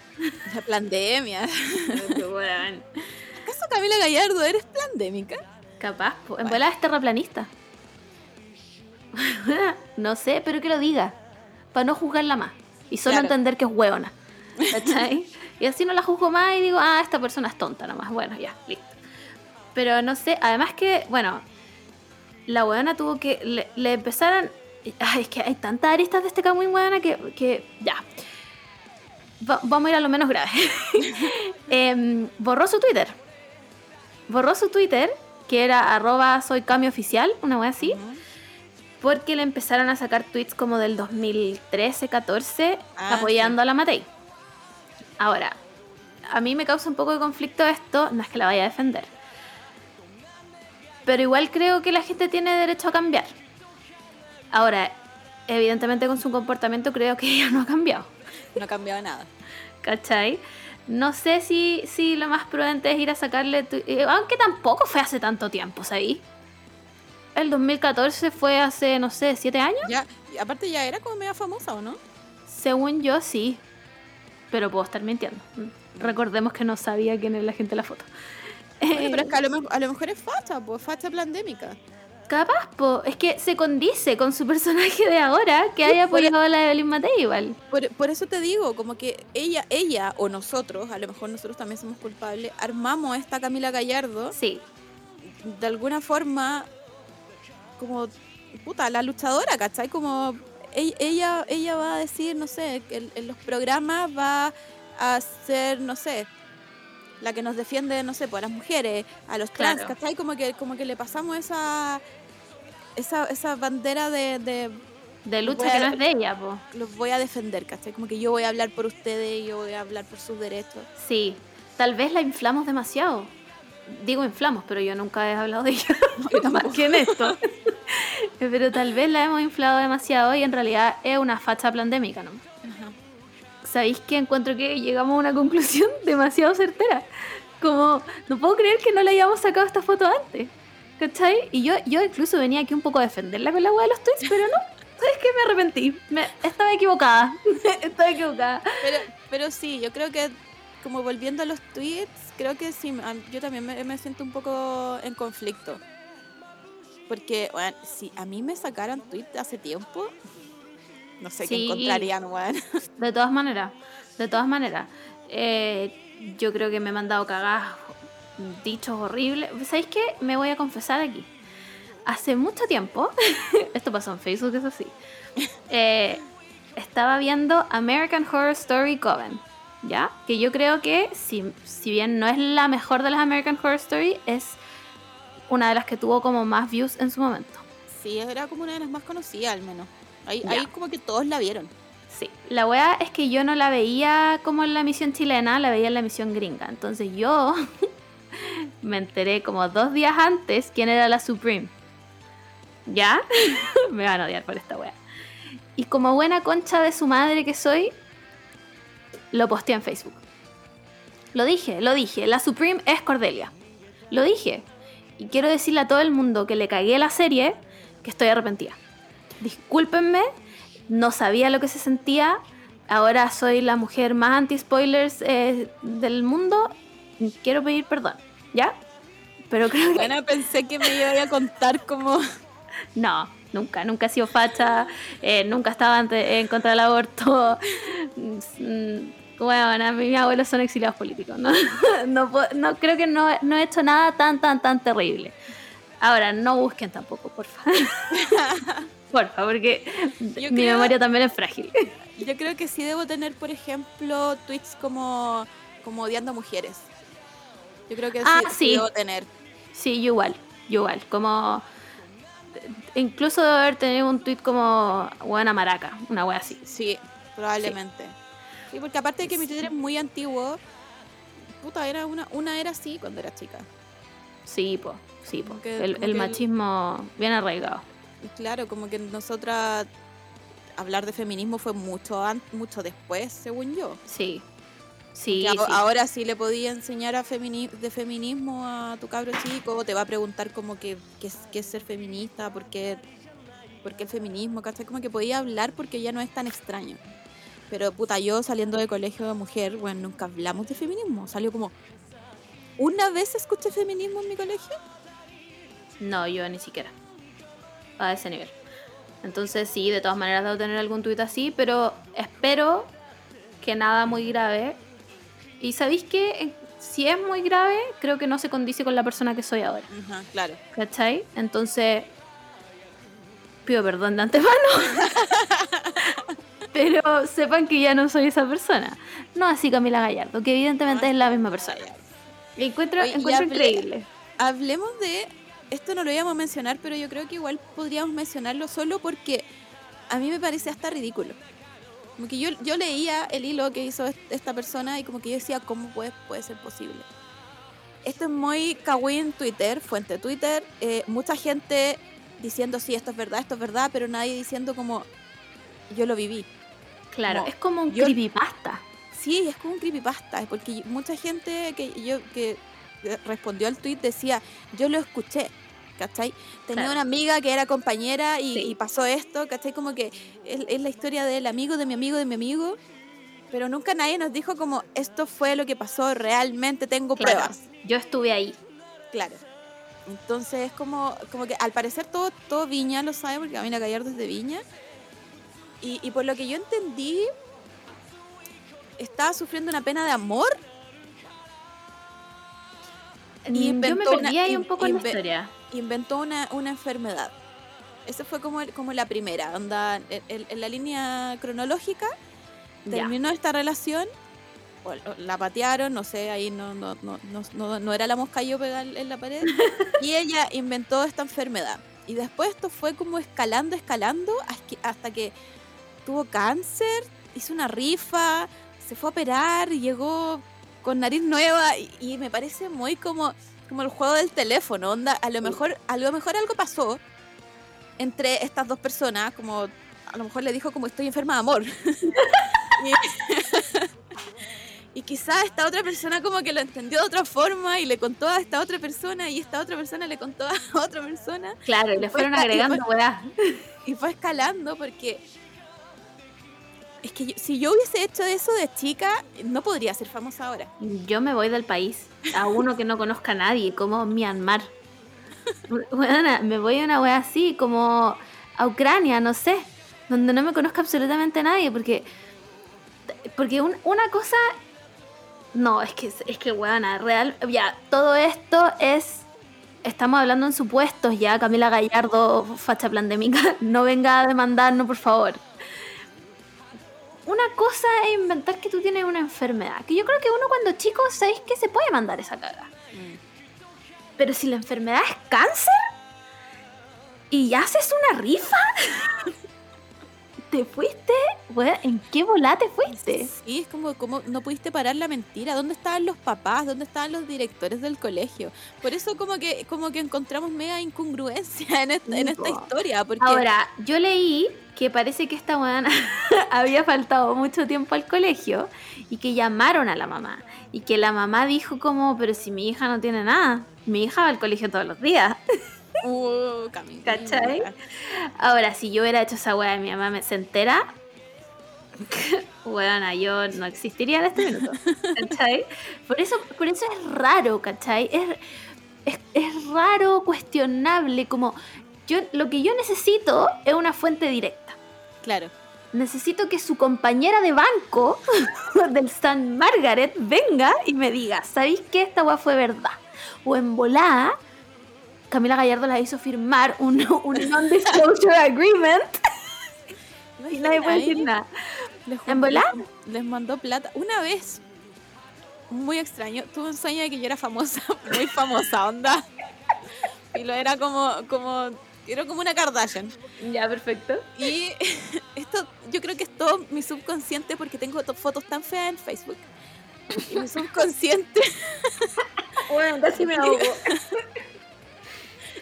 La pandemia. [LAUGHS] ¿Acaso Camila Gallardo eres pandémica? Capaz, en volada es terraplanista. [LAUGHS] no sé, pero que lo diga. Para no juzgarla más. Y solo Claro. entender que es hueona. ¿Cachai? [LAUGHS] y así no la juzgo más y digo, ah, esta persona es tonta nomás. Bueno, ya, listo. Pero no sé, además que, bueno, la hueona tuvo que. Le, le empezaron. Ay, es que hay tantas aristas de este caso muy hueona que, que ya. Va- vamos a ir a lo menos grave. [LAUGHS] Em, borró su Twitter. Borró su Twitter, que era arroba soy cambio oficial, una wea así, porque le empezaron a sacar tweets como del 2013-14 Ah, apoyando a la Matei. Ahora, a mí me causa un poco de conflicto esto, no es que la vaya a defender. Pero igual creo que la gente tiene derecho a cambiar. Ahora, evidentemente con su comportamiento creo que [LAUGHS] ella no ha cambiado. No ha cambiado nada. ¿cachai? No sé si, si lo más prudente es ir a sacarle, tu- eh, aunque tampoco fue hace tanto tiempo, ¿sabí? El 2014 fue hace, no sé, siete años. Ya, y aparte ya era como media famosa, ¿o no? Según yo, sí. Pero puedo estar mintiendo. Mm. Recordemos que no sabía quién era la gente de la foto. Bueno, pero es que a lo, [LAUGHS] mejor- a lo mejor es facha, pues facha pandémica. Capaz, po, es que se condice con su personaje de ahora que haya por- apoyado a la Evelyn Matei igual. Por, por eso te digo, como que ella, ella o nosotros, a lo mejor nosotros también somos culpables, armamos a esta Camila Gallardo Sí, de alguna forma, como, puta, la luchadora, ¿cachai? Como e- ella, ella va a decir, no sé, en, en los programas va a ser, no sé, la que nos defiende, no sé, pues a las mujeres, a los trans, Claro. ¿cachai? Como que, como que le pasamos esa, esa, esa bandera de, de De lucha Voy a- que no es de ella, po. los voy a defender, ¿cachai? Como que yo voy a hablar por ustedes yo voy a hablar por sus derechos. Sí, tal vez la inflamos demasiado. Digo inflamos, pero yo nunca he hablado de ella [LAUGHS] más que en esto. [LAUGHS] pero tal vez la hemos inflado demasiado y en realidad es una facha pandémica, ¿no? ¿Sabéis que encuentro que llegamos a una conclusión [LAUGHS] demasiado certera? Como, no puedo creer que no le hayamos sacado esta foto antes. ¿Cachai? Y yo, yo incluso venía aquí un poco a defenderla con la hueá de los tweets, pero no. [LAUGHS] ¿Sabes qué? Me arrepentí. Me- estaba equivocada. [LAUGHS] estaba equivocada. Pero, pero sí, yo creo que como volviendo a los tweets, creo que sí, yo también me, me siento un poco en conflicto. Porque, bueno, si a mí me sacaran tweets hace tiempo, no sé qué encontrarían, weón. [LAUGHS] De todas maneras, de todas maneras. eh, yo creo que me he mandado cagadas, dichos horribles. ¿Sabéis qué? Me voy a confesar aquí. Hace mucho tiempo, [LAUGHS] esto pasó en Facebook, es así. [LAUGHS] eh, estaba viendo American Horror Story Coven, ¿ya? Que yo creo que, si, si bien no es la mejor de las American Horror Story, es una de las que tuvo como más views en su momento. Sí, era como una de las más conocidas, al menos. Ahí, ahí como que todos la vieron. Sí, la weá es que yo no la veía como en la emisión chilena, la veía en la emisión gringa. Entonces yo [LAUGHS] me enteré como dos días antes quién era la Supreme. ¿Ya? [LAUGHS] me van a odiar por esta weá. Y como buena concha de su madre que soy, lo posteé en Facebook. Lo dije, lo dije. La Supreme es Cordelia. Lo dije. Y quiero decirle a todo el mundo que le cagué la serie que estoy arrepentida. Discúlpenme, no sabía lo que se sentía. Ahora soy la mujer más anti-spoilers eh, del mundo. Quiero pedir perdón, ¿ya? Pero creo que Bueno, pensé que me iba a contar como... [LAUGHS] no, nunca, nunca he sido facha, eh, nunca estaba ante- en contra del aborto. Mm, Bueno, mí mis abuelos son exiliados políticos, ¿no? [LAUGHS] no, no creo que no, no he hecho nada tan, tan, tan terrible. Ahora, no busquen tampoco, porfa. [LAUGHS] porfa, [LAUGHS] porque Yo mi creo- memoria también es frágil. Yo creo que sí debo tener, por ejemplo, tweets como, como odiando mujeres. Yo creo que Ah, sí, sí. debo tener. Sí, yo igual, igual. Como. Incluso de haber tenido un tweet como buena maraca, una wea así. Sí, probablemente. Sí, porque aparte de que mi Twitter es muy antiguo, puta, era una, una era así cuando era chica. Sí, po, sí, po. Que- el, como el machismo bien arraigado. Y claro, como que nosotras hablar de feminismo fue mucho mucho después, según yo. Sí. Sí, Que a- sí. Ahora sí le podía enseñar a femini- de feminismo a tu cabro chico, te va a preguntar como que qué es, qué es ser feminista, por qué, por qué el feminismo, ¿cachai? Como que podía hablar porque ya no es tan extraño. Pero puta, yo saliendo de colegio de mujer, bueno, nunca hablamos de feminismo. Salió como, ¿una vez escuché feminismo en mi colegio? No, yo ni siquiera. A ese nivel. Entonces sí, de todas maneras debo tener algún tuit así, pero espero que nada muy grave. Y sabéis que si es muy grave, creo que no se condice con la persona que soy ahora. Ajá, claro. ¿Cachai? Entonces, pido perdón de antemano. [LAUGHS] Pero sepan que ya no soy esa persona. No así Camila Gallardo, que evidentemente Ah, es la misma persona. Encuentro, Oye, encuentro hablé- increíble. Hablemos de. Esto no lo íbamos a mencionar, pero yo creo que igual podríamos mencionarlo solo porque a mí me parece hasta ridículo. Como que yo, yo leía el hilo que hizo est- esta persona y como que yo decía, ¿cómo puede, puede ser posible? Esto es muy en Twitter, fuente Twitter. eh, mucha gente diciendo, sí, esto es verdad, esto es verdad, pero nadie diciendo como, yo lo viví. Claro, como, es como un yo- creepypasta. Sí, es como un creepypasta, porque mucha gente que yo que respondió al tweet decía, yo lo escuché, ¿cachai? Tenía Claro. una amiga que era compañera y, Sí. y pasó esto, ¿cachai? Como que es, es la historia del amigo, de mi amigo, de mi amigo, pero nunca nadie nos dijo como, esto fue lo que pasó, realmente tengo Claro, pruebas. Yo estuve ahí. Claro. Entonces es como, como que al parecer todo, todo Viña lo sabe, porque Camila Gallardo es de Viña. Y, y por lo que yo entendí, estaba sufriendo una pena de amor. Y Mm, Yo me inventó una- perdí ahí un poco en la historia. inventó una, una enfermedad. Esa fue como, el- como la primera, onda, en, en- en la línea cronológica, Ya. terminó esta relación, o- o la patearon, no sé, ahí no, no, no, no, no- no era la mosca yo pegada en la pared, [LAUGHS] y ella inventó esta enfermedad. Y después esto fue como escalando, escalando, hasta que tuvo cáncer, hizo una rifa, se fue a operar, llegó con nariz nueva, y, y me parece muy como, como el juego del teléfono, onda, a lo mejor, a lo mejor algo pasó entre estas dos personas, como a lo mejor le dijo como estoy enferma de amor. [LAUGHS] y, y quizás esta otra persona como que lo entendió de otra forma y le contó a esta otra persona y esta otra persona le contó a otra persona Claro, y le Y fue fueron y agregando weá. y fue escalando porque es que yo- si yo hubiese hecho eso de chica no podría ser famosa ahora. Yo me voy del país a uno que no conozca a nadie, como Myanmar. Weona, me voy a una wea así, como a Ucrania, no sé, donde no me conozca absolutamente nadie, porque porque un- una cosa no, es que es que weona, real, ya, todo esto es estamos hablando en supuestos ya, Camila Gallardo, facha pandémica, [LAUGHS] no venga a demandarnos, por favor. Una cosa es inventar que tú tienes una enfermedad. Que yo creo que uno cuando chico sabéis que se puede mandar esa caga. Pero si la enfermedad es cáncer y haces una rifa, [LAUGHS] te fuiste, ¿en qué bola te fuiste? Sí, es como, como no pudiste parar la mentira. ¿Dónde estaban los papás? ¿Dónde estaban los directores del colegio? Por eso como que como que encontramos mega incongruencia en esta, en esta historia. Porque Ahora, yo leí que parece que esta weona [LAUGHS] había faltado mucho tiempo al colegio y que llamaron a la mamá. Y que la mamá dijo como, pero si mi hija no tiene nada, mi hija va al colegio todos los días. [LAUGHS] Uh, Cami, ¿Cachai? Ahora, si yo hubiera hecho esa weá y mi mamá me se entera, [LAUGHS] weona, yo no existiría en este minuto. ¿Cachai? Por eso, por eso es raro, ¿cachai? Es, es, es raro, cuestionable, como yo lo que yo necesito es una fuente directa. Claro. Necesito que su compañera de banco [LAUGHS] del San Margaret venga y me diga, ¿sabéis que esta weá fue verdad? O en volá, Camila Gallardo la hizo firmar un, [LAUGHS] un non-disclosure agreement [LAUGHS] y nadie puede decir nada. Les, ¿En volá? les- mandó plata. Una vez, muy extraño, tuve un sueño de que yo era famosa, [LAUGHS] muy famosa, onda. Y lo era como, como, era como una Kardashian. Ya, perfecto. Y esto, yo creo que es todo mi subconsciente porque tengo to- fotos tan feas en Facebook. Y mi subconsciente, Bueno, casi me ahogo.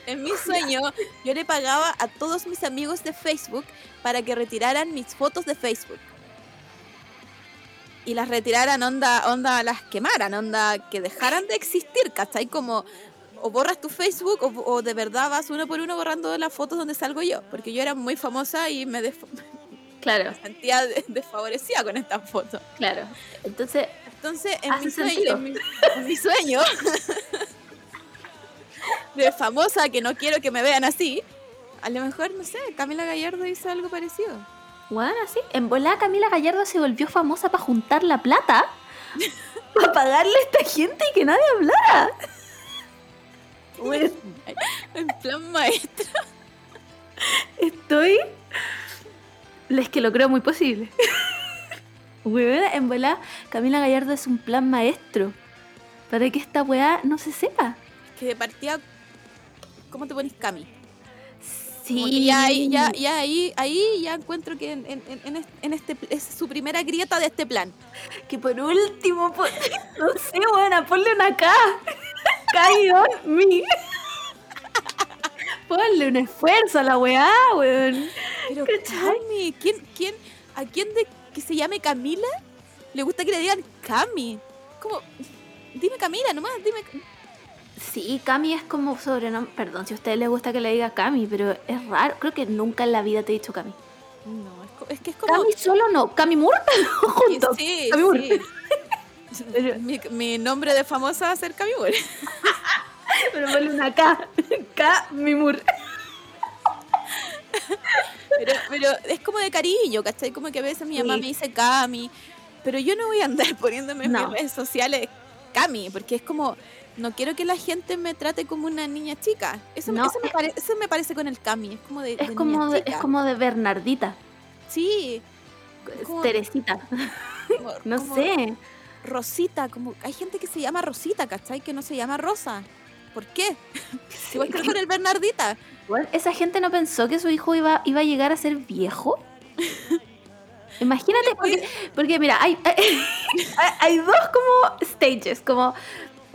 En mi sueño, yo le pagaba a todos mis amigos de Facebook para que retiraran mis fotos de Facebook. Y las retiraran, onda, onda, las quemaran, onda, que dejaran de existir, ¿cachai? Como, o borras tu Facebook o, o de verdad vas uno por uno borrando las fotos donde salgo yo. Porque yo era muy famosa y me [LAUGHS] Claro, sentía de- desfavorecida con estas fotos. claro. Entonces, Entonces, en mi, sueño, sentido. en, mi, en mi sueño [LAUGHS] de famosa que no quiero que me vean así, a lo mejor, no sé, Camila Gallardo hizo algo parecido. bueno, así. En volá Camila Gallardo se volvió famosa para juntar la plata. [LAUGHS] Para pagarle a esta gente y que nadie hablara. Bueno, En plan maestro. Estoy. Es que lo creo muy posible. En volá, Camila Gallardo es un plan maestro. Para que esta weá no se sepa. Que de partida, ¿cómo te pones Cami? Sí. Ya, ahí- ya, ya ahí, ahí ya encuentro que en, en- en- en este, es su primera grieta de este plan. Que por último, no sé, buena, ponle una K. K-mi. Ponle un esfuerzo a la weá, weón. Pero. Cami, ¿quién, quién, ¿a quién de que se llame Camila le gusta que le digan Cami? Como, dime Camila nomás, dime. Sí, Cami es como sobrenombre. Perdón si a ustedes les gusta que le diga Cami, pero es raro. Creo que nunca en la vida te he dicho Cami. No, es, co- es que es como. Cami solo no. Cami Moore juntos. Sí, Cami Moore. sí. Mi, mi nombre de famosa va a ser Cami Moore. [LAUGHS] Pero ponle una K. Cami Moore. Pero, pero es como de cariño, ¿cachai? Como que a veces mi mamá me dice Cami. Pero yo no voy a andar [LAUGHS] poniéndome en mis redes sociales Cami, porque es como, no quiero que la gente me trate como una niña chica. Eso, No, eso me, pare- eso me parece con el Cami, es como de, Es de como niña de, es como de Bernardita, Sí, como- Teresita, como- [LAUGHS] no como sé. Rosita, como hay gente que se llama Rosita, ¿cachai? Que no se llama Rosa. ¿Por qué? Igual [LAUGHS] que con el Bernardita. ¿Esa gente no pensó que su hijo iba, iba a llegar a ser viejo? [LAUGHS] Imagínate, porque, porque mira, hay, hay, hay dos como stages, como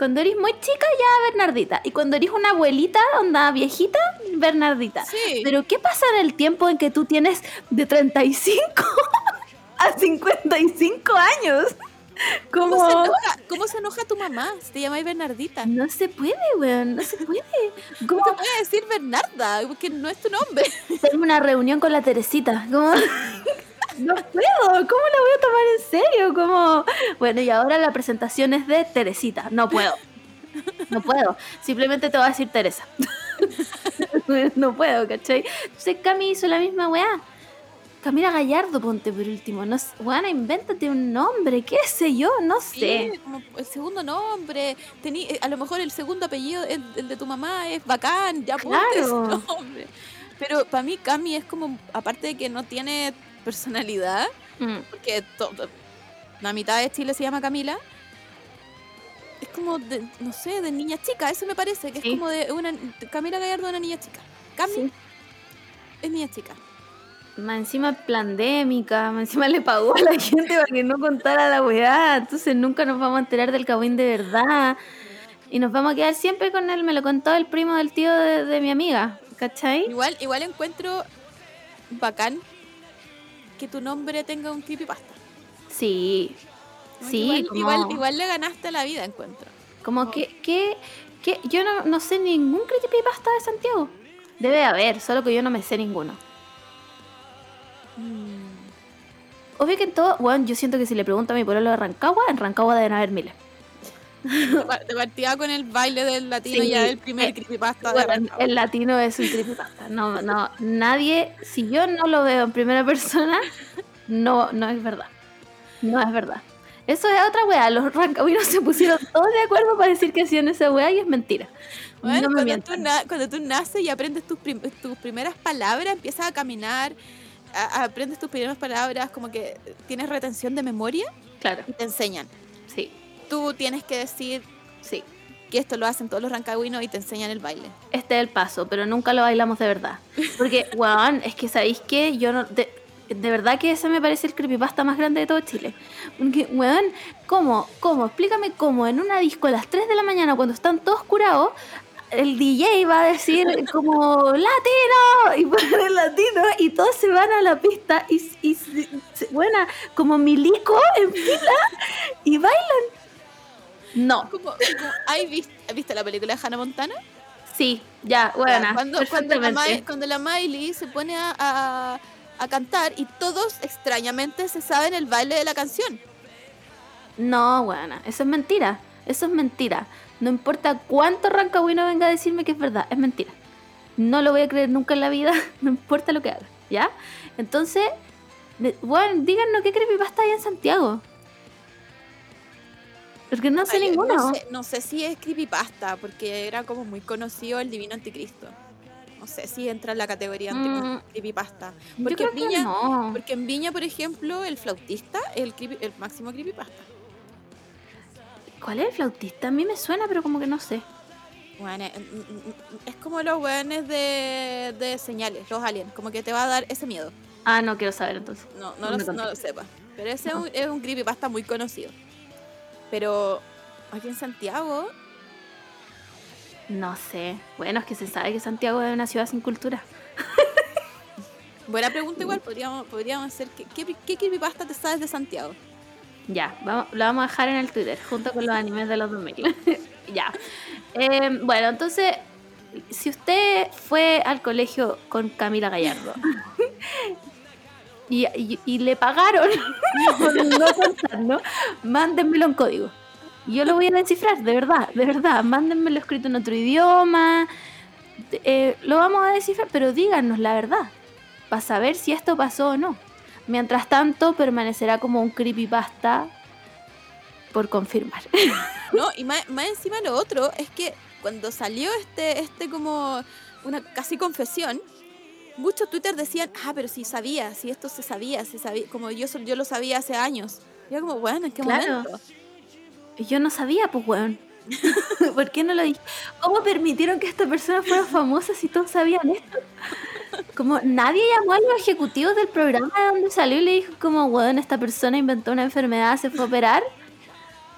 cuando eres muy chica ya Bernardita, y cuando eres una abuelita, onda viejita, Bernardita. Sí. Pero ¿qué pasa en el tiempo en que tú tienes de 35 [LAUGHS] a 55 años? Como... ¿Cómo se, enoja, ¿Cómo se enoja tu mamá si te llamáis Bernardita? No se puede, weón, no se puede. ¿Cómo te puede decir Bernarda, porque no es tu nombre. tengo una reunión con la Teresita? ¿Cómo? [LAUGHS] No puedo, ¿cómo la voy a tomar en serio? Como, bueno, y ahora la presentación es de Teresita. No puedo. No puedo. Simplemente te voy a decir Teresa. [LAUGHS] No puedo, ¿cachai? Entonces Cami hizo la misma weá. Camila Gallardo, ponte por último. No weana, invéntate un nombre, qué sé yo, no sé. Sí, el segundo nombre. Tení, eh, a lo mejor el segundo apellido, el, el de tu mamá, es bacán, ya ponte ese Claro. nombre. Pero para mí Cami es como, aparte de que no tiene personalidad, Mm. porque la mitad de Chile se llama Camila, es como, de, no sé, de niña chica, eso me parece, que Sí. es como de una, Camila Gallardo una niña chica. Cami Sí. es niña chica. Más encima pandémica, más encima le pagó a la gente para que no contara la weá. Entonces nunca nos vamos a enterar del Cagüín de verdad. Y nos vamos a quedar siempre con él. Me lo contó el primo del tío de, de mi amiga. ¿Cachai? Igual, igual encuentro bacán que tu nombre tenga un creepypasta. Sí. Sí, igual, como, igual, igual le ganaste la vida, encuentro. como que, que, que yo no, no sé ningún creepypasta de Santiago. Debe haber, solo que yo no me sé ninguno. Obvio que en todo, bueno, yo siento que si le pregunto a mi pueblo de Rancagua, en Rancagua deben haber miles. [LAUGHS] De par- de partida con el baile del latino Sí, ya el primer eh, creepypasta Bueno, el latino es un creepypasta. No, no, nadie, si yo no lo veo en primera persona, no, no es verdad. No es verdad. Eso es otra weá. Los rancagüinos se pusieron todos de acuerdo para decir que hacían esa weá y es mentira. Bueno, no me cuando, tú cuando naces y aprendes tus, prim- tus primeras palabras, empiezas a caminar, a- aprendes tus primeras palabras, como que tienes retención de memoria Claro, y te enseñan. sí, Tú tienes que decir sí. que esto lo hacen todos los rancagüinos y te enseñan el baile. Este es el paso, pero nunca lo bailamos de verdad. Porque, [LAUGHS] weón, es que sabéis que yo no. De, de verdad que ese me parece el creepypasta más grande de todo Chile. Porque, weón, ¿cómo? ¿Cómo? Explícame cómo en una disco a las 3 de la mañana, cuando están todos curados, el DJ va a decir como latino y pone el latino y todos se van a la pista y, y buena como milico en fila y bailan. No, [LAUGHS] Como, como- ¿hay ¿Has visto la película de Hannah Montana? sí, ya, buena. cuando, cuando, la cuando Miley se pone a, a- a cantar y todos extrañamente se saben el baile de la canción. No, buena, eso es mentira. Eso es mentira. No importa cuánto rancagüino venga a decirme que es verdad, es mentira. No lo voy a creer nunca en la vida, [LAUGHS] no importa lo que haga, ¿ya? Entonces, bueno, díganos qué creepypasta hay en Santiago. Porque no sé Ay, ninguno. No sé, no sé si es creepypasta, porque era como muy conocido el Divino Anticristo. No sé si entra en la categoría Mm. creepypasta. Porque en, Viña, no. porque en Viña, por ejemplo, el flautista es el, creepy- el máximo creepypasta. ¿Cuál es el flautista? A mí me suena, pero como que no sé. Bueno, eh, mm, mm, mm, es como los weones de, de señales, los aliens, como que te va a dar ese miedo. Ah, no quiero saber entonces. No, No no, lo, no lo sepa. Pero ese es un, es un creepypasta muy conocido. Pero aquí en Santiago, No sé. Bueno, es que se sabe que Santiago es una ciudad sin cultura. buena pregunta igual, podríamos, podríamos hacer, ¿qué, qué, qué creepypasta te sabes de Santiago? Ya, vamos, lo vamos a dejar en el Twitter, junto con los animes de los 2000. [LAUGHS] ya. Eh, bueno, entonces, si usted fue al colegio con Camila Gallardo [LAUGHS] y, y- y le pagaron [LAUGHS] no contar, ¿no? Mándenmelo en código. Yo lo voy a descifrar, de verdad, de verdad. Mándenmelo escrito en otro idioma. Eh, lo vamos a descifrar, pero díganos la verdad, para saber si esto pasó o no. Mientras tanto, permanecerá como un creepypasta por confirmar. [LAUGHS] No, y más, más encima lo otro es que cuando salió este, este como una casi confesión, muchos Twitter decían, ah, pero si sabía, si esto se sabía, se sabía, como yo, yo lo sabía hace años. Y era como, bueno, ¿en qué Claro. momento? Yo no sabía, pues, weón. [LAUGHS] ¿Por qué no lo dije? ¿Cómo permitieron que esta persona fuera famosa si todos sabían esto? Como nadie llamó a los ejecutivos del programa de donde salió y le dijo como, weón, esta persona inventó una enfermedad, se fue a operar.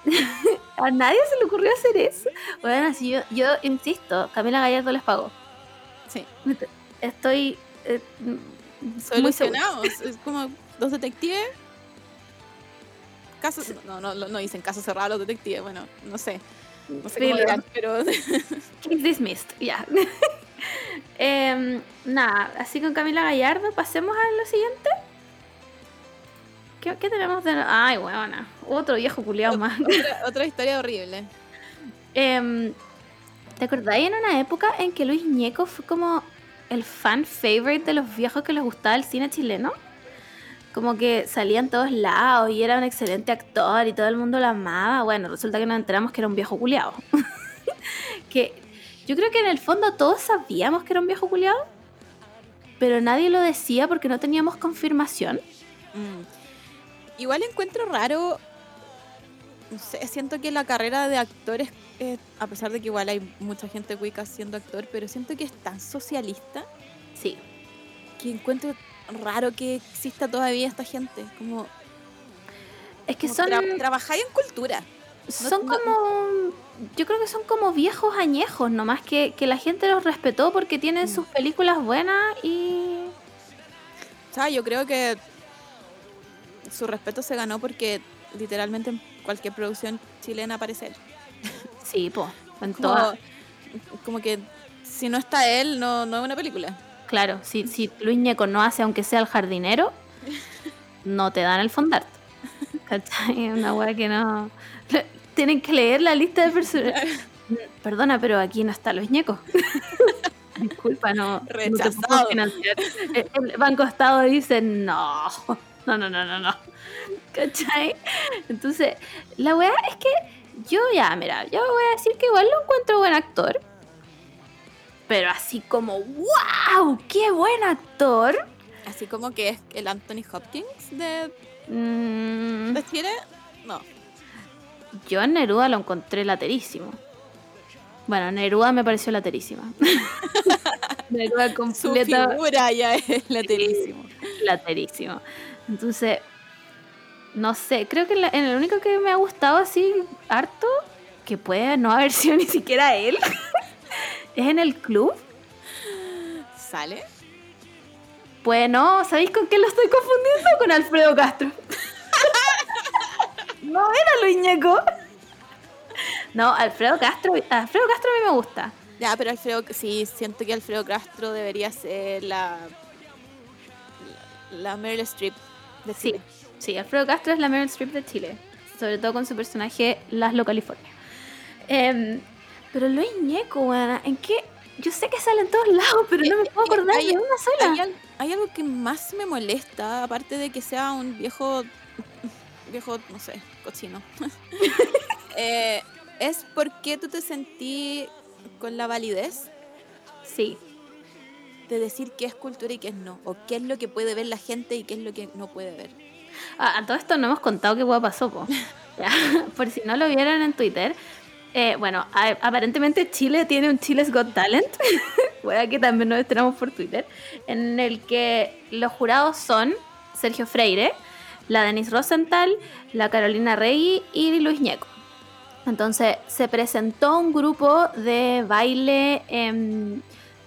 [LAUGHS] a nadie se le ocurrió hacer eso. Bueno, así yo, yo insisto, Camila Gallardo les pagó. Sí. Estoy eh. Solucionados. Es como los detectives. Casos, no, no, no, dicen casos cerrados los detectives, bueno, no sé. No sé cómo dirán, pero [LAUGHS] Case dismissed, ya. [LAUGHS] Em, nada, así con Camila Gallardo, pasemos a lo siguiente. ¿Qué, qué tenemos de.? Ay, weona. Otro viejo culiao más. otra, otra historia horrible. Em, ¿Te acordáis en una época en que Luis Ñeco fue como el fan favorite de los viejos que les gustaba el cine chileno? Como que salía en todos lados y era un excelente actor y todo el mundo lo amaba. Bueno, resulta que nos enteramos que era un viejo culiao. [LAUGHS] que yo creo que en el fondo todos sabíamos que era un viejo culiao, pero nadie lo decía porque no teníamos confirmación. Mm. Igual encuentro raro. Siento que la carrera de actores, eh, a pesar de que igual hay mucha gente cuica siendo actor, pero siento que es tan socialista Sí, que encuentro raro que exista todavía esta gente. Como, es que como son... tra- trabajáis en cultura. Son no- como. Yo creo que son como viejos añejos, nomás que, que la gente los respetó porque tienen Mm. sus películas buenas y. O sea, yo creo que su respeto se ganó porque literalmente en cualquier producción chilena aparece él. Sí, po. En Como, todas. como que si no está él, no, no es una película. Claro, si, si Luis Ñeco no hace aunque sea el jardinero, [LAUGHS] no te dan el fondart. ¿Cachai? Una weá que no. Tienen que leer la lista de personas. Perdona, pero aquí no está Luis Ñeco. [LAUGHS] Disculpa, no. no te puedo Rechazado. El, el Banco Estado dice no. No, no, no, no, no. ¿Cachai? Entonces, la weá es que yo ya, mira, yo voy a decir que igual lo encuentro buen actor. Pero así como, ¡wow! ¡Qué buen actor! Así como que es el Anthony Hopkins de, Mm, de Chile. No. yo en Neruda lo encontré laterísimo. Bueno, Neruda me pareció laterísima. [LAUGHS] Neruda Su completa figura ya es laterísimo. laterísimo. Entonces, no sé, creo que la- en el único que me ha gustado así harto, que puede no haber [LAUGHS] sido ni siquiera él, [LAUGHS] es en el club. ¿Sale? Pues no, ¿sabéis con qué lo estoy confundiendo? Con Alfredo Castro. [LAUGHS] no era Luis Ñeco. No, Alfredo Castro, Alfredo Castro a mí me gusta. Ya, pero Alfredo, sí, siento que Alfredo Castro debería ser la. La Meryl Streep de Chile. sí, Alfredo Castro es la Meryl Streep de Chile, sobre todo con su personaje Laszlo California. Em, pero Luis Ñeco, ¿en qué? Yo sé que sale en todos lados, pero no me puedo Eh, acordar hay- de una sola. Hay, hay algo que más me molesta, aparte de que sea un viejo. viejo, no sé, cochino. [LAUGHS] Eh, es por qué tú te sentí con la validez Sí, de decir qué es cultura y qué es no. O qué es lo que puede ver la gente y qué es lo que no puede ver. Ah, a todo esto no hemos contado qué hueá pasó, po. [LAUGHS] Ya, [LAUGHS] Por si no lo vieron en Twitter. eh, bueno, a- aparentemente Chile tiene un Chile's Got Talent, [LAUGHS] hueá que también nos estrenamos por Twitter, en el que los jurados son Sergio Freire, la Denise Rosenthal, la Carolina Rey y Luis Ñeco. Entonces se presentó un grupo de baile em,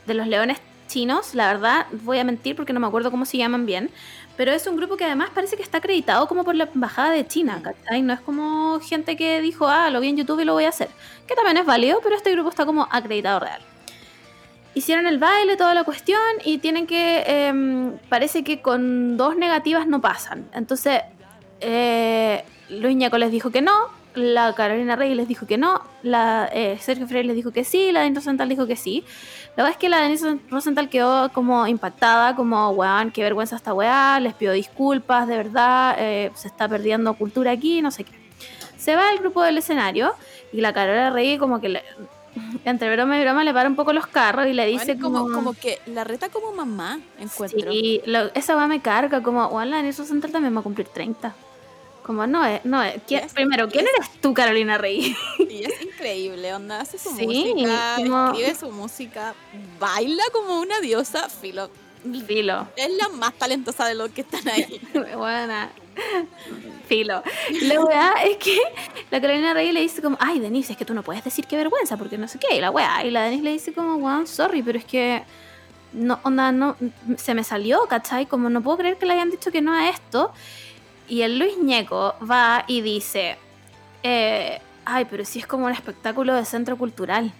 de los leones chinos, la verdad voy a mentir porque no me acuerdo cómo se llaman bien, pero es un grupo que además parece que está acreditado como por la embajada de China, ¿cachai? No es como gente que dijo, ah, lo vi en YouTube y lo voy a hacer, que también es válido, pero este grupo está como acreditado real. Hicieron el baile, toda la cuestión, y tienen que, em, parece que con dos negativas no pasan. Entonces, eh, Luis Ñaco les dijo que no, la Carolina Rey les dijo que no, la eh, Sergio Freire les dijo que sí, la Denise Rosenthal dijo que sí. La verdad es que la Denise Rosenthal quedó como impactada, como, weón, qué vergüenza esta weá, les pido disculpas, de verdad, eh, se está perdiendo cultura aquí, no sé qué. se va el grupo del escenario y la Carola Rey como que le, [LAUGHS] entre broma y broma le para un poco los carros y le dice Bueno, como, como, como que la reta como mamá, encuentro. Sí, lo- esa va me carga, como, bueno, la Denise Rosenthal también va a cumplir 30. Como, no es, no es. ¿quién- Es- primero, ¿quién es- eres tú, Carolina Rey? [LAUGHS] Y es increíble, onda, hace su Sí, música, como- escribe su música, baila como una diosa, filo. Filo. Es la más talentosa de los que están ahí. [LAUGHS] Buena. Filo. La weá es que la Carolina Rey le dice como, ay, Denise, es que tú no puedes decir qué vergüenza, porque no sé qué. Y la weá, y la Denise le dice como, weón, sorry, pero es que no, onda, no, se me salió, ¿cachai? Como no puedo creer que le hayan dicho que no a esto. Y el Luis Ñeco va y dice, eh, ay, pero si es como un espectáculo de centro cultural.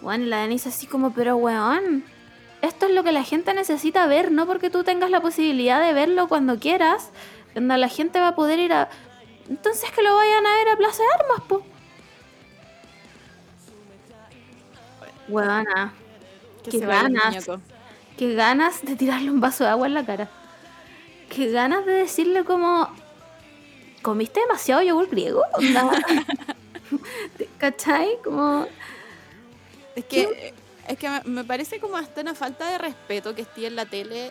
Bueno, y la Denise así como, pero weón, esto es lo que la gente necesita ver, no porque tú tengas la posibilidad de verlo cuando quieras. Onda, la gente va a poder ir a... Entonces que lo vayan a ver a Plaza de Armas, po. Weona, Que Qué ganas. qué ganas de tirarle un vaso de agua en la cara. Qué ganas de decirle como... ¿Comiste demasiado yogur griego? [LAUGHS] ¿Cachai? Como... Es que, es que me- parece como hasta una falta de respeto que esté en la tele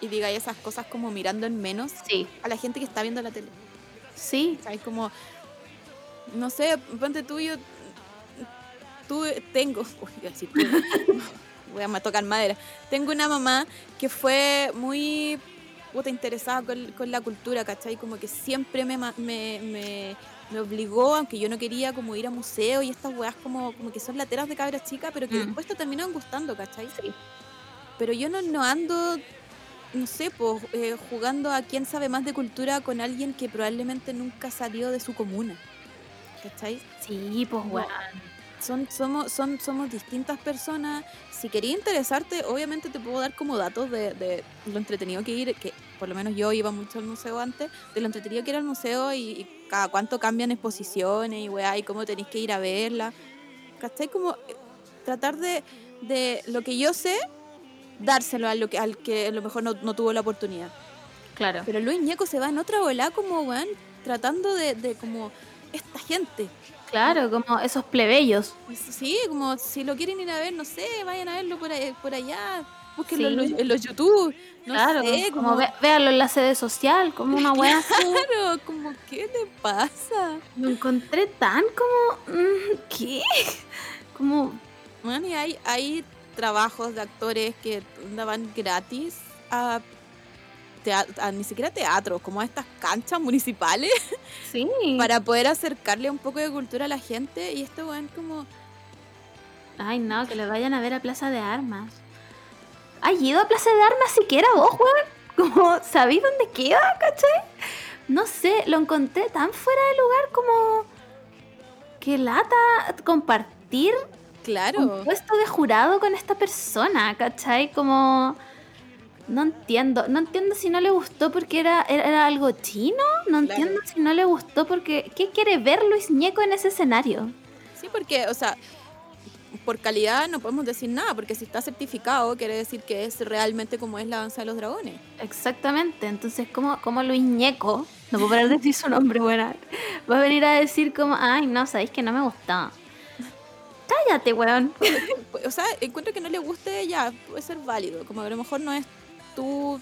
y diga esas cosas como mirando en menos Sí, a la gente que está viendo la tele. sí, ¿Sabes? Como, no sé, ponte tú, yo tú tengo, [LAUGHS] uy, iba a decir [LAUGHS] voy a tocar madera, tengo una mamá que fue muy puta interesada con, con la cultura, ¿cachai? Como que siempre me, ma- me, me, me obligó, aunque yo no quería como ir a museo y estas weas como, como que son lateras de cabras chicas, pero que Mm. después te terminan gustando, ¿cachai? sí. Pero yo no, no ando, no sé, pues, eh, jugando a quién sabe más de cultura con alguien que probablemente nunca salió de su comuna. ¿Cachai? Sí, pues weón. Son, somos, son, somos distintas personas. Si quería interesarte, obviamente te puedo dar como datos de, de lo entretenido que ir, que por lo menos yo iba mucho al museo antes, de lo entretenido que era el museo y, y cada cuánto cambian exposiciones y weá, y cómo tenéis que ir a verla. ¿Cachai? Como eh, tratar de, de lo que yo sé, dárselo a lo que, al que a lo mejor no, no tuvo la oportunidad. Claro. Pero Luis Ñeco se va en otra bola como, weón, tratando de, de como esta gente. Claro, como esos plebeyos. Pues Sí, como si lo quieren ir a ver, no sé, vayan a verlo por, ahí- por allá, búsquenlo en, Sí. los, en los YouTube, no claro, sé, como, como, ve- véanlo en la sede social, como una [LAUGHS] así. claro, como, ¿qué te pasa? Lo encontré tan como. mm, ¿Qué? Como. Bueno, y hay, hay trabajos de actores que daban gratis a, a ni siquiera teatro, como a estas canchas municipales, [LAUGHS] Sí. para poder acercarle un poco de cultura a la gente, y esto, weón, como... Ay, no, que le vayan a ver a Plaza de Armas. ¿Has ido a Plaza de Armas siquiera vos, weón? Como, ¿sabéis dónde queda, cachai? No sé, lo encontré tan fuera de lugar como. Que lata compartir Claro. un puesto de jurado con esta persona, ¿cachai? Como... No entiendo, no entiendo si no le gustó porque era, era, algo chino, no Claro. entiendo si no le gustó porque... ¿Qué quiere ver Luis Ñeco en ese escenario? Sí, porque, o sea, por calidad no podemos decir nada, porque si está certificado quiere decir que es realmente como es la danza de los dragones. Exactamente, entonces como, como Luis Ñeco, no puedo parar de decir su nombre, buena, va a venir a decir como, ay, no, sabéis que no me gustó. Cállate, weón. [LAUGHS] O sea, encuentro que no le guste ya, puede ser válido, como a lo mejor no es tu,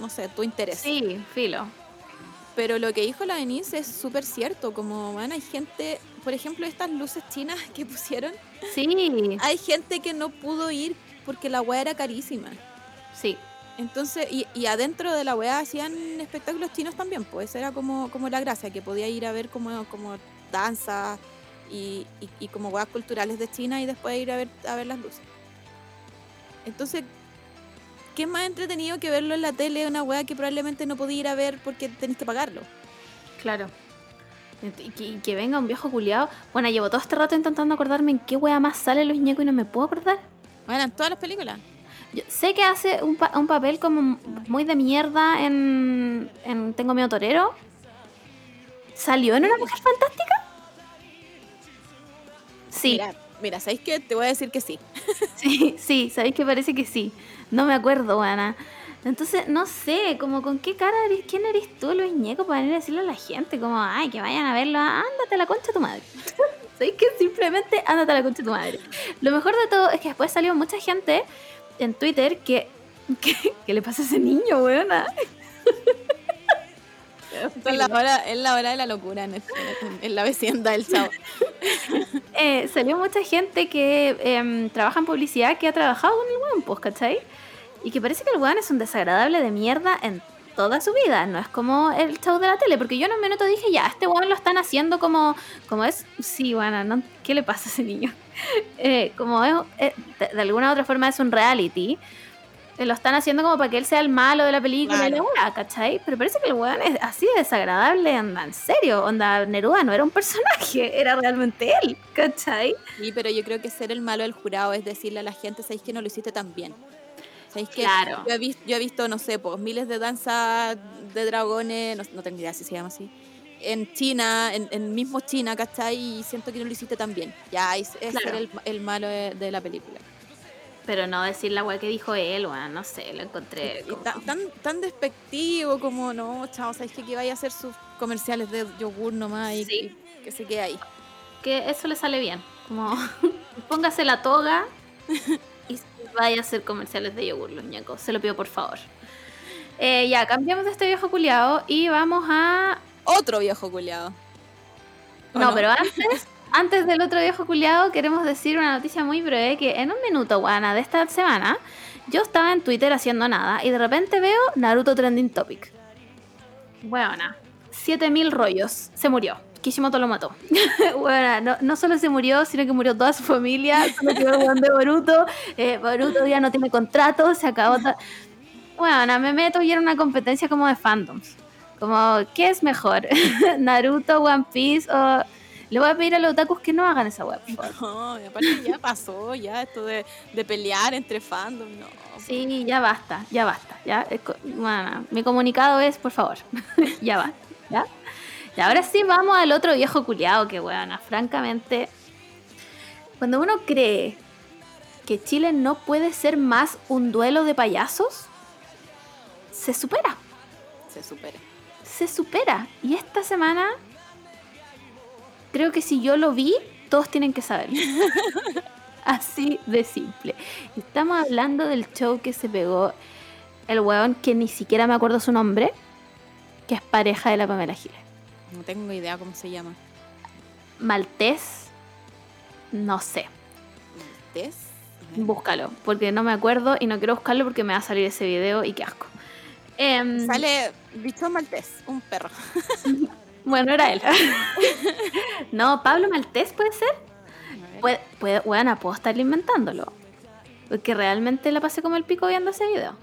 no sé, tu interés. Sí, filo. Pero lo que dijo la Denise es súper cierto, como, bueno, hay gente, por ejemplo, estas luces chinas [LAUGHS] que pusieron, Sí, hay gente que no pudo ir porque la weá era carísima. sí, Entonces, y, y adentro de la weá hacían espectáculos chinos también, pues era como, como la gracia, que podía ir a ver como, como danza y, y, y como weas culturales de China y después ir a ver, a ver las luces. Entonces, ¿qué más entretenido que verlo en la tele, una wea que probablemente no podía ir a ver porque tenés que pagarlo? claro. Y que, que venga un viejo culiado. Bueno, llevo todo este rato intentando acordarme en qué wea más sale Luis Ñeco y no me puedo acordar. Bueno, en todas las películas. Yo sé que hace un, pa- un papel como muy de mierda en, en Tengo miedo torero. ¿Salió en Una Mujer Fantástica? Sí, Mira, mira, ¿sabéis qué? Te voy a decir que sí. [LAUGHS] sí, sí, sabéis que parece que sí. No me acuerdo, Ana. Entonces, no sé, como con qué cara eres, quién eres tú, Luis Ñeco, para venir a decirle a la gente, como, ay, que vayan a verlo, ándate a la concha de tu madre. [LAUGHS] ¿Sabes que Simplemente ándate a la concha de tu madre. Lo mejor de todo es que después salió mucha gente en Twitter que, [LAUGHS] que, que le pasa a ese niño, weona. [LAUGHS] [LAUGHS] Es la hora, es la hora de la locura en, este- en la vecindad del chavo. [LAUGHS] Eh, salió mucha gente que em, trabaja en publicidad que ha trabajado con el weón, pues, ¿cachai? Y que parece que el weón es un desagradable de mierda en toda su vida. No es como el show de la tele. Porque yo en un minuto dije, ya, este weón lo están haciendo como, como es. Sí, bueno, ¿no? ¿qué le pasa a ese niño? [LAUGHS] Eh, como es, eh, de alguna u otra forma es un reality. Lo están haciendo como para que él sea el malo de la película y la Claro. ¿cachai? Pero parece que el weón es así de desagradable, anda, en serio. Onda, Neruda no era un personaje, [LAUGHS] era realmente él, ¿cachai? Sí, pero yo creo que ser el malo del jurado es decirle a la gente, ¿sabéis que no lo hiciste tan bien? ¿Sabéis que Claro. yo, he visto, yo he visto, no sé, pues miles de danzas de dragones, no, no tengo idea si se llama así, en China, en, en mismo China, ¿cachai? Y siento que no lo hiciste tan bien. Ya, es, es Claro. ser el, el malo de, de la película. Pero no decir la weá que dijo él, weón, no sé, lo encontré. Y como- tan, tan, tan despectivo como, no, chao, ¿sabéis que, que vaya a hacer sus comerciales de yogur nomás y, Sí. y que se quede ahí? Que eso le sale bien. Como [LAUGHS] póngase la toga y vaya a hacer comerciales de yogur, los ñacos. Se lo pido por favor. Eh, ya, cambiamos de este viejo culiado y vamos a. Otro viejo culiado. ¿O No, pero antes, antes del otro viejo culiado, queremos decir una noticia muy breve que en un minuto, guana, de esta semana, yo estaba en Twitter haciendo nada y de repente veo Naruto Trending Topic. Buena. 7000 rollos. Se murió. Kishimoto lo mató. [LAUGHS] Buena, no, no solo se murió, sino que murió toda su familia. Solo quedó el weón de Boruto. Eh, Boruto ya no tiene contrato, se acabó. Bueno, me meto y era una competencia como de fandoms. Como, ¿qué es mejor? [LAUGHS] ¿Naruto, One Piece o...? Le voy a pedir a los otakus que no hagan esa web. No, y aparte ya pasó, ya esto de, de pelear entre fandom, no. Sí, ya basta, ya basta. Ya, bueno, mi comunicado es, por favor, [LAUGHS] ya basta. ¿ya? Y ahora sí vamos al otro viejo culiado que, weona, francamente, cuando uno cree que Chile no puede ser más un duelo de payasos, se supera. Se supera. se supera. Y esta semana, creo que si yo lo vi, todos tienen que saberlo. [LAUGHS] Así de simple. Estamos hablando del show que se pegó el weón que ni siquiera me acuerdo su nombre, que es pareja de la Pamela Giles. No tengo idea cómo se llama. Maltés, no sé. ¿Tess? Búscalo, porque no me acuerdo y no quiero buscarlo porque me va a salir ese video y qué asco. Em, Sale bichón maltés, un perro. [LAUGHS] Bueno, era él. [LAUGHS] no, Pablo Maltés puede ser. Puede, puede, bueno, puedo estar inventándolo. Porque realmente la pasé como el pico viendo ese video.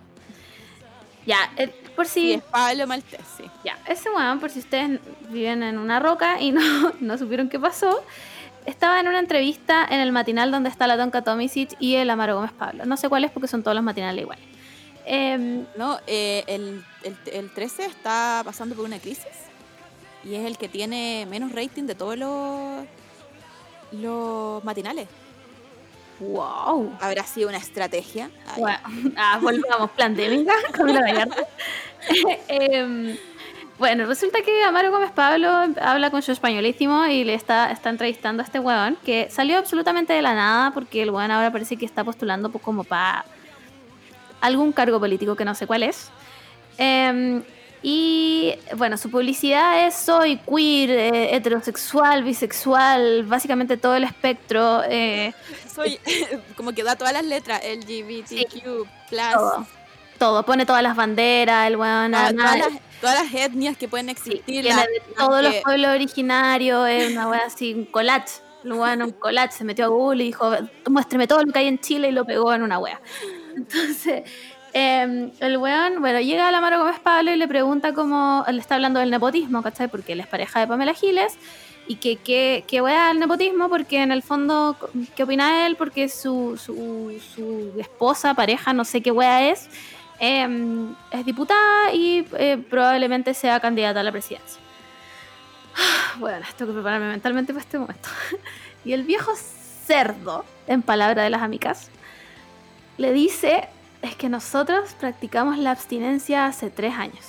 Ya, eh, por Sí, si. es Pablo Maltés, sí. Ya, ese weón, por si ustedes viven en una roca y no, [LAUGHS] no supieron qué pasó, estaba en una entrevista en el matinal donde está la Tonka Tomisic y el Amaro Gómez Pablo. No sé cuál es porque son todos los matinales iguales. Em, No, eh, el, el, el 13 está pasando por una crisis y es el que tiene menos rating de todos los, los matinales. wow. ¿Habrá sido una estrategia? Bueno, ah, volvamos, pandémica, Camila Gallardo. [LAUGHS] Em, bueno, resulta que Amaro Gómez Pablo habla con su españolísimo y le está, está entrevistando a este weón que salió absolutamente de la nada porque el weón ahora parece que está postulando pues, como para algún cargo político que no sé cuál es. Em, y bueno, su publicidad es soy queer, eh, heterosexual, bisexual, básicamente todo el espectro. eh, Soy [LAUGHS] como que da todas las letras LGBTQ, todo. Todo, pone todas las banderas, el weón. todas, las, todas las etnias que pueden Sí, existir. la- todos los pueblos originarios, es una wea así, un collage. El weón un collage, se metió a Google y dijo, muéstreme todo lo que hay en Chile y lo pegó en una wea. Entonces, eh, el weón, bueno, llega a la Maro Gómez Pablo y le pregunta cómo, le está hablando del nepotismo, ¿cachai? Porque él es pareja de Pamela Giles y que, que, que wea el nepotismo porque en el fondo, ¿qué opina él? Porque su, su, esposa, pareja, no sé qué wea es, eh, es diputada y eh, probablemente sea candidata a la presidencia. [SIGHS] Bueno, tengo que prepararme mentalmente para este momento. [LAUGHS] Y el viejo cerdo, en palabra de las amigas, le dice es que nosotros practicamos la abstinencia hace tres años.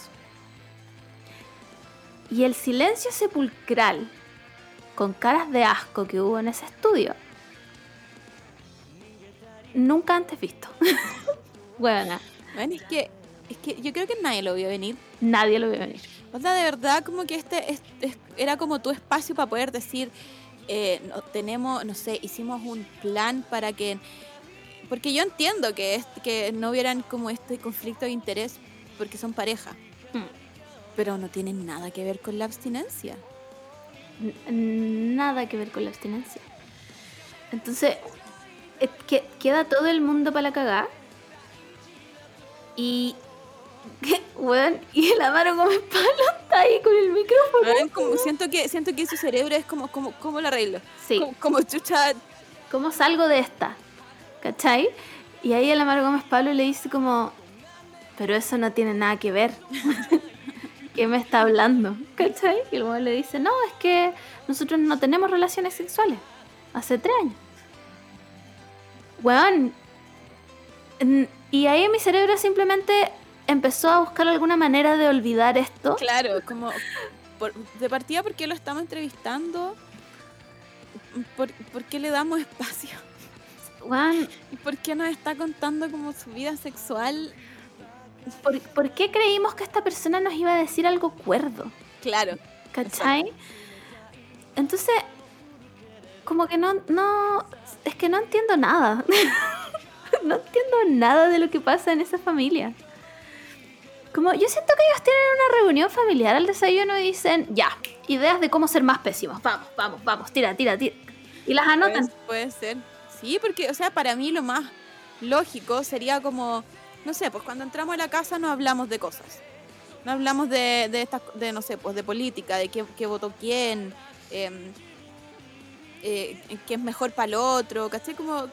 Y el silencio sepulcral, con caras de asco que hubo en ese estudio, nunca antes visto. [LAUGHS] bueno, Bueno, es que, es que yo creo que nadie lo vio venir. nadie lo vio venir. O sea, de verdad, como que este, es- es- era como tu espacio para poder decir, eh, no, tenemos, no sé, hicimos un plan para que... Porque yo entiendo que, es- que no hubieran como este conflicto de interés porque son pareja, Mm. pero no tienen nada que ver con la abstinencia. N- nada que ver con la abstinencia. Entonces, que, queda todo el mundo para la cagada. Y. [LAUGHS] Weón, y el Amaro Gómez Pablo está ahí con el micrófono. ¿Ven? Como, siento, que, siento que su cerebro es como, como, ¿cómo lo arreglo? Sí. Como, como chucha, ¿Cómo salgo de esta? ¿Cachai? Y ahí el Amaro Gómez Pablo le dice como, pero eso no tiene nada que ver. [LAUGHS] ¿Qué me está hablando? ¿Cachai? Y weón le dice, no, es que nosotros no tenemos relaciones sexuales. Hace tres años. Weón. Y ahí mi cerebro simplemente empezó a buscar alguna manera de olvidar esto. Claro, como por- de partida, ¿por qué lo estamos entrevistando? ¿Por, por qué le damos espacio? ¿Y por qué nos está contando como su vida sexual? ¿por, por qué creímos que esta persona nos iba a decir algo cuerdo? Claro, ¿Cachai? Entonces, como que no, no, es que no entiendo nada. [LAUGHS] no entiendo nada de lo que pasa en esa familia. Como yo siento que ellos tienen una reunión familiar al desayuno y dicen, ya, ideas de cómo ser más pésimos. Vamos, vamos, vamos, tira, tira, tira. Y las anotan. puede, puede ser. Sí, porque, o sea, para mí lo más lógico sería como, no sé, pues cuando entramos a la casa no hablamos de cosas. No hablamos de, de, estas, de no sé, pues de política, de qué, qué votó quién, em, eh, qué es mejor para el otro, ¿cachai? Como,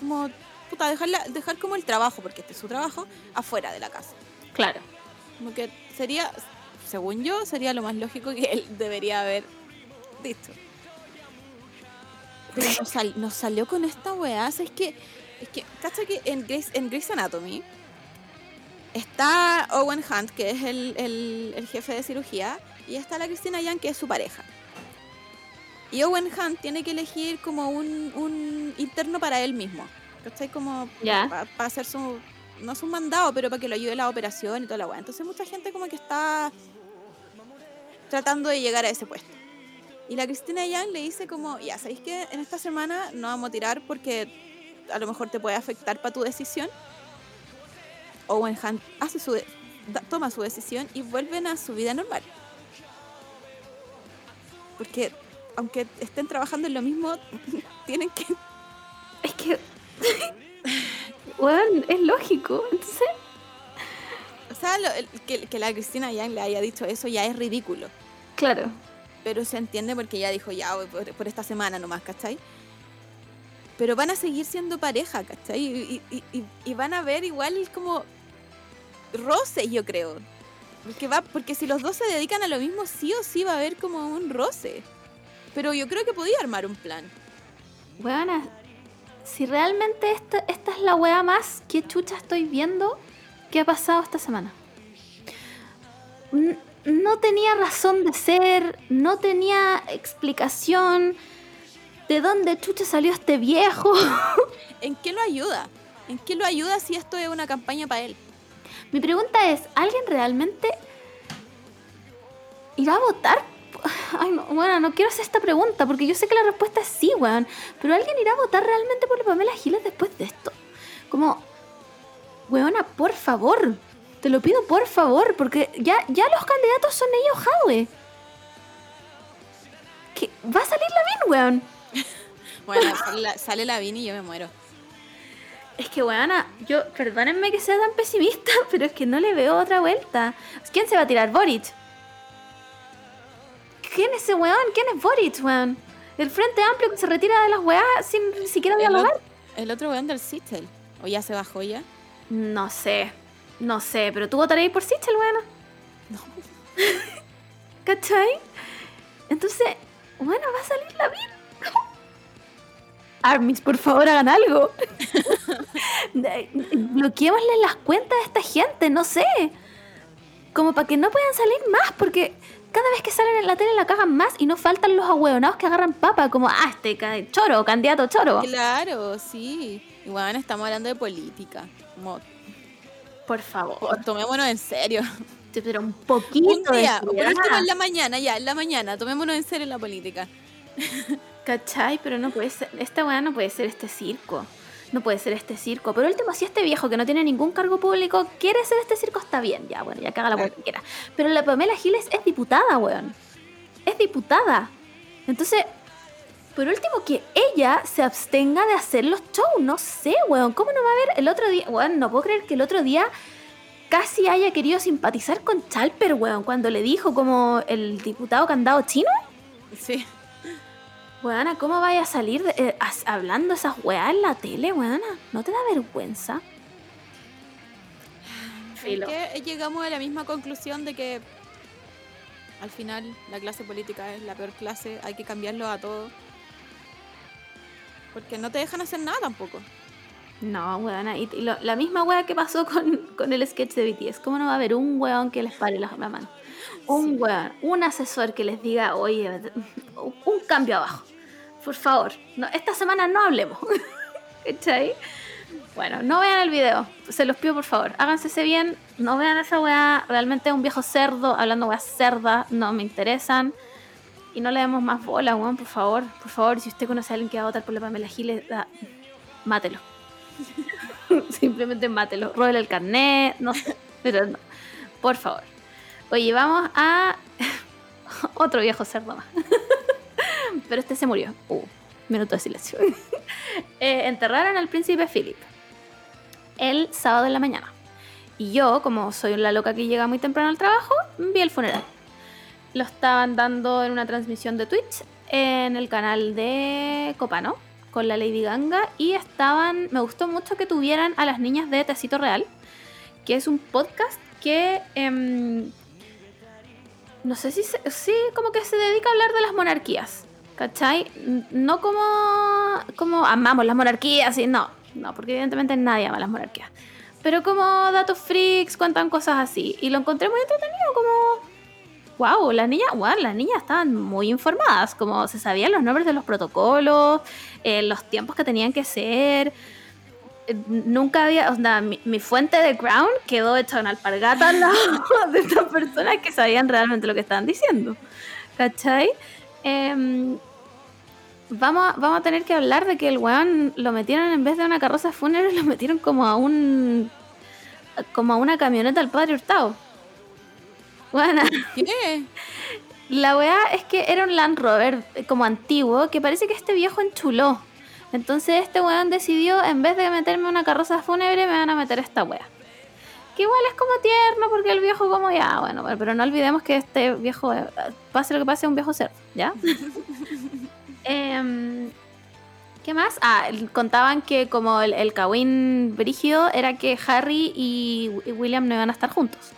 como puta, dejarla, dejar como el trabajo, porque este es su trabajo, afuera de la casa. Claro. Como que sería, según yo, sería lo más lógico que él [LAUGHS] debería haber dicho. Pero nos, sal- nos salió con esta weá, es que, es que, ¿cacha que en Grey's, en Grey's Anatomy está Owen Hunt, que es el, el- el jefe de cirugía, y está la Christina Young, que es su pareja. Y Owen Hunt tiene que elegir como un, un interno para él mismo. ¿Cachai? Como para hacer su, no es un mandado, pero para que lo ayude la operación y toda la weá. Entonces mucha gente como que está tratando de llegar a ese puesto. Y la Cristina Young le dice como, ya, ¿sabéis que en esta semana no vamos a tirar porque a lo mejor te puede afectar para tu decisión? Owen Hunt hace su toma su decisión y vuelven a su vida normal. Porque aunque estén trabajando en lo mismo, [LAUGHS] tienen que Es que. [LAUGHS] Weón, es lógico. Entonces, O sea, lo- el- que, que la Cristina Yang le haya dicho eso ya es ridículo. claro. Pero se entiende porque ella dijo, ya, por, esta semana nomás, ¿cachai? Pero van a seguir siendo pareja, ¿cachai? Y, y- van a ver igual como roce, yo creo. Porque, va, porque si los dos se dedican a lo mismo, sí o sí va a haber como un roce. Pero yo creo que podía armar un plan. Weona, si realmente esta, esta es la wea más que chucha estoy viendo que ha pasado esta semana. No tenía razón de ser, no tenía explicación de dónde chucha salió este viejo. [LAUGHS] ¿En qué lo ayuda? ¿En qué lo ayuda si esto es una campaña para él? Mi pregunta es, ¿alguien realmente irá a votar? Ay, no, bueno, no quiero hacer esta pregunta porque yo sé que la respuesta es sí, weón. Pero ¿alguien irá a votar realmente por Pamela Giles después de esto? Como, weona, por favor. Te lo pido por favor, porque ya, ya los candidatos son ellos, Jadwe. Que va a salir la weón. [LAUGHS] Bueno, [LAUGHS] sale la, sale la y yo me muero. Es que, weona, yo, perdónenme que sea tan pesimista, [LAUGHS] pero es que no le veo otra vuelta. ¿Quién se va a tirar? Boric. ¿Quién es ese weón? ¿Quién es Boric, weón? El Frente Amplio que se retira de las weas sin ni siquiera dialogar. el otro weón del Sittel. ¿O ya se bajó ya? No sé, no sé, pero tú votarías por Sichel, weona. No. [LAUGHS] ¿Cachai? Entonces, bueno, va a salir la bien. Armies, por favor, hagan algo. [LAUGHS] Bloqueémosle las cuentas a esta gente, no sé. Como para que no puedan salir más, porque cada vez que salen en la tele la cagan más y no faltan los ahueonados que agarran papa, como, ah, este choro, candidato choro. Claro, sí. Y bueno, estamos hablando de política. Como, Por favor. tomémonos en serio. Pero un poquito Un de día, por seriedad. último en la mañana, ya, en la mañana, tomémonos en serio la política. ¿Cachai? Pero no puede ser, esta weá no puede ser este circo. No puede ser este circo. Por último, si este viejo que no tiene ningún cargo público quiere ser este circo, está bien. Ya, bueno, ya haga la que quiera. Pero la Pamela Giles es diputada, weón. Es diputada. Entonces, por último, que ella se abstenga de hacer los shows. No sé, weón. ¿Cómo no va a haber el otro día? Weón, no puedo creer que el otro día casi haya querido simpatizar con Chalper, weón. Cuando le dijo como el diputado candado chino. Sí. Weana, ¿cómo vaya a salir de- eh, as- hablando esas weas en la tele, weana? ¿No te da vergüenza? Filo. Que llegamos a la misma conclusión de que al final la clase política es la peor clase, hay que cambiarlo a todo. Porque no te dejan hacer nada tampoco. No, weona. Y, y lo- la misma wea que pasó con, con el sketch de BTS. ¿Cómo no va a haber un weón que les pare la, mano? Un weón, un asesor que les diga, oye, un cambio abajo. Por favor, no, esta semana no hablemos. [LAUGHS] ¿Cachai? Bueno, no vean el video. Se los pido por favor. Háganse ese bien. No vean esa weá. Realmente es un viejo cerdo hablando weas cerdas. No me interesan. Y no le demos más bola, weón, por favor. Por favor, si usted conoce a alguien que va a votar por la Pamela Giles, mátelo. [LAUGHS] Simplemente mátelo. Róbele el carnet. No sé. Pero no. Por favor. Oye, vamos a [LAUGHS] otro viejo cerdo más. [LAUGHS] Pero este se murió. Uh, minuto de silencio. Eh, enterraron al príncipe Philip el sábado en la mañana. Y yo, como soy la loca que llega muy temprano al trabajo, vi el funeral. Lo estaban dando en una transmisión de Twitch en el canal de Copano con la Lady Ganga y estaban, me gustó mucho que tuvieran a las niñas de Tecito Real, que es un podcast que em, no sé si se- sí, como que se dedica a hablar de las monarquías. ¿Cachai? No como, como amamos las monarquías y no, no, porque evidentemente nadie ama las monarquías. Pero como datos freaks, cuentan cosas así. Y lo encontré muy entretenido, como. Wow, las niñas, wow, las niñas estaban muy informadas, como se sabían los nombres de los protocolos, eh, los tiempos que tenían que ser. Eh, Nunca había, o sea, mi, fuente de Crown quedó hecha una alpargata al lado [LAUGHS] de estas personas que sabían realmente lo que estaban diciendo. ¿Cachai? Em, vamos, a, vamos a tener que hablar de que el weón lo metieron en vez de una carroza fúnebre, [LAUGHS] lo metieron como a un. como a una camioneta al padre Hurtado. Bueno, ¿Qué? [LAUGHS] la weá es que era un Land Rover como antiguo que parece que este viejo enchuló. Entonces este weón decidió, en vez de meterme una carroza fúnebre, me van a meter esta weá. Que igual es como tierno porque el viejo como ya, bueno, pero no olvidemos que este viejo, eh, pase lo que pase, es un viejo cerdo, ¿ya? [LAUGHS] Em, ¿Qué más? Ah, contaban que como el, el Kawin brígido era que Harry y William no iban a estar juntos.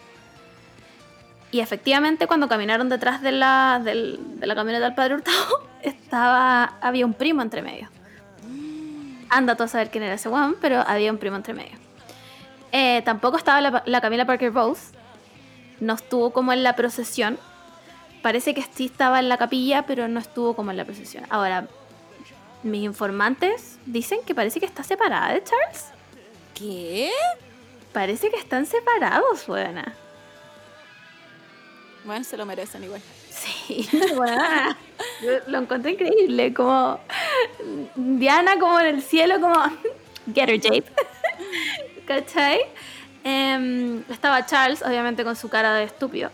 Y efectivamente cuando caminaron detrás de la, del- de la camioneta del padre Hurtado, [LAUGHS] estaba, había un primo entre medio. Anda tú a saber quién era ese weón, pero había un primo entre medio. Eh, tampoco estaba la, la Camila Parker Bowles. No estuvo como en la procesión. Parece que sí estaba en la capilla, pero no estuvo como en la procesión. Ahora, mis informantes dicen que parece que está separada de Charles. ¿Qué? Parece que están separados, buena. Bueno, se lo merecen igual. Sí, [LAUGHS] buena. Yo lo encontré increíble, como Diana como en el cielo, como [LAUGHS] Get her, Jape. [LAUGHS] ¿Cachai? Em, estaba Charles, obviamente con su cara de estúpido.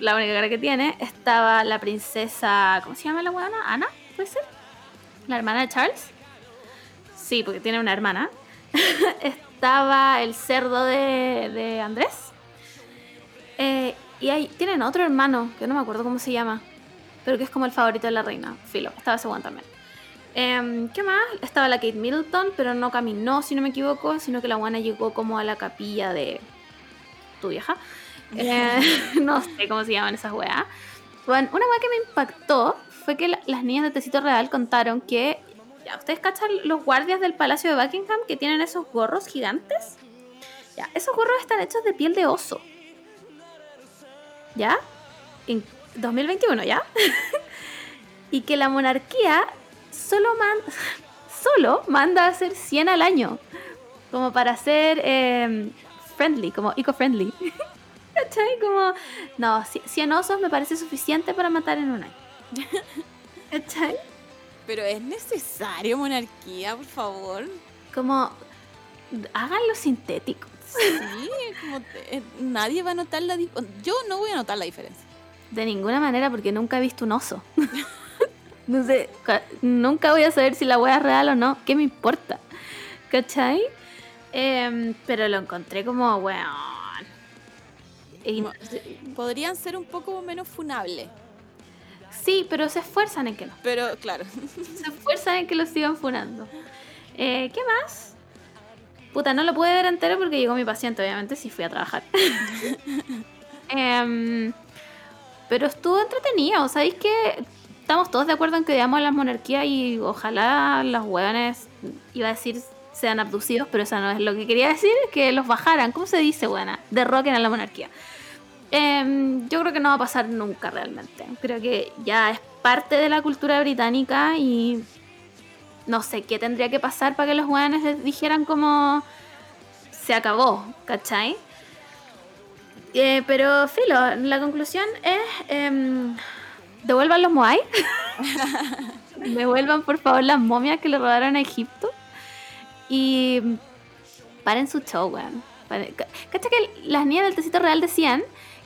la única cara que tiene. Estaba la princesa, ¿cómo se llama la buena? ¿Ana? ¿Puede ser? ¿La hermana de Charles? Sí, porque tiene una hermana. estaba el cerdo de Andrés. Eh, y hay, tienen otro hermano, que no me acuerdo cómo se llama, pero que es como el favorito de la reina. Filo, estaba ese one también. Em, ¿Qué más? Estaba la Kate Middleton, pero no caminó, si no me equivoco, sino que la guana llegó como a la capilla de tu vieja. Eh, [LAUGHS] no sé cómo se llaman esas weas. Bueno, una weá que me impactó fue que la- las niñas de Tecito Real contaron que. Ya, ¿ustedes cachan los guardias del Palacio de Buckingham que tienen esos gorros gigantes? Ya, esos gorros están hechos de piel de oso. ¿Ya? En 2021, ¿ya? [LAUGHS] y que la monarquía solo, man- [LAUGHS] solo manda a hacer 100 al año. Como para ser eh, friendly, como eco-friendly. [LAUGHS] ¿Cachai? Como, no, ci- 100 osos me parece suficiente para matar en un año. ¿Cachai? Pero es necesario monarquía, por favor. Como, háganlo sintético. Sí, como te- eh, nadie va a notar la diferencia. Yo no voy a notar la diferencia. De ninguna manera, porque nunca he visto un oso. [LAUGHS] no sé, ca- nunca voy a saber si la wea es real o no. ¿Qué me importa? ¿Cachai? Em, pero lo encontré como, weón. Podrían ser un poco menos funables. sí, pero se esfuerzan en que no. Pero claro, [LAUGHS] Se esfuerzan en que lo sigan funando. Eh, ¿Qué más? Puta, no lo pude ver entero porque llegó mi paciente, obviamente, si fui a trabajar. [LAUGHS] Em, pero estuvo entretenido. ¿Sabéis que estamos todos de acuerdo en que odiamos las monarquías y ojalá los hueones, iba a decir, sean abducidos, pero eso no es lo que quería decir, que los bajaran. ¿Cómo se dice, buena? Derroquen a la monarquía. Em, yo creo que no va a pasar nunca realmente. Creo que ya es parte de la cultura británica y no sé qué tendría que pasar para que los hueones les dijeran como se acabó, ¿cachai? Eh, pero, filo, la conclusión es em, devuelvan los Moai. [LAUGHS] devuelvan, por favor, las momias que le robaron a Egipto. Y paren su show, weón. ¿Cacha que las niñas del Tecito Real decían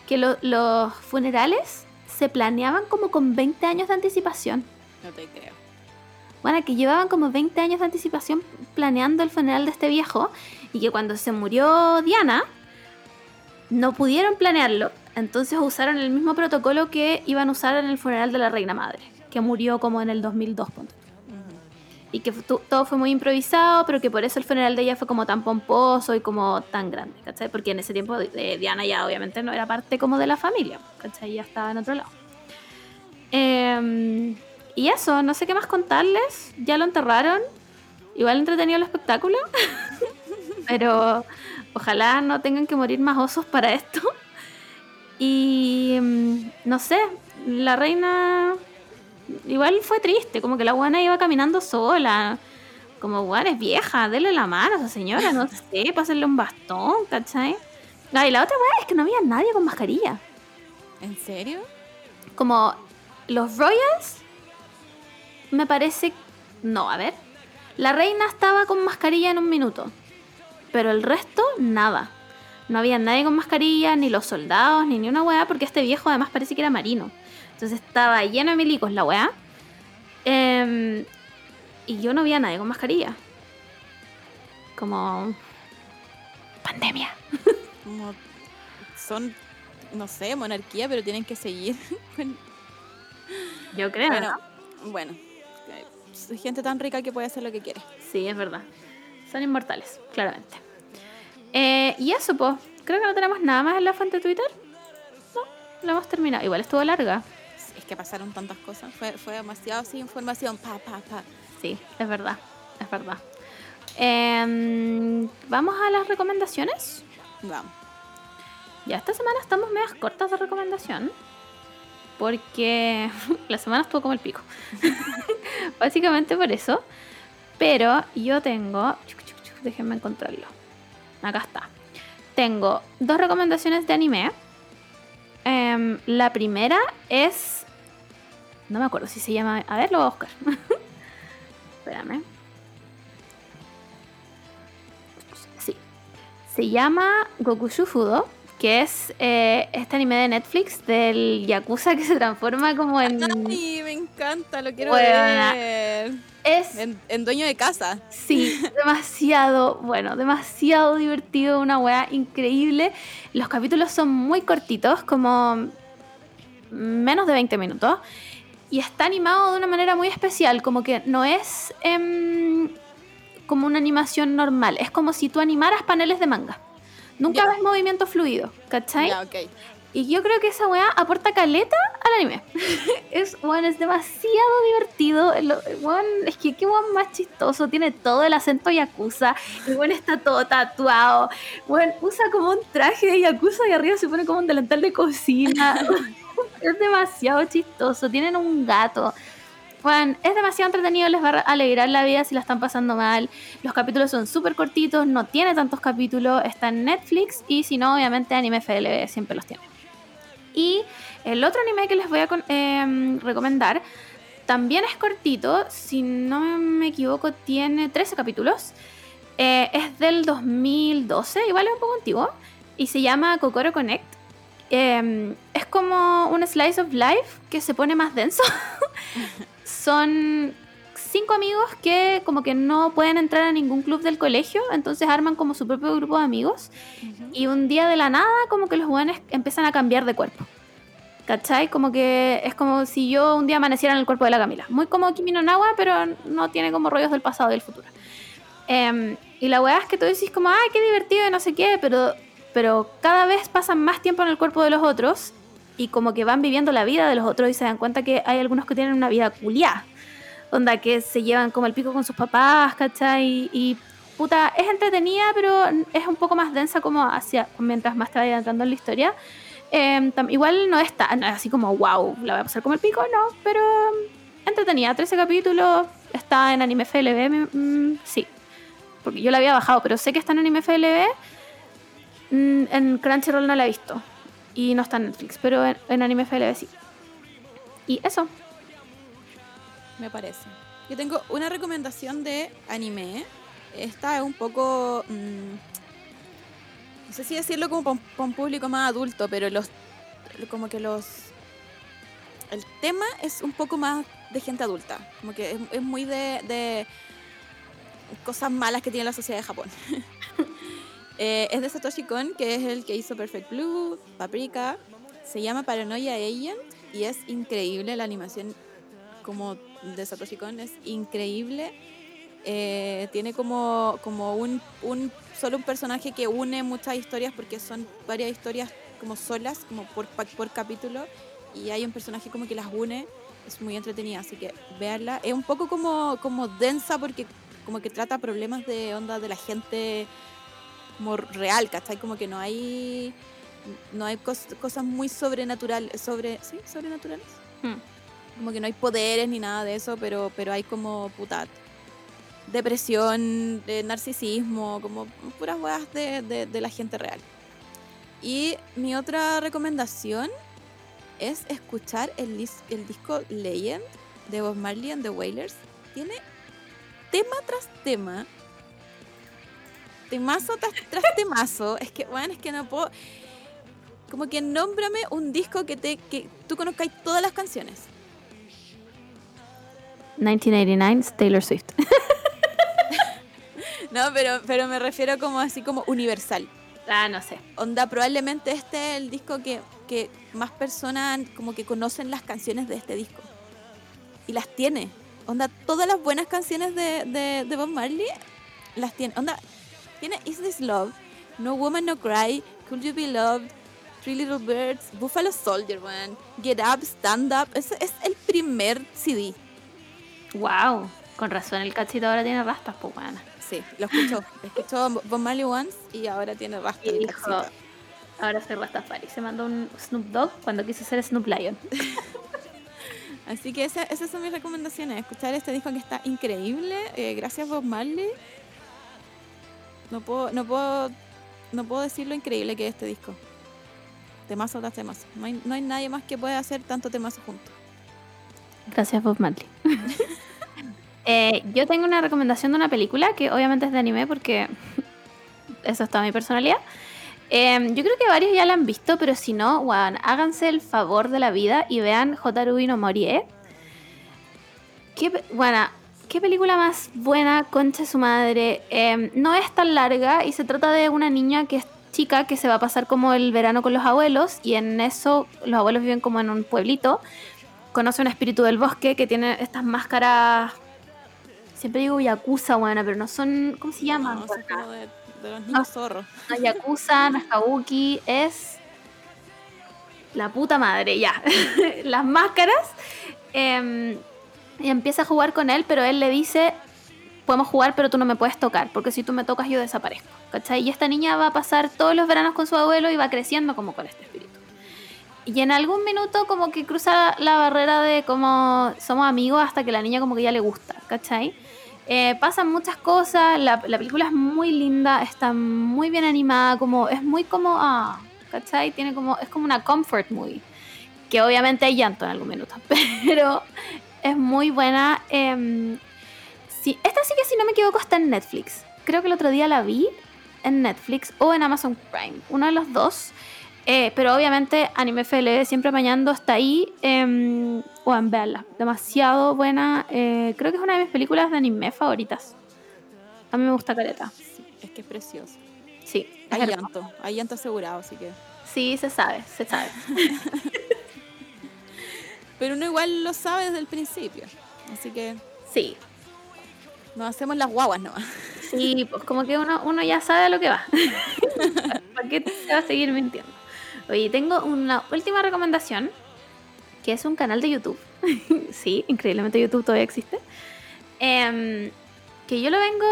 que lo- los funerales se planeaban como con 20 años de anticipación? no te creo. Bueno, que llevaban como 20 años de anticipación planeando el funeral de este viejo y que cuando se murió Diana no pudieron planearlo, entonces usaron el mismo protocolo que iban a usar en el funeral de la reina madre, que murió como en el 2002. punto. Y que todo fue muy improvisado, pero que por eso el funeral de ella fue como tan pomposo y como tan grande, ¿cachai? Porque en ese tiempo eh, Diana ya obviamente no era parte como de la familia, ¿cachai? Ya estaba en otro lado. Em, y eso, no sé qué más contarles. Ya lo enterraron. Igual entretenido el espectáculo. [LAUGHS] Pero ojalá no tengan que morir más osos para esto. Y mm, no sé, la reina igual fue triste, como que la buena iba caminando sola. Como, buena es vieja, denle la mano a esa señora, no sé, pásenle un bastón, ¿cachai? Ah, y la otra weá es que no había nadie con mascarilla. ¿En serio? Como los Royals, me parece. No, a ver. La reina estaba con mascarilla en un minuto. Pero el resto, nada. No había nadie con mascarilla, ni los soldados, ni ni una weá, porque este viejo además parece que era marino. Entonces estaba lleno de milicos la weá. Em, y yo no vi a nadie con mascarilla. Como. Pandemia. [LAUGHS] Como son, no sé, monarquía, pero tienen que seguir. [LAUGHS] Yo creo. bueno, ¿no? bueno. Eh, Gente tan rica que puede hacer lo que quiere. Sí, es verdad. Son inmortales, claramente. Eh, y eso, pues. Creo que no tenemos nada más en la fuente de Twitter. No, lo hemos terminado. Igual estuvo larga. Es que pasaron tantas cosas. Fue, fue demasiado sin información. Pa, pa, pa. Sí, es verdad. Es verdad. Em, Vamos a las recomendaciones. Vamos. Ya esta semana estamos medias cortas de recomendación. Porque [LAUGHS] la semana estuvo como el pico. [LAUGHS] Básicamente por eso. Pero yo tengo. Déjenme encontrarlo. Acá está. Tengo dos recomendaciones de anime. Em, la primera es. No me acuerdo si se llama. A ver, lo voy a buscar. [LAUGHS] Espérame. Sí. Se llama Goku Shufudo, que es eh, este anime de Netflix del Yakuza que se transforma como en... Ay, me encanta, lo quiero ver. Es, En, en dueño de casa. sí, [LAUGHS] demasiado, bueno, demasiado divertido, una weá increíble. Los capítulos son muy cortitos, como menos de 20 minutos. Y está animado de una manera muy especial, como que no es em, como una animación normal, es como si tú animaras paneles de manga. Nunca ves movimiento fluido, ¿cachai? Y yo creo que esa weá aporta caleta al anime. [LAUGHS] es, weón, es demasiado divertido. El, es que qué weón más chistoso. Tiene todo el acento yakuza. El weón está todo tatuado. Weón, usa como un traje de yakuza y arriba se pone como un delantal de cocina. [LAUGHS] es demasiado chistoso. Tienen un gato. Bueno, es demasiado entretenido, les va a alegrar la vida si la están pasando mal. Los capítulos son súper cortitos, no tiene tantos capítulos, está en Netflix y si no, obviamente Anime FLB siempre los tiene. Y el otro anime que les voy a em, recomendar también es cortito, si no me equivoco, tiene 13 capítulos. Eh, es del 2012, igual es un poco antiguo, y se llama Kokoro Connect. Em, es como un slice of life que se pone más denso. [LAUGHS] Son cinco amigos que como que no pueden entrar a ningún club del colegio, entonces arman como su propio grupo de amigos y un día de la nada como que los jóvenes empiezan a cambiar de cuerpo. ¿Cachai? Como que es como si yo un día amaneciera en el cuerpo de la Camila. Muy como Kimi no Nawa, pero no tiene como rollos del pasado y del futuro. Em, y la weá es que tú decís como, ay, qué divertido y no sé qué, pero, pero cada vez pasan más tiempo en el cuerpo de los otros y como que van viviendo la vida de los otros y se dan cuenta que hay algunos que tienen una vida culiada onda que se llevan como el pico con sus papás, ¿cachai? Y, puta, es entretenida, pero es un poco más densa como hacia, mientras más te vaya entrando en la historia. Em, igual no está así como, wow, la voy a pasar como el pico, no, pero entretenida, 13 capítulos, está en Anime FLB, mm, sí, porque yo la había bajado, pero sé que está en Anime FLB, mm, en Crunchyroll no la he visto, y no está en Netflix, pero en, en Anime FLB sí. Y eso, me parece. Yo tengo una recomendación de anime. Esta es un poco. Mm, no sé si decirlo como para un público más adulto, pero los. Como que los. El tema es un poco más de gente adulta. Como que es, muy de, de, cosas malas que tiene la sociedad de Japón. [LAUGHS] Eh, es de Satoshi Kon, que es el que hizo Perfect Blue, Paprika. Se llama Paranoia Agent y es increíble la animación como de Satoshi Kon es increíble. Eh, tiene como, como un, solo un personaje que une muchas historias porque son varias historias como solas, como por, por capítulo, y hay un personaje como que las une, es muy entretenida, así que veanla. Es un poco como, como densa porque como que trata problemas de onda de la gente como real, ¿cachai? Como que no hay no hay cosas muy sobrenaturales, sobre, ¿sí? Sobrenaturales. Hmm. Como que no hay poderes ni nada de eso, pero, pero hay como puta depresión, de narcisismo, como puras weas de, de, la gente real. Y mi otra recomendación es escuchar el, el disco Legend de Bob Marley and the Wailers. Tiene tema tras tema, temazo tras, tras temazo. Es que, bueno, es que no puedo. Como que nómbrame un disco que, te, que tú conozcáis todas las canciones. 1989 Taylor Swift. [LAUGHS] no, pero, pero me refiero como así como universal. Ah, no sé. Onda, probablemente este es el disco que, que más personas como que conocen las canciones de este disco. Y las tiene. Onda, todas las buenas canciones de, de, de Bob Marley las tiene. Onda, tiene Is This Love, No Woman No Cry, Could You Be Loved, Three Little Birds, Buffalo Soldier, man, Get Up, Stand Up. Ese es el primer CD. Wow, con razón el cachito ahora tiene rastas, pues. Sí, lo escuchó. escuchó Bob Marley once y ahora tiene rastas. Y dijo, ahora soy Rastafari. Se mandó un Snoop Dogg cuando quiso ser Snoop Lion. [LAUGHS] Así que esas son mis recomendaciones. Escuchar este disco que está increíble. Eh, gracias Bob Marley. No puedo, no puedo, no puedo decir lo increíble que es este disco. Temazo tras temazo. No hay, no hay nadie más que pueda hacer tanto temazo juntos. Gracias, Bob Marley. [LAUGHS] Eh, yo tengo una recomendación de una película que obviamente es de anime porque [LAUGHS] eso es toda mi personalidad. Em, yo creo que varios ya la han visto, pero si no, háganse el favor de la vida y vean Hotaru no Morie. Bueno, qué película más buena, concha su madre. Em, no es tan larga y se trata de una niña que es chica que se va a pasar como el verano con los abuelos y en eso los abuelos viven como en un pueblito conoce un espíritu del bosque que tiene estas máscaras. Siempre digo Yakuza, bueno, pero no son. ¿Cómo se llaman? No, son de, los niños zorros. No, Yakuza, [LAUGHS] no es Kabuki, es. la puta madre, ya. [LAUGHS] Las máscaras. em, y empieza a jugar con él, pero él le dice, podemos jugar, pero tú no me puedes tocar, porque si tú me tocas yo desaparezco. ¿Cachai? Y esta niña va a pasar todos los veranos con su abuelo y va creciendo como con este espíritu. Y en algún minuto como que cruza la barrera de como somos amigos hasta que la niña como que ya le gusta, ¿cachai? Eh, pasan muchas cosas, la, la película es muy linda, está muy bien animada, como es muy como, ah, ¿cachai? Tiene como, es como una comfort movie, que obviamente hay llanto en algún minuto, [LAUGHS] pero es muy buena. em, sí, esta sí que si no me equivoco está en Netflix, creo que el otro día la vi en Netflix o en Amazon Prime, uno de los dos. Eh, pero obviamente Anime FL siempre apañando está ahí. Eh, bueno, veanla. Demasiado buena. eh, creo que es una de mis películas de anime favoritas. A mí me gusta Careta. Sí, es que es precioso. Sí, Hay llanto, hay llanto asegurado, así que. Sí, se sabe, se sabe. [LAUGHS] Pero uno igual lo sabe desde el principio. Así que Sí, nos hacemos las guaguas nomás. sí, pues como que uno, uno ya sabe a lo que va. [LAUGHS] ¿Para qué se va a seguir mintiendo? Oye, tengo una última recomendación, que es un canal de YouTube. [LAUGHS] sí, increíblemente YouTube todavía existe. Em, que yo lo vengo,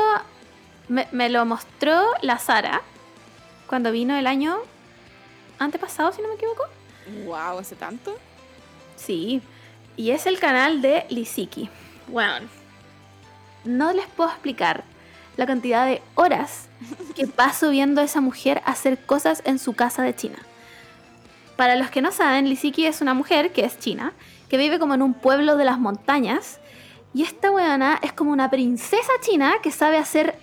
me, me lo mostró la Sara cuando vino el año antepasado, si no me equivoco. Wow, ¿hace tanto? Sí, y es el canal de Lisiki. Bueno, no les puedo explicar la cantidad de horas [LAUGHS] que paso viendo a esa mujer hacer cosas en su casa de China. Para los que no saben, Lisiki es una mujer que es china, que vive como en un pueblo de las montañas. Y esta weona es como una princesa china que sabe hacer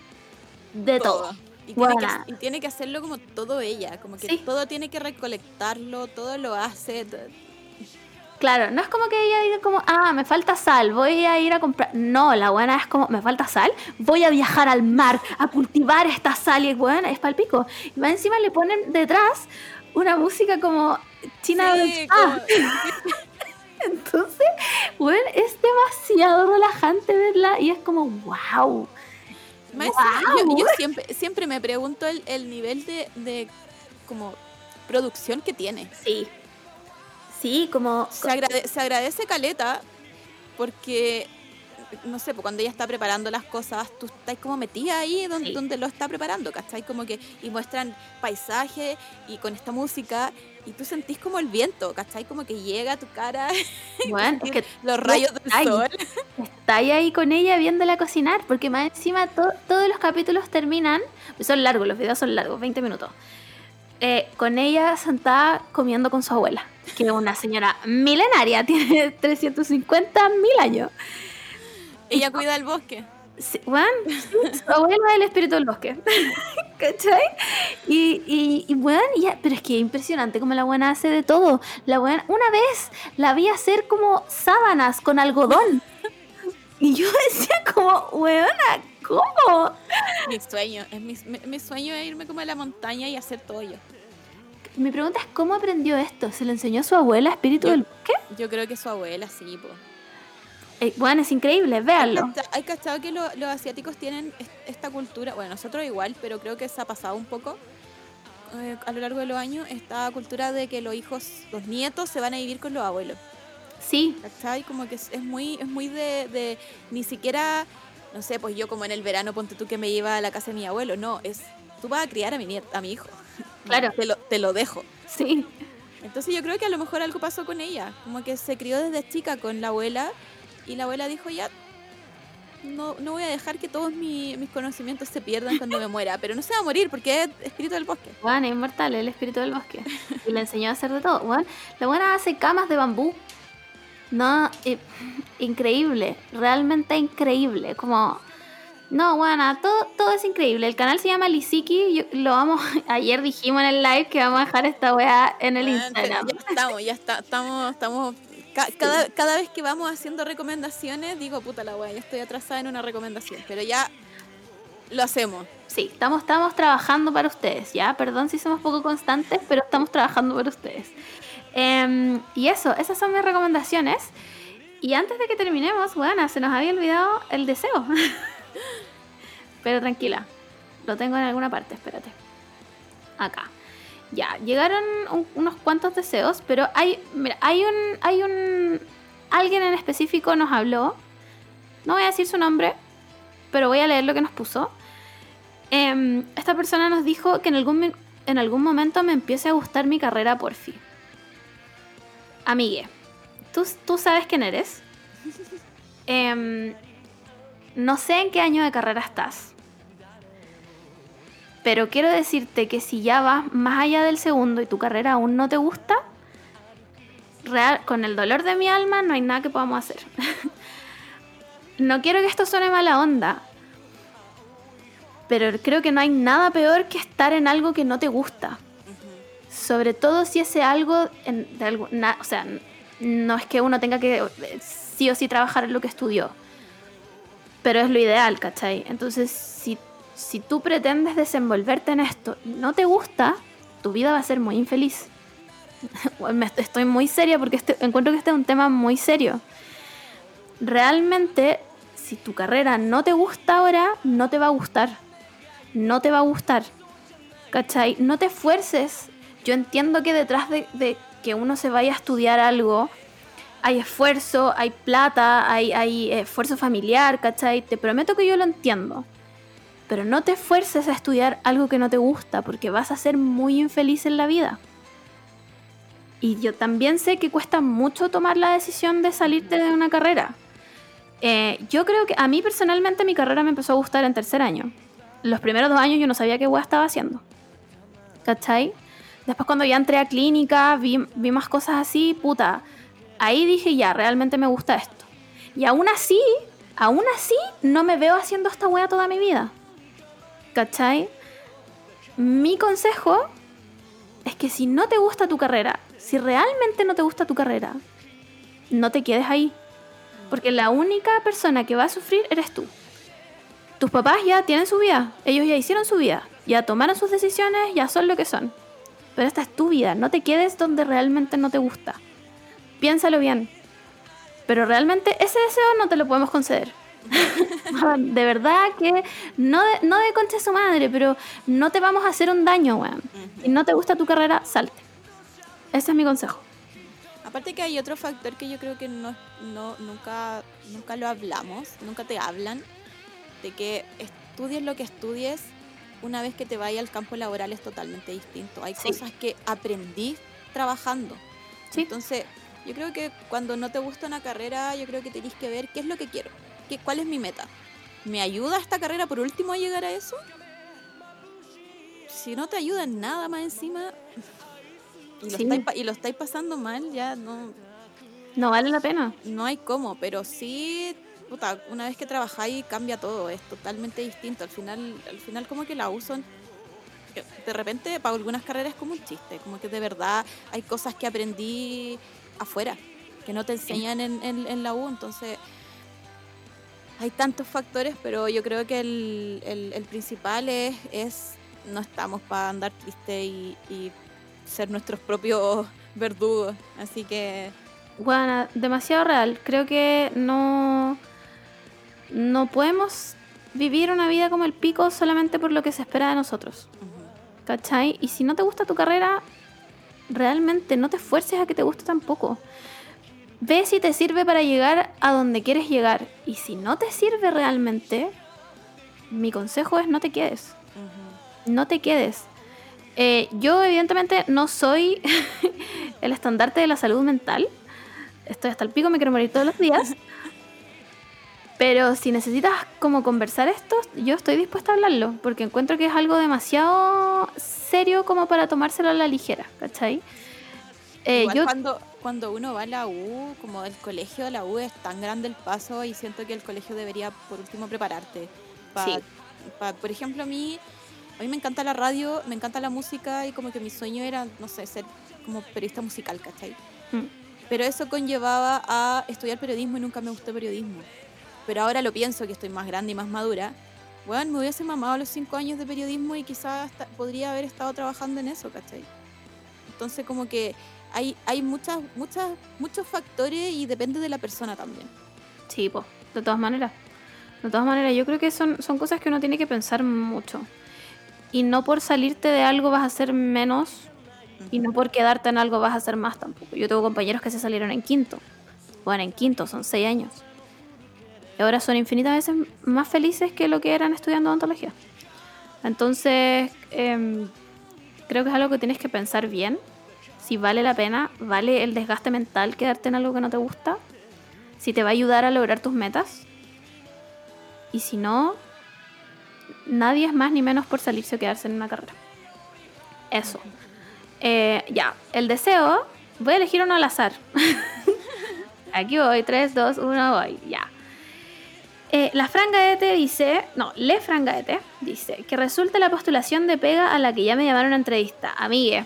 de todo. Y tiene, que, y tiene que hacerlo como todo ella, como que Sí. todo tiene que recolectarlo, todo lo hace. Claro, no es como que ella diga como, ah, me falta sal, voy a ir a comprar. No, la buena es como, me falta sal, voy a viajar al mar a cultivar esta sal y es buena, es palpico. Y más encima le ponen detrás una música como china Sí, del [LAUGHS] spa. Entonces, bueno, es demasiado relajante verla y es como, wow. Más encima, yo, yo siempre, siempre me pregunto el, el nivel de, de como producción que tiene. Sí. Sí, como... Se, agrade- se agradece Caleta porque, no sé, cuando ella está preparando las cosas, tú estás como metida ahí donde, Sí. donde lo está preparando, ¿cachai? Como que, y muestran paisaje y con esta música, y tú sentís como el viento, ¿cachai? Como que llega a tu cara [LAUGHS] Bueno, es que los rayos del sol. está ahí con ella viéndola cocinar, porque más encima to- todos los capítulos terminan, son largos, los videos son largos, 20 minutos, eh, con ella sentada comiendo con su abuela, que es una señora milenaria, [LAUGHS] tiene 350 mil años. Ella cuida el bosque. Sí, sí, su abuela es el espíritu del bosque. [LAUGHS] ¿Cachai? Y, y, ya, pero es que es impresionante como la buena hace de todo. La buena, una vez la vi hacer como sábanas con algodón. [LAUGHS] Y yo decía como, weona, ¿cómo? Mi sueño, es mi, mi- mi sueño es irme como a la montaña y hacer todo yo. Mi pregunta es, ¿cómo aprendió esto? ¿Se lo enseñó su abuela, espíritu Yo- del bosque? Yo creo que su abuela sí, po. Eh, bueno, es increíble, véanlo. Hay cachado que lo- los asiáticos tienen es- esta cultura, bueno, nosotros igual, pero creo que se ha pasado un poco eh, a lo largo de los años, esta cultura de que los hijos, los nietos se van a vivir con los abuelos. Sí, ¿Cachai? Como que es, es muy, es muy de, de ni siquiera, no sé, pues yo como en el verano, ponte tú que me iba a la casa de mi abuelo, no, es, tú vas a criar a mi nieto, a mi hijo. Claro. Te lo, te lo dejo. sí. Entonces yo creo que a lo mejor algo pasó con ella, como que se crió desde chica con la abuela y la abuela dijo ya, no, no voy a dejar que todos mi- mis conocimientos se pierdan cuando me muera, pero no se va a morir porque es espíritu del bosque. Juan es inmortal, el espíritu del bosque. [LAUGHS] Y le enseñó a hacer de todo. Juan, la buena hace camas de bambú. No, eh, increíble, realmente increíble. Como, no, buena, todo, todo es increíble. El canal se llama Lisiki. yo- lo vamos, [LAUGHS] ayer dijimos en el live que vamos a dejar esta weá en el Bueno, Instagram. Ya estamos, ya está, estamos, estamos ca- cada, cada vez que vamos haciendo recomendaciones, digo, puta la wea, ya estoy atrasada en una recomendación, pero ya lo hacemos. Sí, estamos, estamos trabajando para ustedes, ¿ya? Perdón si somos poco constantes, pero estamos trabajando para ustedes. Em, y eso, esas son mis recomendaciones. Y antes de que terminemos, bueno, se nos había olvidado el deseo. [LAUGHS] pero tranquila, lo tengo en alguna parte, espérate. Acá. ya, llegaron un- unos cuantos deseos, pero hay, mira, hay un, hay un, alguien en específico nos habló, no voy a decir su nombre, pero voy a leer lo que nos puso. Em, esta persona nos dijo que en algún, en algún momento me empiece a gustar mi carrera por fin. Amigue, ¿tú, tú sabes quién eres. [LAUGHS] Em, no sé en qué año de carrera estás. Pero quiero decirte que si ya vas más allá del segundo y tu carrera aún no te gusta, real, con el dolor de mi alma no hay nada que podamos hacer. [LAUGHS] no quiero que esto suene mala onda, pero creo que no hay nada peor que estar en algo que no te gusta. Sobre todo si ese algo, o sea, no es que uno tenga que eh, sí o sí trabajar en lo que estudió, pero es lo ideal, ¿cachai? Entonces, si, si tú pretendes desenvolverte en esto y no te gusta, tu vida va a ser muy infeliz. [LAUGHS] Estoy muy seria porque este- encuentro que este es un tema muy serio. Realmente, si tu carrera no te gusta ahora, no te va a gustar. No te va a gustar. ¿Cachai? No te esfuerces. Yo entiendo que detrás de, de que uno se vaya a estudiar algo, hay esfuerzo, hay plata, hay, hay esfuerzo familiar, ¿cachai? Te prometo que yo lo entiendo. Pero no te esfuerces a estudiar algo que no te gusta, porque vas a ser muy infeliz en la vida. Y yo también sé que cuesta mucho tomar la decisión de salirte de una carrera. Eh, yo creo que a mí personalmente mi carrera me empezó a gustar en tercer año. Los primeros dos años yo no sabía qué hueá estaba haciendo. ¿Cachai? Después cuando ya entré a clínica, vi más cosas así, puta. Ahí dije ya, realmente me gusta esto. Y aún así, aún así, no me veo haciendo esta wea toda mi vida. ¿Cachai? Mi consejo es que si no te gusta tu carrera, si realmente no te gusta tu carrera, no te quedes ahí. Porque la única persona que va a sufrir eres tú. Tus papás ya tienen su vida, ellos ya hicieron su vida, ya tomaron sus decisiones, ya son lo que son. Pero esta es tu vida, no te quedes donde realmente no te gusta. Piénsalo bien. Pero realmente ese deseo no te lo podemos conceder. [LAUGHS] de verdad que no de, no de concha su madre, pero no te vamos a hacer un daño, weón. Si no te gusta tu carrera, salte. Ese es mi consejo. Aparte que hay otro factor que yo creo que no, no, nunca, nunca lo hablamos, nunca te hablan, de que estudies lo que estudies, una vez que te vayas al campo laboral es totalmente distinto. Hay Sí. cosas que aprendí trabajando. Sí. Entonces, yo creo que cuando no te gusta una carrera, yo creo que tenés que ver qué es lo que quiero, qué, cuál es mi meta. ¿Me ayuda esta carrera por último a llegar a eso? Si no te ayuda en nada más encima y lo, Sí. estáis, y lo estáis pasando mal, ya no, No vale la pena. no hay cómo, pero sí, puta, una vez que trabajáis cambia todo, es totalmente distinto. Al final, al final como que la uso de repente para algunas carreras es como un chiste, como que de verdad hay cosas que aprendí afuera, que no te enseñan en, en- en la U, entonces hay tantos factores, pero yo creo que el, el- el principal es, es no estamos para andar tristes y, y ser nuestros propios [LAUGHS] verdugos, así que Bueno, demasiado real. Creo que no. No podemos vivir una vida como el pico solamente por lo que se espera de nosotros. ¿Cachai? Y si no te gusta tu carrera, realmente no te esfuerces a que te guste tampoco. Ve si te sirve para llegar a donde quieres llegar. Y si no te sirve realmente, mi consejo es no te quedes. No te quedes. Eh, yo evidentemente no soy [LAUGHS] el estandarte de la salud mental. Estoy hasta el pico, me quiero morir todos los días. [LAUGHS] Pero si necesitas como conversar esto, yo estoy dispuesta a hablarlo, porque encuentro que es algo demasiado serio como para tomárselo a la ligera, ¿cachai? Eh, Igual yo, cuando, cuando uno va a la U, como el colegio, la U es tan grande el paso y siento que el colegio debería por último prepararte. Pa- Sí. pa- por ejemplo, a mí, a mí me encanta la radio, me encanta la música y como que mi sueño era, no sé, ser como periodista musical, ¿cachai? Mm. Pero eso conllevaba a estudiar periodismo y nunca me gustó periodismo. Pero ahora lo pienso que estoy más grande y más madura. Bueno, me hubiese mamado a los cinco años de periodismo y quizás hasta podría haber estado trabajando en eso, ¿cachai? Entonces como que hay, hay muchas, muchas, muchos factores y depende de la persona también. Sí, pues, de todas maneras. De todas maneras, yo creo que son, son cosas que uno tiene que pensar mucho. Y no por salirte de algo vas a ser menos Y no por quedarte en algo vas a hacer más tampoco. Yo tengo compañeros que se salieron en quinto. Bueno, en quinto, son seis años. Y ahora son infinitas veces más felices que lo que eran estudiando odontología. Entonces, em, creo que es algo que tienes que pensar bien. Si vale la pena, vale el desgaste mental quedarte en algo que no te gusta. Si te va a ayudar a lograr tus metas. Y si no, nadie es más ni menos por salirse o quedarse en una carrera. Eso. Eh, ya, el deseo, voy a elegir uno al azar. [LAUGHS] Aquí voy, 3, 2, 1, voy, ya. Eh, la Frangaete dice, no, Le Frangaete dice que resulta la postulación de pega a la que ya me llamaron a entrevista. Amigue,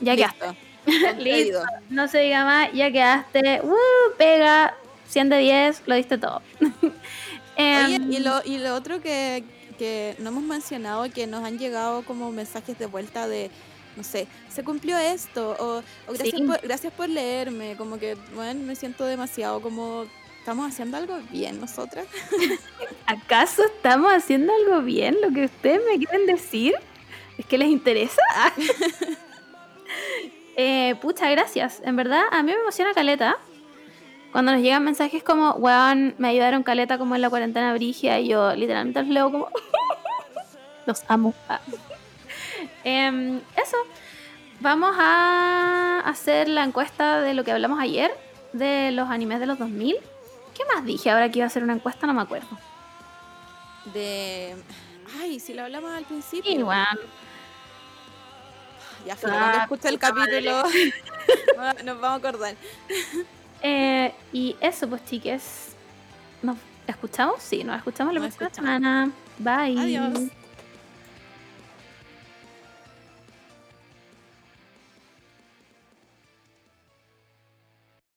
ya quedaste. [LAUGHS] Listo. Listo. No se diga más, ya quedaste. Uh, pega, 100 de 10, lo diste todo. [LAUGHS] Oye, Em, y lo, y lo otro que, que no hemos mencionado, que nos han llegado como mensajes de vuelta de, no sé, se cumplió esto, o, o gracias, Sí. por, gracias por leerme, como que, bueno, me siento demasiado como, estamos haciendo algo bien nosotras. [LAUGHS] ¿Acaso estamos haciendo algo bien? Lo que ustedes me quieren decir es que les interesa. [LAUGHS] eh, pucha, gracias. En verdad, a mí me emociona caleta. Cuando nos llegan mensajes como, weón, me ayudaron caleta como en la cuarentena brigia, y yo literalmente los leo como, [LAUGHS] los amo. Ah. Em, eso. Vamos a hacer la encuesta de lo que hablamos ayer, de los animes de los 2000. ¿Qué más dije ahora que iba a hacer una encuesta? No me acuerdo. De, ay, si lo hablamos al principio. Bueno, Ya, fue, Ah, cuando escuche el puta madre. capítulo, [LAUGHS] nos vamos a acordar. eh, y eso, pues, chiques. ¿Nos escuchamos? Sí, nos escuchamos la Nos próxima escuchamos. semana. Bye. Adiós.